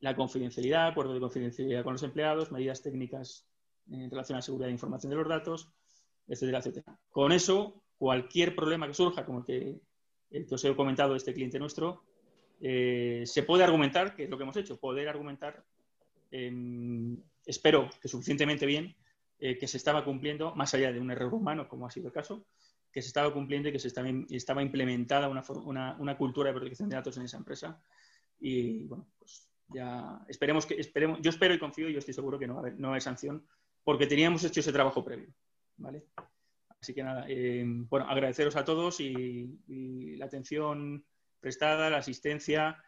la confidencialidad, acuerdo de confidencialidad con los empleados, medidas técnicas en relación a la seguridad de información de los datos, etcétera, etcétera. Con eso, cualquier problema que surja, como el que, os he comentado este cliente nuestro, eh, se puede argumentar, que es lo que hemos hecho, poder argumentar, espero que suficientemente bien, eh, que se estaba cumpliendo, más allá de un error humano, como ha sido el caso, que se estaba cumpliendo y que se estaba, estaba implementada una, una, cultura de protección de datos en esa empresa. Y bueno, pues ya esperemos que, esperemos, yo espero y confío, y yo estoy seguro que no va a haber, no hay sanción, porque teníamos hecho ese trabajo previo. ¿vale? Así que nada, eh, bueno, agradeceros a todos y, la atención prestada, la asistencia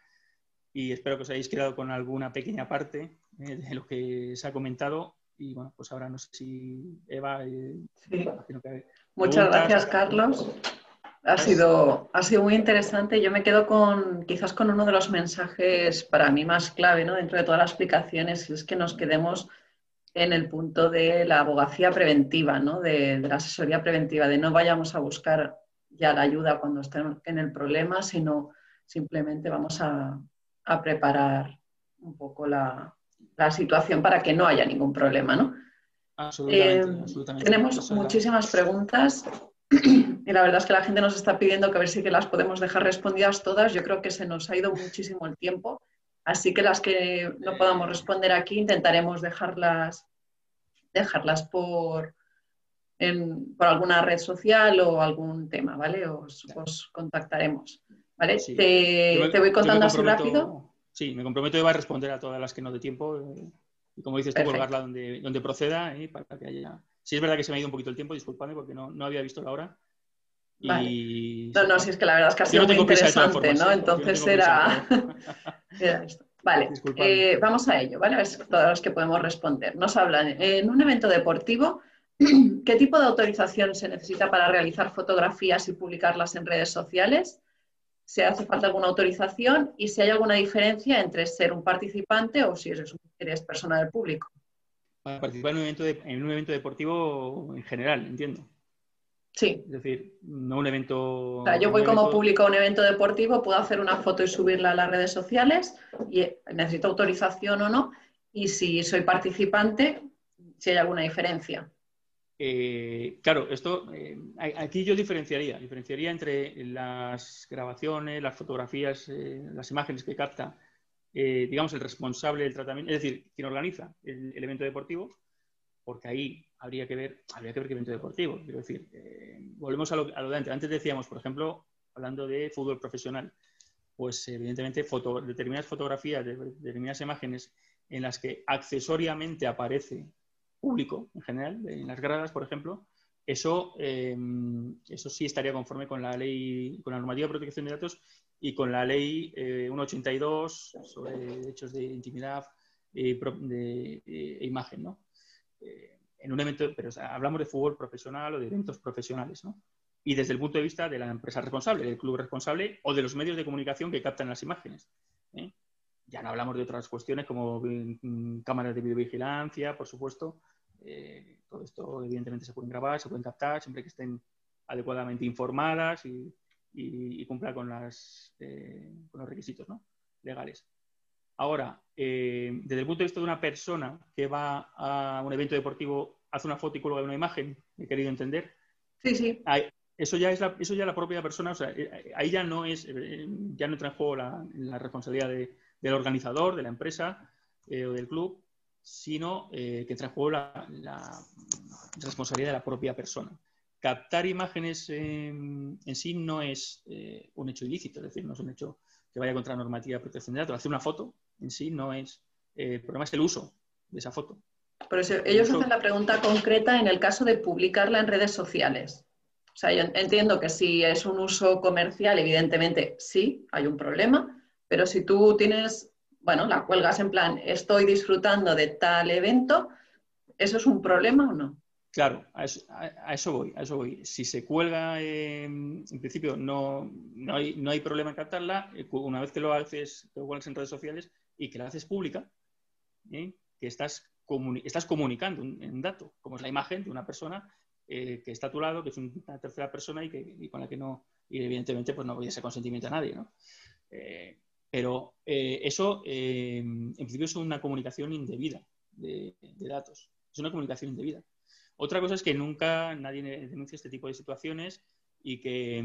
y espero que os hayáis quedado con alguna pequeña parte eh, de lo que se ha comentado y bueno, pues ahora no sé si Eva. Eh, Muchas gracias, Carlos. Ha sido, ha sido muy interesante. Yo me quedo con quizás con uno de los mensajes para mí más clave ¿no? dentro de todas las explicaciones, es que nos quedemos en el punto de la abogacía preventiva, ¿no? de, la asesoría preventiva, de no vayamos a buscar ya la ayuda cuando estemos en el problema, sino simplemente vamos a preparar un poco la, la situación para que no haya ningún problema, ¿no? Eh, tenemos muchísimas preguntas y la verdad es que la gente nos está pidiendo que a ver si que las podemos dejar respondidas todas. Yo creo que se nos ha ido muchísimo el tiempo, así que las que no podamos responder aquí intentaremos dejarlas, dejarlas por, por alguna red social o algún tema, ¿vale? Os, contactaremos. ¿Vale? Te, voy contando así rápido. Sí, me comprometo a responder a todas las que no de tiempo. Eh, y como dices tú, colgarla donde, donde proceda eh, para que haya. Si es verdad que se me ha ido un poquito el tiempo, disculpadme porque no, no había visto la hora. Y... No, no, si es que la verdad es que ha sido muy interesante, ¿no? Entonces era... esto. Vale, eh, vamos a ello, ¿vale? Es todas las que podemos responder. Nos hablan, en un evento deportivo, ¿qué tipo de autorización se necesita para realizar fotografías y publicarlas en redes sociales? Si hace falta alguna autorización y si hay alguna diferencia entre ser un participante o si eres, persona del público. Para participar en un, evento en un evento deportivo en general, entiendo. Sí. Es decir, no un evento. yo voy como público a un evento deportivo, puedo hacer una foto y subirla a las redes sociales y necesito autorización o no. Y si soy participante, si hay alguna diferencia. Eh, claro, esto eh, aquí yo diferenciaría, diferenciaría entre las grabaciones, las fotografías, eh, las imágenes que capta, digamos, el responsable del tratamiento, es decir, quien organiza el, evento deportivo, porque ahí habría que ver, habría que ver qué evento deportivo. Quiero decir, volvemos a lo, de antes. Antes decíamos, por ejemplo, hablando de fútbol profesional, pues evidentemente determinadas fotografías, determinadas imágenes en las que accesoriamente aparece público en general, en las gradas, por ejemplo, eso, em, eso sí estaría conforme con la ley, con la normativa de protección de datos y con la ley 182 eh, sobre hechos de intimidad eh, de, e imagen, ¿no? Eh, en un evento, pero hablamos de fútbol profesional o de eventos profesionales, ¿no? Y desde el punto de vista de la empresa responsable, del club responsable o de los medios de comunicación que captan las imágenes. Ya no hablamos de otras cuestiones como mm, cámaras de videovigilancia, por supuesto. Eh, todo esto, evidentemente, se pueden grabar, se pueden captar, siempre que estén adecuadamente informadas y, y, cumplan con, las, eh, con los requisitos legales. Ahora, eh, desde el punto de vista de una persona que va a un evento deportivo, hace una foto y cuelga una imagen, he querido entender. Sí, sí. eso ya es la, eso ya la propia persona, o sea, ahí ya no es, ya no entra en juego la, la responsabilidad de, del organizador, de la empresa eh, o del club, sino eh, que trajo la, la, responsabilidad de la propia persona. Captar imágenes en sí no es eh, un hecho ilícito, es decir, no es un hecho que vaya contra la normativa de protección de datos. Hacer una foto en sí no es. el problema es el uso de esa foto. Por eso, ellos hacen la pregunta concreta en el caso de publicarla en redes sociales. O sea, yo entiendo que si es un uso comercial, evidentemente sí, hay un problema, pero si tú tienes, bueno, la cuelgas en plan, estoy disfrutando de tal evento, ¿eso es un problema o no? Claro, a eso, voy, a eso voy. Si se cuelga, en principio no, no, hay, no hay problema en captarla. Eh, una vez que lo haces, lo cuelgas en redes sociales y que la haces pública, ¿eh? que estás, estás comunicando un, dato, como es la imagen de una persona eh, que está a tu lado, que es una tercera persona y, que, con la que no, y evidentemente pues no voy a ese consentimiento a nadie, ¿no? Pero eh, eso, eh, en principio, es una comunicación indebida de, datos. Es una comunicación indebida. Otra cosa es que nunca nadie denuncie este tipo de situaciones y que,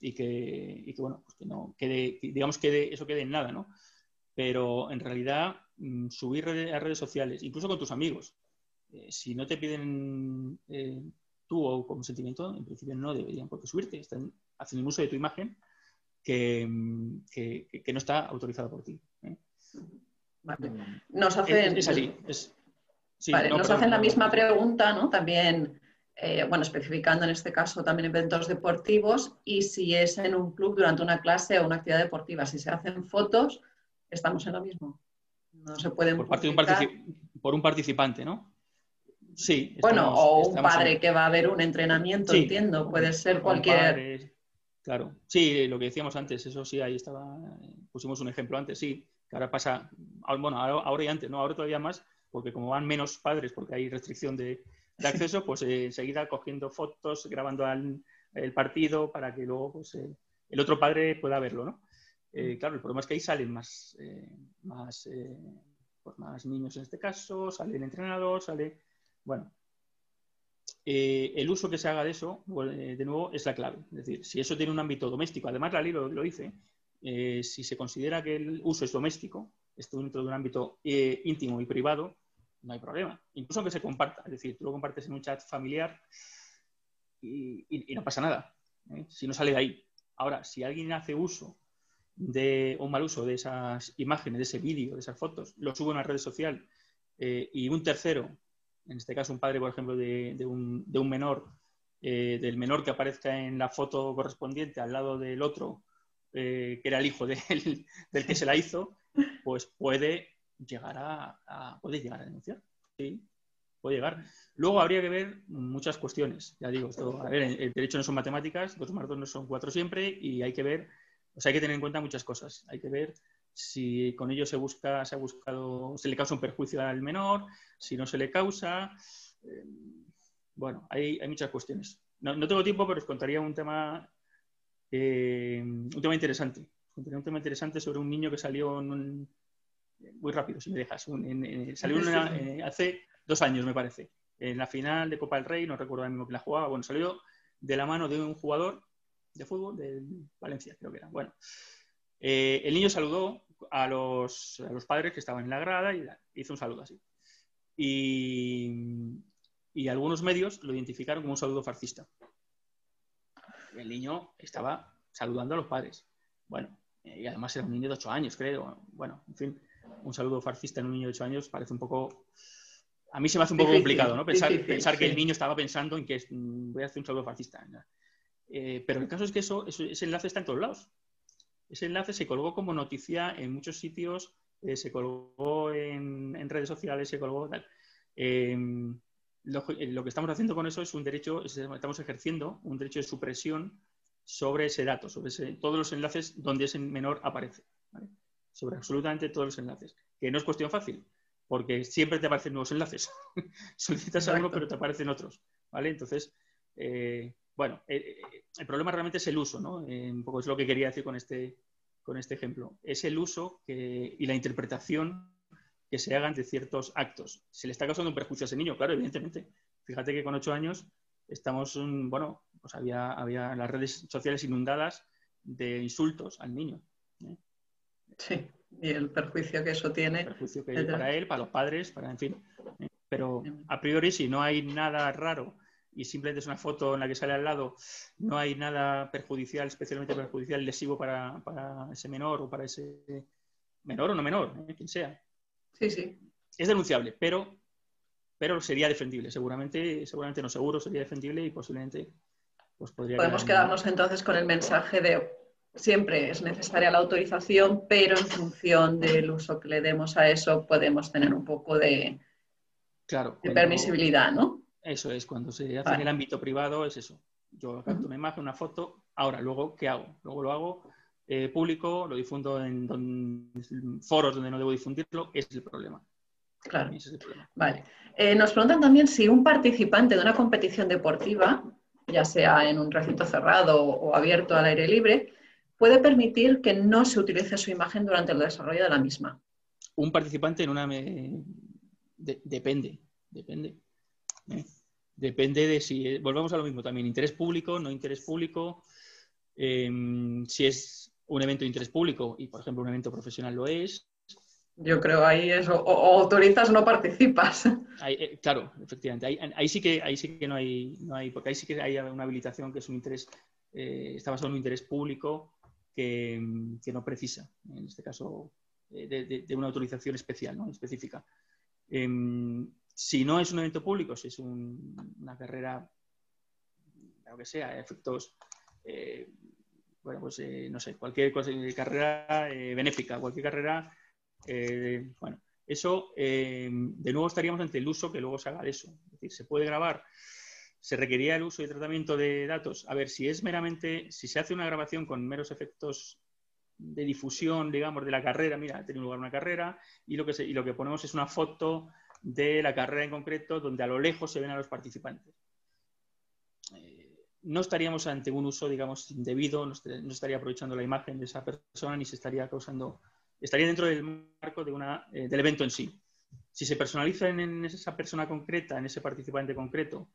y que, bueno, pues que no quede, digamos que eso quede en nada, ¿no? Pero en realidad, mm, subir a redes sociales, incluso con tus amigos, eh, si no te piden tú o consentimiento, en principio no deberían por qué subirte. Están haciendo uso de tu imagen que, que, no está autorizado por ti. ¿eh? Nos hacen, es, así. nos hacen la misma pregunta, ¿no? También, eh, bueno, especificando en este caso también eventos deportivos y si es en un club durante una clase o una actividad deportiva. Si se hacen fotos, estamos en lo mismo. No se pueden. Por, parte de un por un participante, ¿no? Sí. bueno, o un padre que va a ver un entrenamiento, entiendo. Puede ser cualquier. Claro, sí, lo que decíamos antes, eso sí, ahí estaba, pusimos un ejemplo antes, sí, que ahora pasa, bueno, ahora, y antes, no, ahora todavía más, porque como van menos padres, porque hay restricción de, acceso, pues eh, enseguida cogiendo fotos, grabando el partido para que luego pues, eh, el otro padre pueda verlo, ¿no? Eh, claro, el problema es que ahí salen más, más, pues más niños en este caso, sale el entrenador, sale, bueno, eh, el uso que se haga de eso, eh, de nuevo, es la clave. Es decir, si eso tiene un ámbito doméstico, además la ley lo, dice, eh, si se considera que el uso es doméstico, esto dentro de un ámbito íntimo y privado, no hay problema. Incluso que se comparta, es decir, tú lo compartes en un chat familiar y, no pasa nada, si no sale de ahí. Ahora, si alguien hace uso de un mal uso de esas imágenes, de ese vídeo, de esas fotos, lo sube a una red social y un tercero en este caso un padre, por ejemplo, de, un, menor, eh, del menor que aparezca en la foto correspondiente al lado del otro, eh, que era el hijo del, que se la hizo, pues puede llegar a, puede llegar a denunciar. Sí, puede llegar. Luego habría que ver muchas cuestiones. Ya digo, el derecho no son matemáticas, dos más dos no son cuatro siempre, y hay que ver O sea, hay que tener en cuenta muchas cosas. Hay que ver si con ello se busca, se ha buscado, se le causa un perjuicio al menor, si no se le causa. Eh, bueno, hay, hay, muchas cuestiones. No, tengo tiempo, pero os contaría un tema, eh, un tema interesante. un tema interesante sobre un niño que salió muy rápido, si me dejas. salió hace dos años, me parece. En la final de Copa del Rey, no recuerdo ahora mismo que la jugaba. Bueno, salió de la mano de un jugador de fútbol de Valencia, creo que era. Bueno, eh, el niño saludó a los, a los, padres que estaban en la grada y hizo un saludo así. Y, y algunos medios lo identificaron como un saludo fascista. El niño estaba saludando a los padres. Bueno, y además era un niño de 8 años, creo. Bueno, en fin, un saludo fascista en un niño de 8 años parece un poco a mí se me hace un poco complicado, ¿no? Pensar, pensar que el niño estaba pensando en que mm, voy a hacer un saludo fascista. Eh, pero el caso es que eso, ese enlace está en todos lados. Ese enlace se colgó como noticia en muchos sitios, eh, se colgó en, redes sociales, se colgó tal. Em, lo, que estamos haciendo con eso es un derecho, estamos ejerciendo un derecho de supresión sobre ese dato, sobre todos los enlaces donde ese menor aparece. Sobre absolutamente todos los enlaces. Que no es cuestión fácil, porque siempre te aparecen nuevos enlaces. Solicitas a uno, pero te aparecen otros. ¿Vale? Entonces, eh, bueno, eh, eh, el problema realmente es el uso, ¿no? un poco es lo que quería decir con este, con este ejemplo. Es el uso y la interpretación que se hagan de ciertos actos. Se le está causando un perjuicio a ese niño, claro, evidentemente. Fíjate que con ocho años estamos, bueno, pues había, había las redes sociales inundadas de insultos al niño. Sí y el perjuicio que eso tiene. perjuicio que para él, para los padres, para, en fin. Pero a priori, si no hay nada raro y simplemente es una foto en la que sale al lado, no hay nada perjudicial, especialmente perjudicial, lesivo para, ese menor o para ese menor o no menor, ¿eh? quien sea. Sí, sí. Es denunciable, pero, pero sería defendible. Seguramente, seguramente no seguro, sería defendible y posiblemente pues podría. Podemos quedarnos entonces con el mensaje de siempre es necesaria la autorización, pero en función del uso que le demos a eso podemos tener un poco de, claro, permisibilidad, ¿no? Eso es, cuando se hace en el ámbito privado es eso. Yo capto una imagen, una foto, ahora, luego, ¿qué hago? Luego lo hago eh, público, lo difundo en foros donde no debo difundirlo, ese es el problema. Claro. Vale. Eh, nos preguntan también si un participante de una competición deportiva, ya sea en un recinto cerrado o abierto al aire libre, puede permitir que no se utilice su imagen durante el desarrollo de la misma. Un participante en una... depende, depende. ¿Eh? Depende de si... Volvemos a lo mismo también, interés público, no interés público. Em, si es un evento de interés público y, por ejemplo, un evento profesional lo es. Yo creo ahí eso, o, autorizas o no participas. Eh, claro, efectivamente. Ahí, sí que, ahí sí que no hay, no hay, porque ahí sí que hay una habilitación que es un interés, eh, está basado en un interés público que, no precisa, en este caso, eh, de, una autorización especial, ¿no? específica. Si no es un evento público, si es una carrera, lo que sea, efectos, eh, bueno, pues eh, no sé, cualquier cosa, carrera benéfica, cualquier carrera, bueno, eso de nuevo estaríamos ante el uso que luego se haga de eso. Es decir, se puede grabar se requería el uso y tratamiento de datos. A ver, si es meramente, si se hace una grabación con meros efectos de difusión, digamos, de la carrera, mira, ha tenido lugar una carrera, y lo que, y lo que ponemos es una foto de la carrera en concreto, donde a lo lejos se ven a los participantes. Eh, no estaríamos ante un uso, digamos, indebido, no, estaría aprovechando la imagen de esa persona, ni se estaría causando, estaría dentro del marco de una, eh, del evento en sí. Si se personaliza en, esa persona concreta, en ese participante concreto,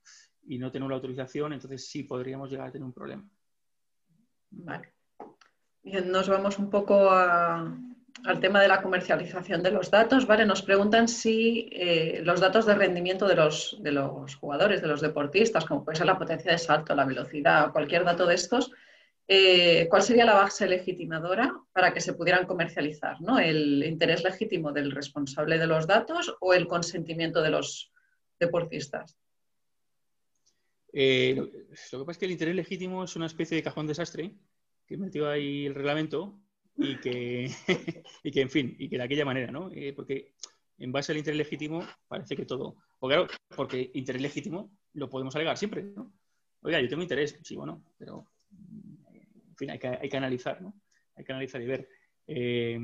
y no tenemos la autorización, entonces sí podríamos llegar a tener un problema. Vale. Bien, nos vamos un poco al tema de la comercialización de los datos. Vale, nos preguntan si eh, los datos de rendimiento de los, de los jugadores, de los deportistas, como puede ser la potencia de salto, la velocidad, cualquier dato de estos, eh, ¿cuál sería la base legitimadora para que se pudieran comercializar? ¿no? ¿El interés legítimo del responsable de los datos o el consentimiento de los deportistas? Eh, lo, que pasa es que el interés legítimo es una especie de cajón desastre que metió ahí el reglamento y que, y que en fin, y que de aquella manera, ¿no? Eh, porque en base al interés legítimo parece que todo. O claro, porque interés legítimo lo podemos alegar siempre, ¿no? Oiga, yo tengo interés, sí, bueno, pero en fin, hay que, hay que analizar, ¿no? hay que analizar y ver. Eh,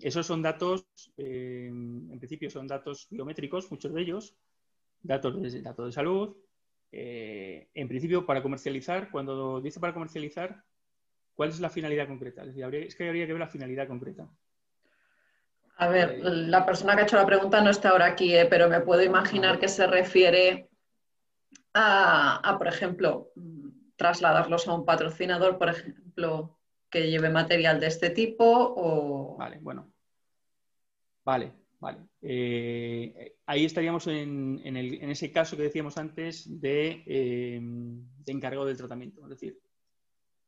esos son datos, eh, en principio son datos biométricos, muchos de ellos, datos de, datos de salud. En principio, para comercializar, cuando dice para comercializar, ¿cuál es la finalidad concreta? Es, es que habría que ver la finalidad concreta. A ver, la persona que ha hecho la pregunta no está ahora aquí, pero me puedo imaginar que se refiere a, por ejemplo, trasladarlos a un patrocinador, por ejemplo, que lleve material de este tipo o... Vale, bueno. Vale, vale. Eh, ahí estaríamos en, ese caso que decíamos antes de, eh, encargado del tratamiento. Es decir,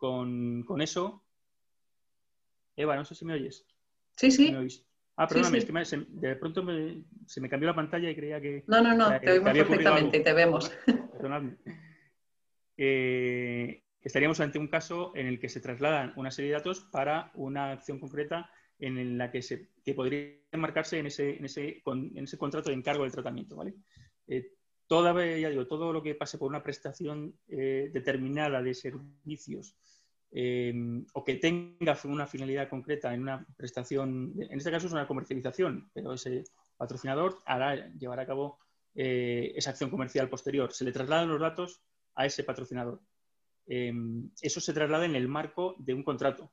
con, eso... Eva, no sé si me oyes. Sí, sí. Ah, perdóname, es que de pronto se me cambió la pantalla y creía que... No, no, no, te oímos perfectamente y te vemos. Perdonadme. Eh, estaríamos ante un caso en el que se trasladan una serie de datos para una acción concreta en la que, se, podría enmarcarse en ese, en, ese, en ese contrato de encargo del tratamiento. ¿vale? Eh, ya digo, todo lo que pase por una prestación eh, determinada de servicios eh, o que tenga una finalidad concreta en una prestación, en este caso es una comercialización, pero ese patrocinador hará, llevará a cabo esa acción comercial posterior. Se le trasladan los datos a ese patrocinador. Em, eso se traslada en el marco de un contrato,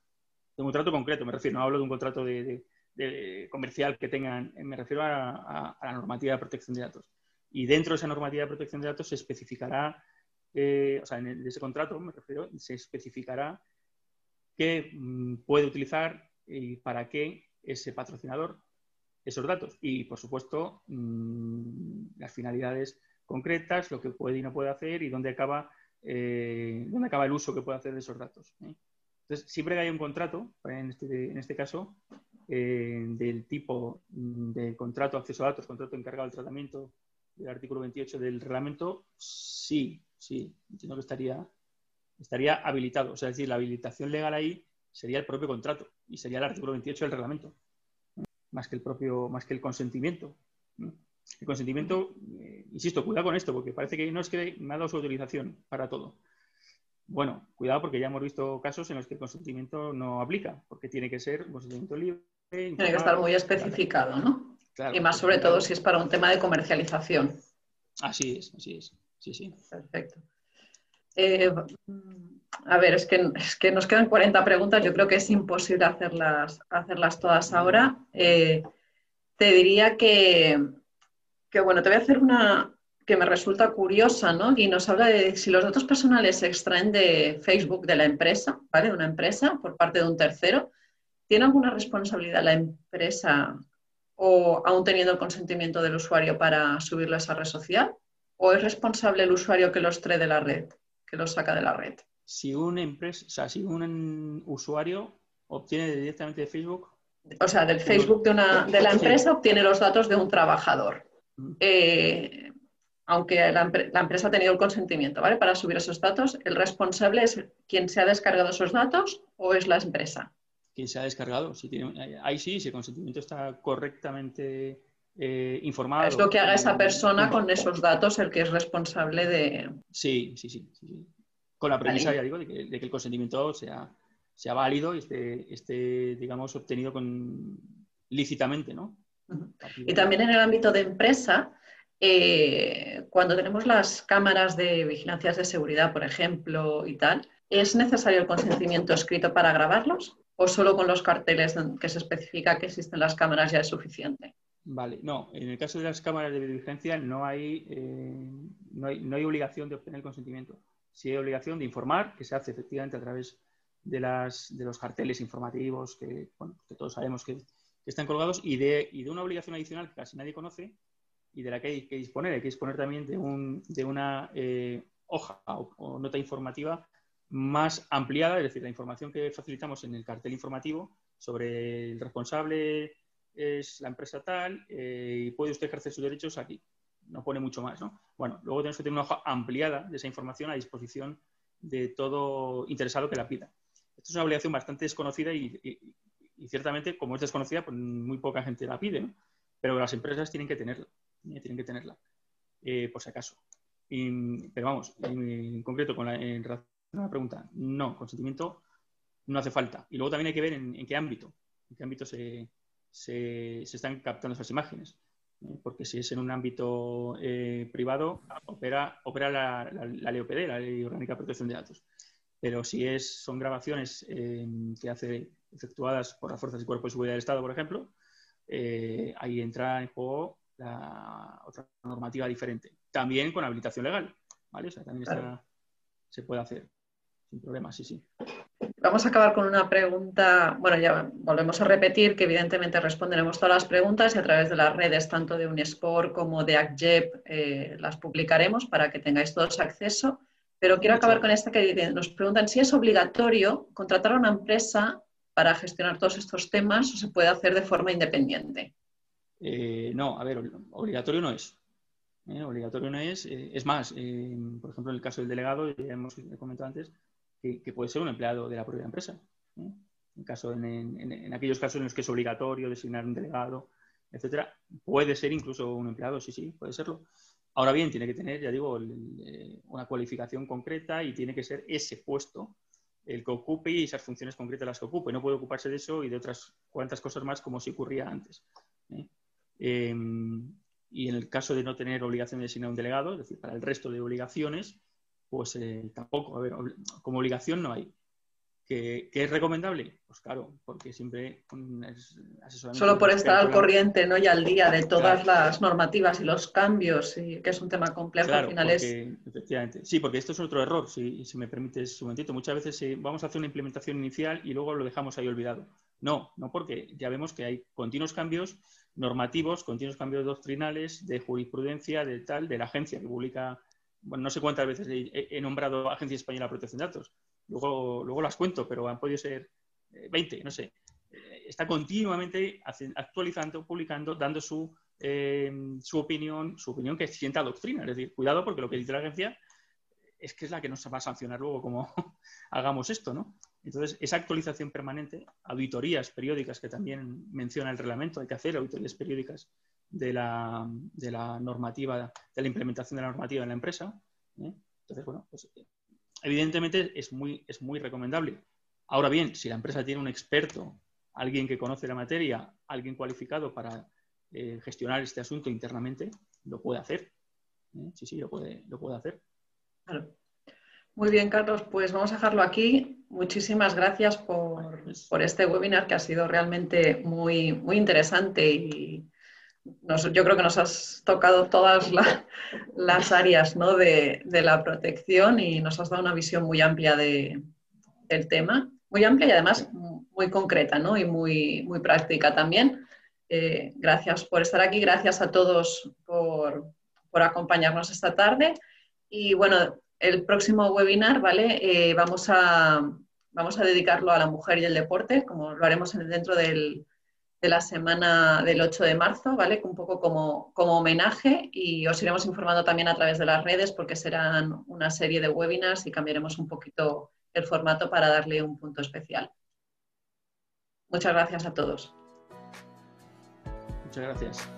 de un contrato concreto, me refiero, no hablo de un contrato de, comercial que tengan, me refiero a, la normativa de protección de datos. Y dentro de esa normativa de protección de datos se especificará, eh, o sea, en ese contrato, me refiero, se especificará qué mm, puede utilizar y para qué ese patrocinador esos datos. Y, por supuesto, mm, las finalidades concretas, lo que puede y no puede hacer y dónde acaba, eh, dónde acaba el uso que puede hacer de esos datos. ¿eh? Entonces, siempre que hay un contrato, en este, este caso, del tipo de contrato acceso a datos, contrato encargado del tratamiento del artículo 28 del reglamento, sí, sí, entiendo que estaría, estaría habilitado. O sea, es decir, la habilitación legal ahí sería el propio contrato y sería el artículo 28 del reglamento, más que el propio, más que el consentimiento. El consentimiento, eh, insisto, cuidado con esto, porque parece que no es que me ha dado su autorización para todo. Bueno, cuidado porque ya hemos visto casos en los que el consentimiento no aplica, porque tiene que ser un consentimiento libre. Tiene que estar muy especificado, ¿no? y más sobre todo si es para un tema de comercialización. Así es, así es. Sí, sí. Perfecto. Eh, a ver, es que, es que nos quedan 40 preguntas, yo creo que es imposible hacerlas, hacerlas todas ahora. Eh, te diría que, que bueno, te voy a hacer una que me resulta curiosa, ¿no? Y nos habla de si los datos personales se extraen de Facebook de la empresa, ¿vale? De una empresa por parte de un tercero, ¿tiene alguna responsabilidad la empresa o aún teniendo el consentimiento del usuario para subirlo a esa red social? ¿O es responsable el usuario que los trae de la red, que los saca de la red? Si una empresa, o sea, si un usuario obtiene directamente de Facebook. O sea, del Facebook de, una, de la empresa obtiene los datos de un trabajador. Eh, aunque la, empresa ha tenido el consentimiento ¿vale? para subir esos datos, ¿el responsable es quien se ha descargado esos datos o es la empresa? Quien se ha descargado. Si tiene, ahí sí, si el consentimiento está correctamente eh, informado. Es lo que haga esa persona con esos datos el que es responsable de. Sí, sí, sí. Con la premisa, ya digo, de que, el consentimiento sea, sea válido y esté, esté, digamos, obtenido con, lícitamente, ¿no? Y también en el ámbito de empresa, eh, cuando tenemos las cámaras de vigilancias de seguridad, por ejemplo, y tal, ¿es necesario el consentimiento escrito para grabarlos? ¿O solo con los carteles que se especifica que existen las cámaras ya es suficiente? Vale, no, en el caso de las cámaras de vigilancia no hay, eh, no hay, no hay obligación de obtener consentimiento. Sí hay obligación de informar, que se hace efectivamente a través de, las, de los carteles informativos que, que todos sabemos que, están colgados y de, y de una obligación adicional que casi nadie conoce y de la que hay que disponer. Hay que disponer también de, un, de una eh, hoja o, nota informativa más ampliada, es decir, la información que facilitamos en el cartel informativo sobre el responsable es la empresa tal eh, y puede usted ejercer sus derechos aquí. No pone mucho más, ¿no? Bueno, luego tenemos que tener una hoja ampliada de esa información a disposición de todo interesado que la pida. Esto es una obligación bastante desconocida y, ciertamente, como es desconocida, pues muy poca gente la pide, pero las empresas tienen que tenerla, eh, tienen que tenerla, eh, por si acaso. pero vamos, en, concreto, con la, en relación a la pregunta, no, consentimiento no hace falta. Y luego también hay que ver en, qué ámbito, en qué ámbito se, se, están captando esas imágenes. ¿eh? Porque si es en un ámbito eh, privado, opera, opera la, la, LOPD, la Ley Orgánica de Protección de Datos. Pero si es, son grabaciones que hace efectuadas por las fuerzas y cuerpos de seguridad del Estado, por ejemplo, ahí entra en juego la otra normativa diferente. También con habilitación legal, ¿vale? O sea, también se puede hacer sin problema, sí, sí. Vamos a acabar con una pregunta. Bueno, ya volvemos a repetir que evidentemente responderemos todas las preguntas y a través de las redes tanto de Unisport como de ACJEP eh, las publicaremos para que tengáis todos acceso. Pero quiero acabar con esta que nos preguntan si es obligatorio contratar a una empresa para gestionar todos estos temas o se puede hacer de forma independiente. Eh, no, a ver, obligatorio no es. ¿eh? obligatorio no es. es más, por ejemplo, en el caso del delegado, ya hemos comentado antes, que, puede ser un empleado de la propia empresa. En, caso, en, aquellos casos en los que es obligatorio designar un delegado, etcétera, puede ser incluso un empleado, sí, sí, puede serlo. Ahora bien, tiene que tener, ya digo, eh, una cualificación concreta y tiene que ser ese puesto el que ocupe y esas funciones concretas las que ocupe. No puede ocuparse de eso y de otras cuantas cosas más como si ocurría antes. ¿eh? Em, y en el caso de no tener obligación de designar un delegado, es decir, para el resto de obligaciones, pues eh, tampoco, a ver, como obligación no hay. ¿Que, es recomendable? Pues claro, porque siempre es asesoramiento. Solo por estar al corriente ¿no? y al día de todas las normativas y los cambios, y que es un tema complejo al final es... Efectivamente. Sí, porque esto es otro error, si, si me permites un momentito. Muchas veces eh, vamos a hacer una implementación inicial y luego lo dejamos ahí olvidado. No, no porque ya vemos que hay continuos cambios normativos, continuos cambios doctrinales, de jurisprudencia, de tal, de la agencia que publica bueno, no sé cuántas veces he, nombrado Agencia Española de Protección de Datos. Luego, luego las cuento, pero han podido ser 20, eh, no sé. Eh, está continuamente actualizando, publicando, dando su, eh, su opinión, su opinión que sienta doctrina. Es decir, cuidado porque lo que dice la agencia es que es la que nos va a sancionar luego como hagamos esto, ¿no? Entonces, esa actualización permanente, auditorías periódicas que también menciona el reglamento, hay que hacer auditorías periódicas de la, de la normativa, de la implementación de la normativa en la empresa. ¿eh? Entonces, bueno, pues evidentemente es muy, es muy recomendable. Ahora bien, si la empresa tiene un experto, alguien que conoce la materia, alguien cualificado para eh, gestionar este asunto internamente, lo puede hacer. ¿eh? Sí, sí, lo puede, lo puede hacer. Muy bien, Carlos, pues vamos a dejarlo aquí. Muchísimas gracias por, por este webinar que ha sido realmente muy, muy interesante y, yo creo que nos has tocado todas las áreas de, la protección y nos has dado una visión muy amplia del tema, muy amplia y además muy concreta y muy, muy práctica también. Eh, gracias por estar aquí, gracias a todos por, acompañarnos esta tarde. Y bueno, el próximo webinar, ¿vale? Eh, vamos, a, vamos a dedicarlo a la mujer y el deporte, como lo haremos dentro del de la semana del 8 de marzo, ¿vale? Un poco como, como homenaje y os iremos informando también a través de las redes porque serán una serie de webinars y cambiaremos un poquito el formato para darle un punto especial. Muchas gracias a todos. Muchas gracias.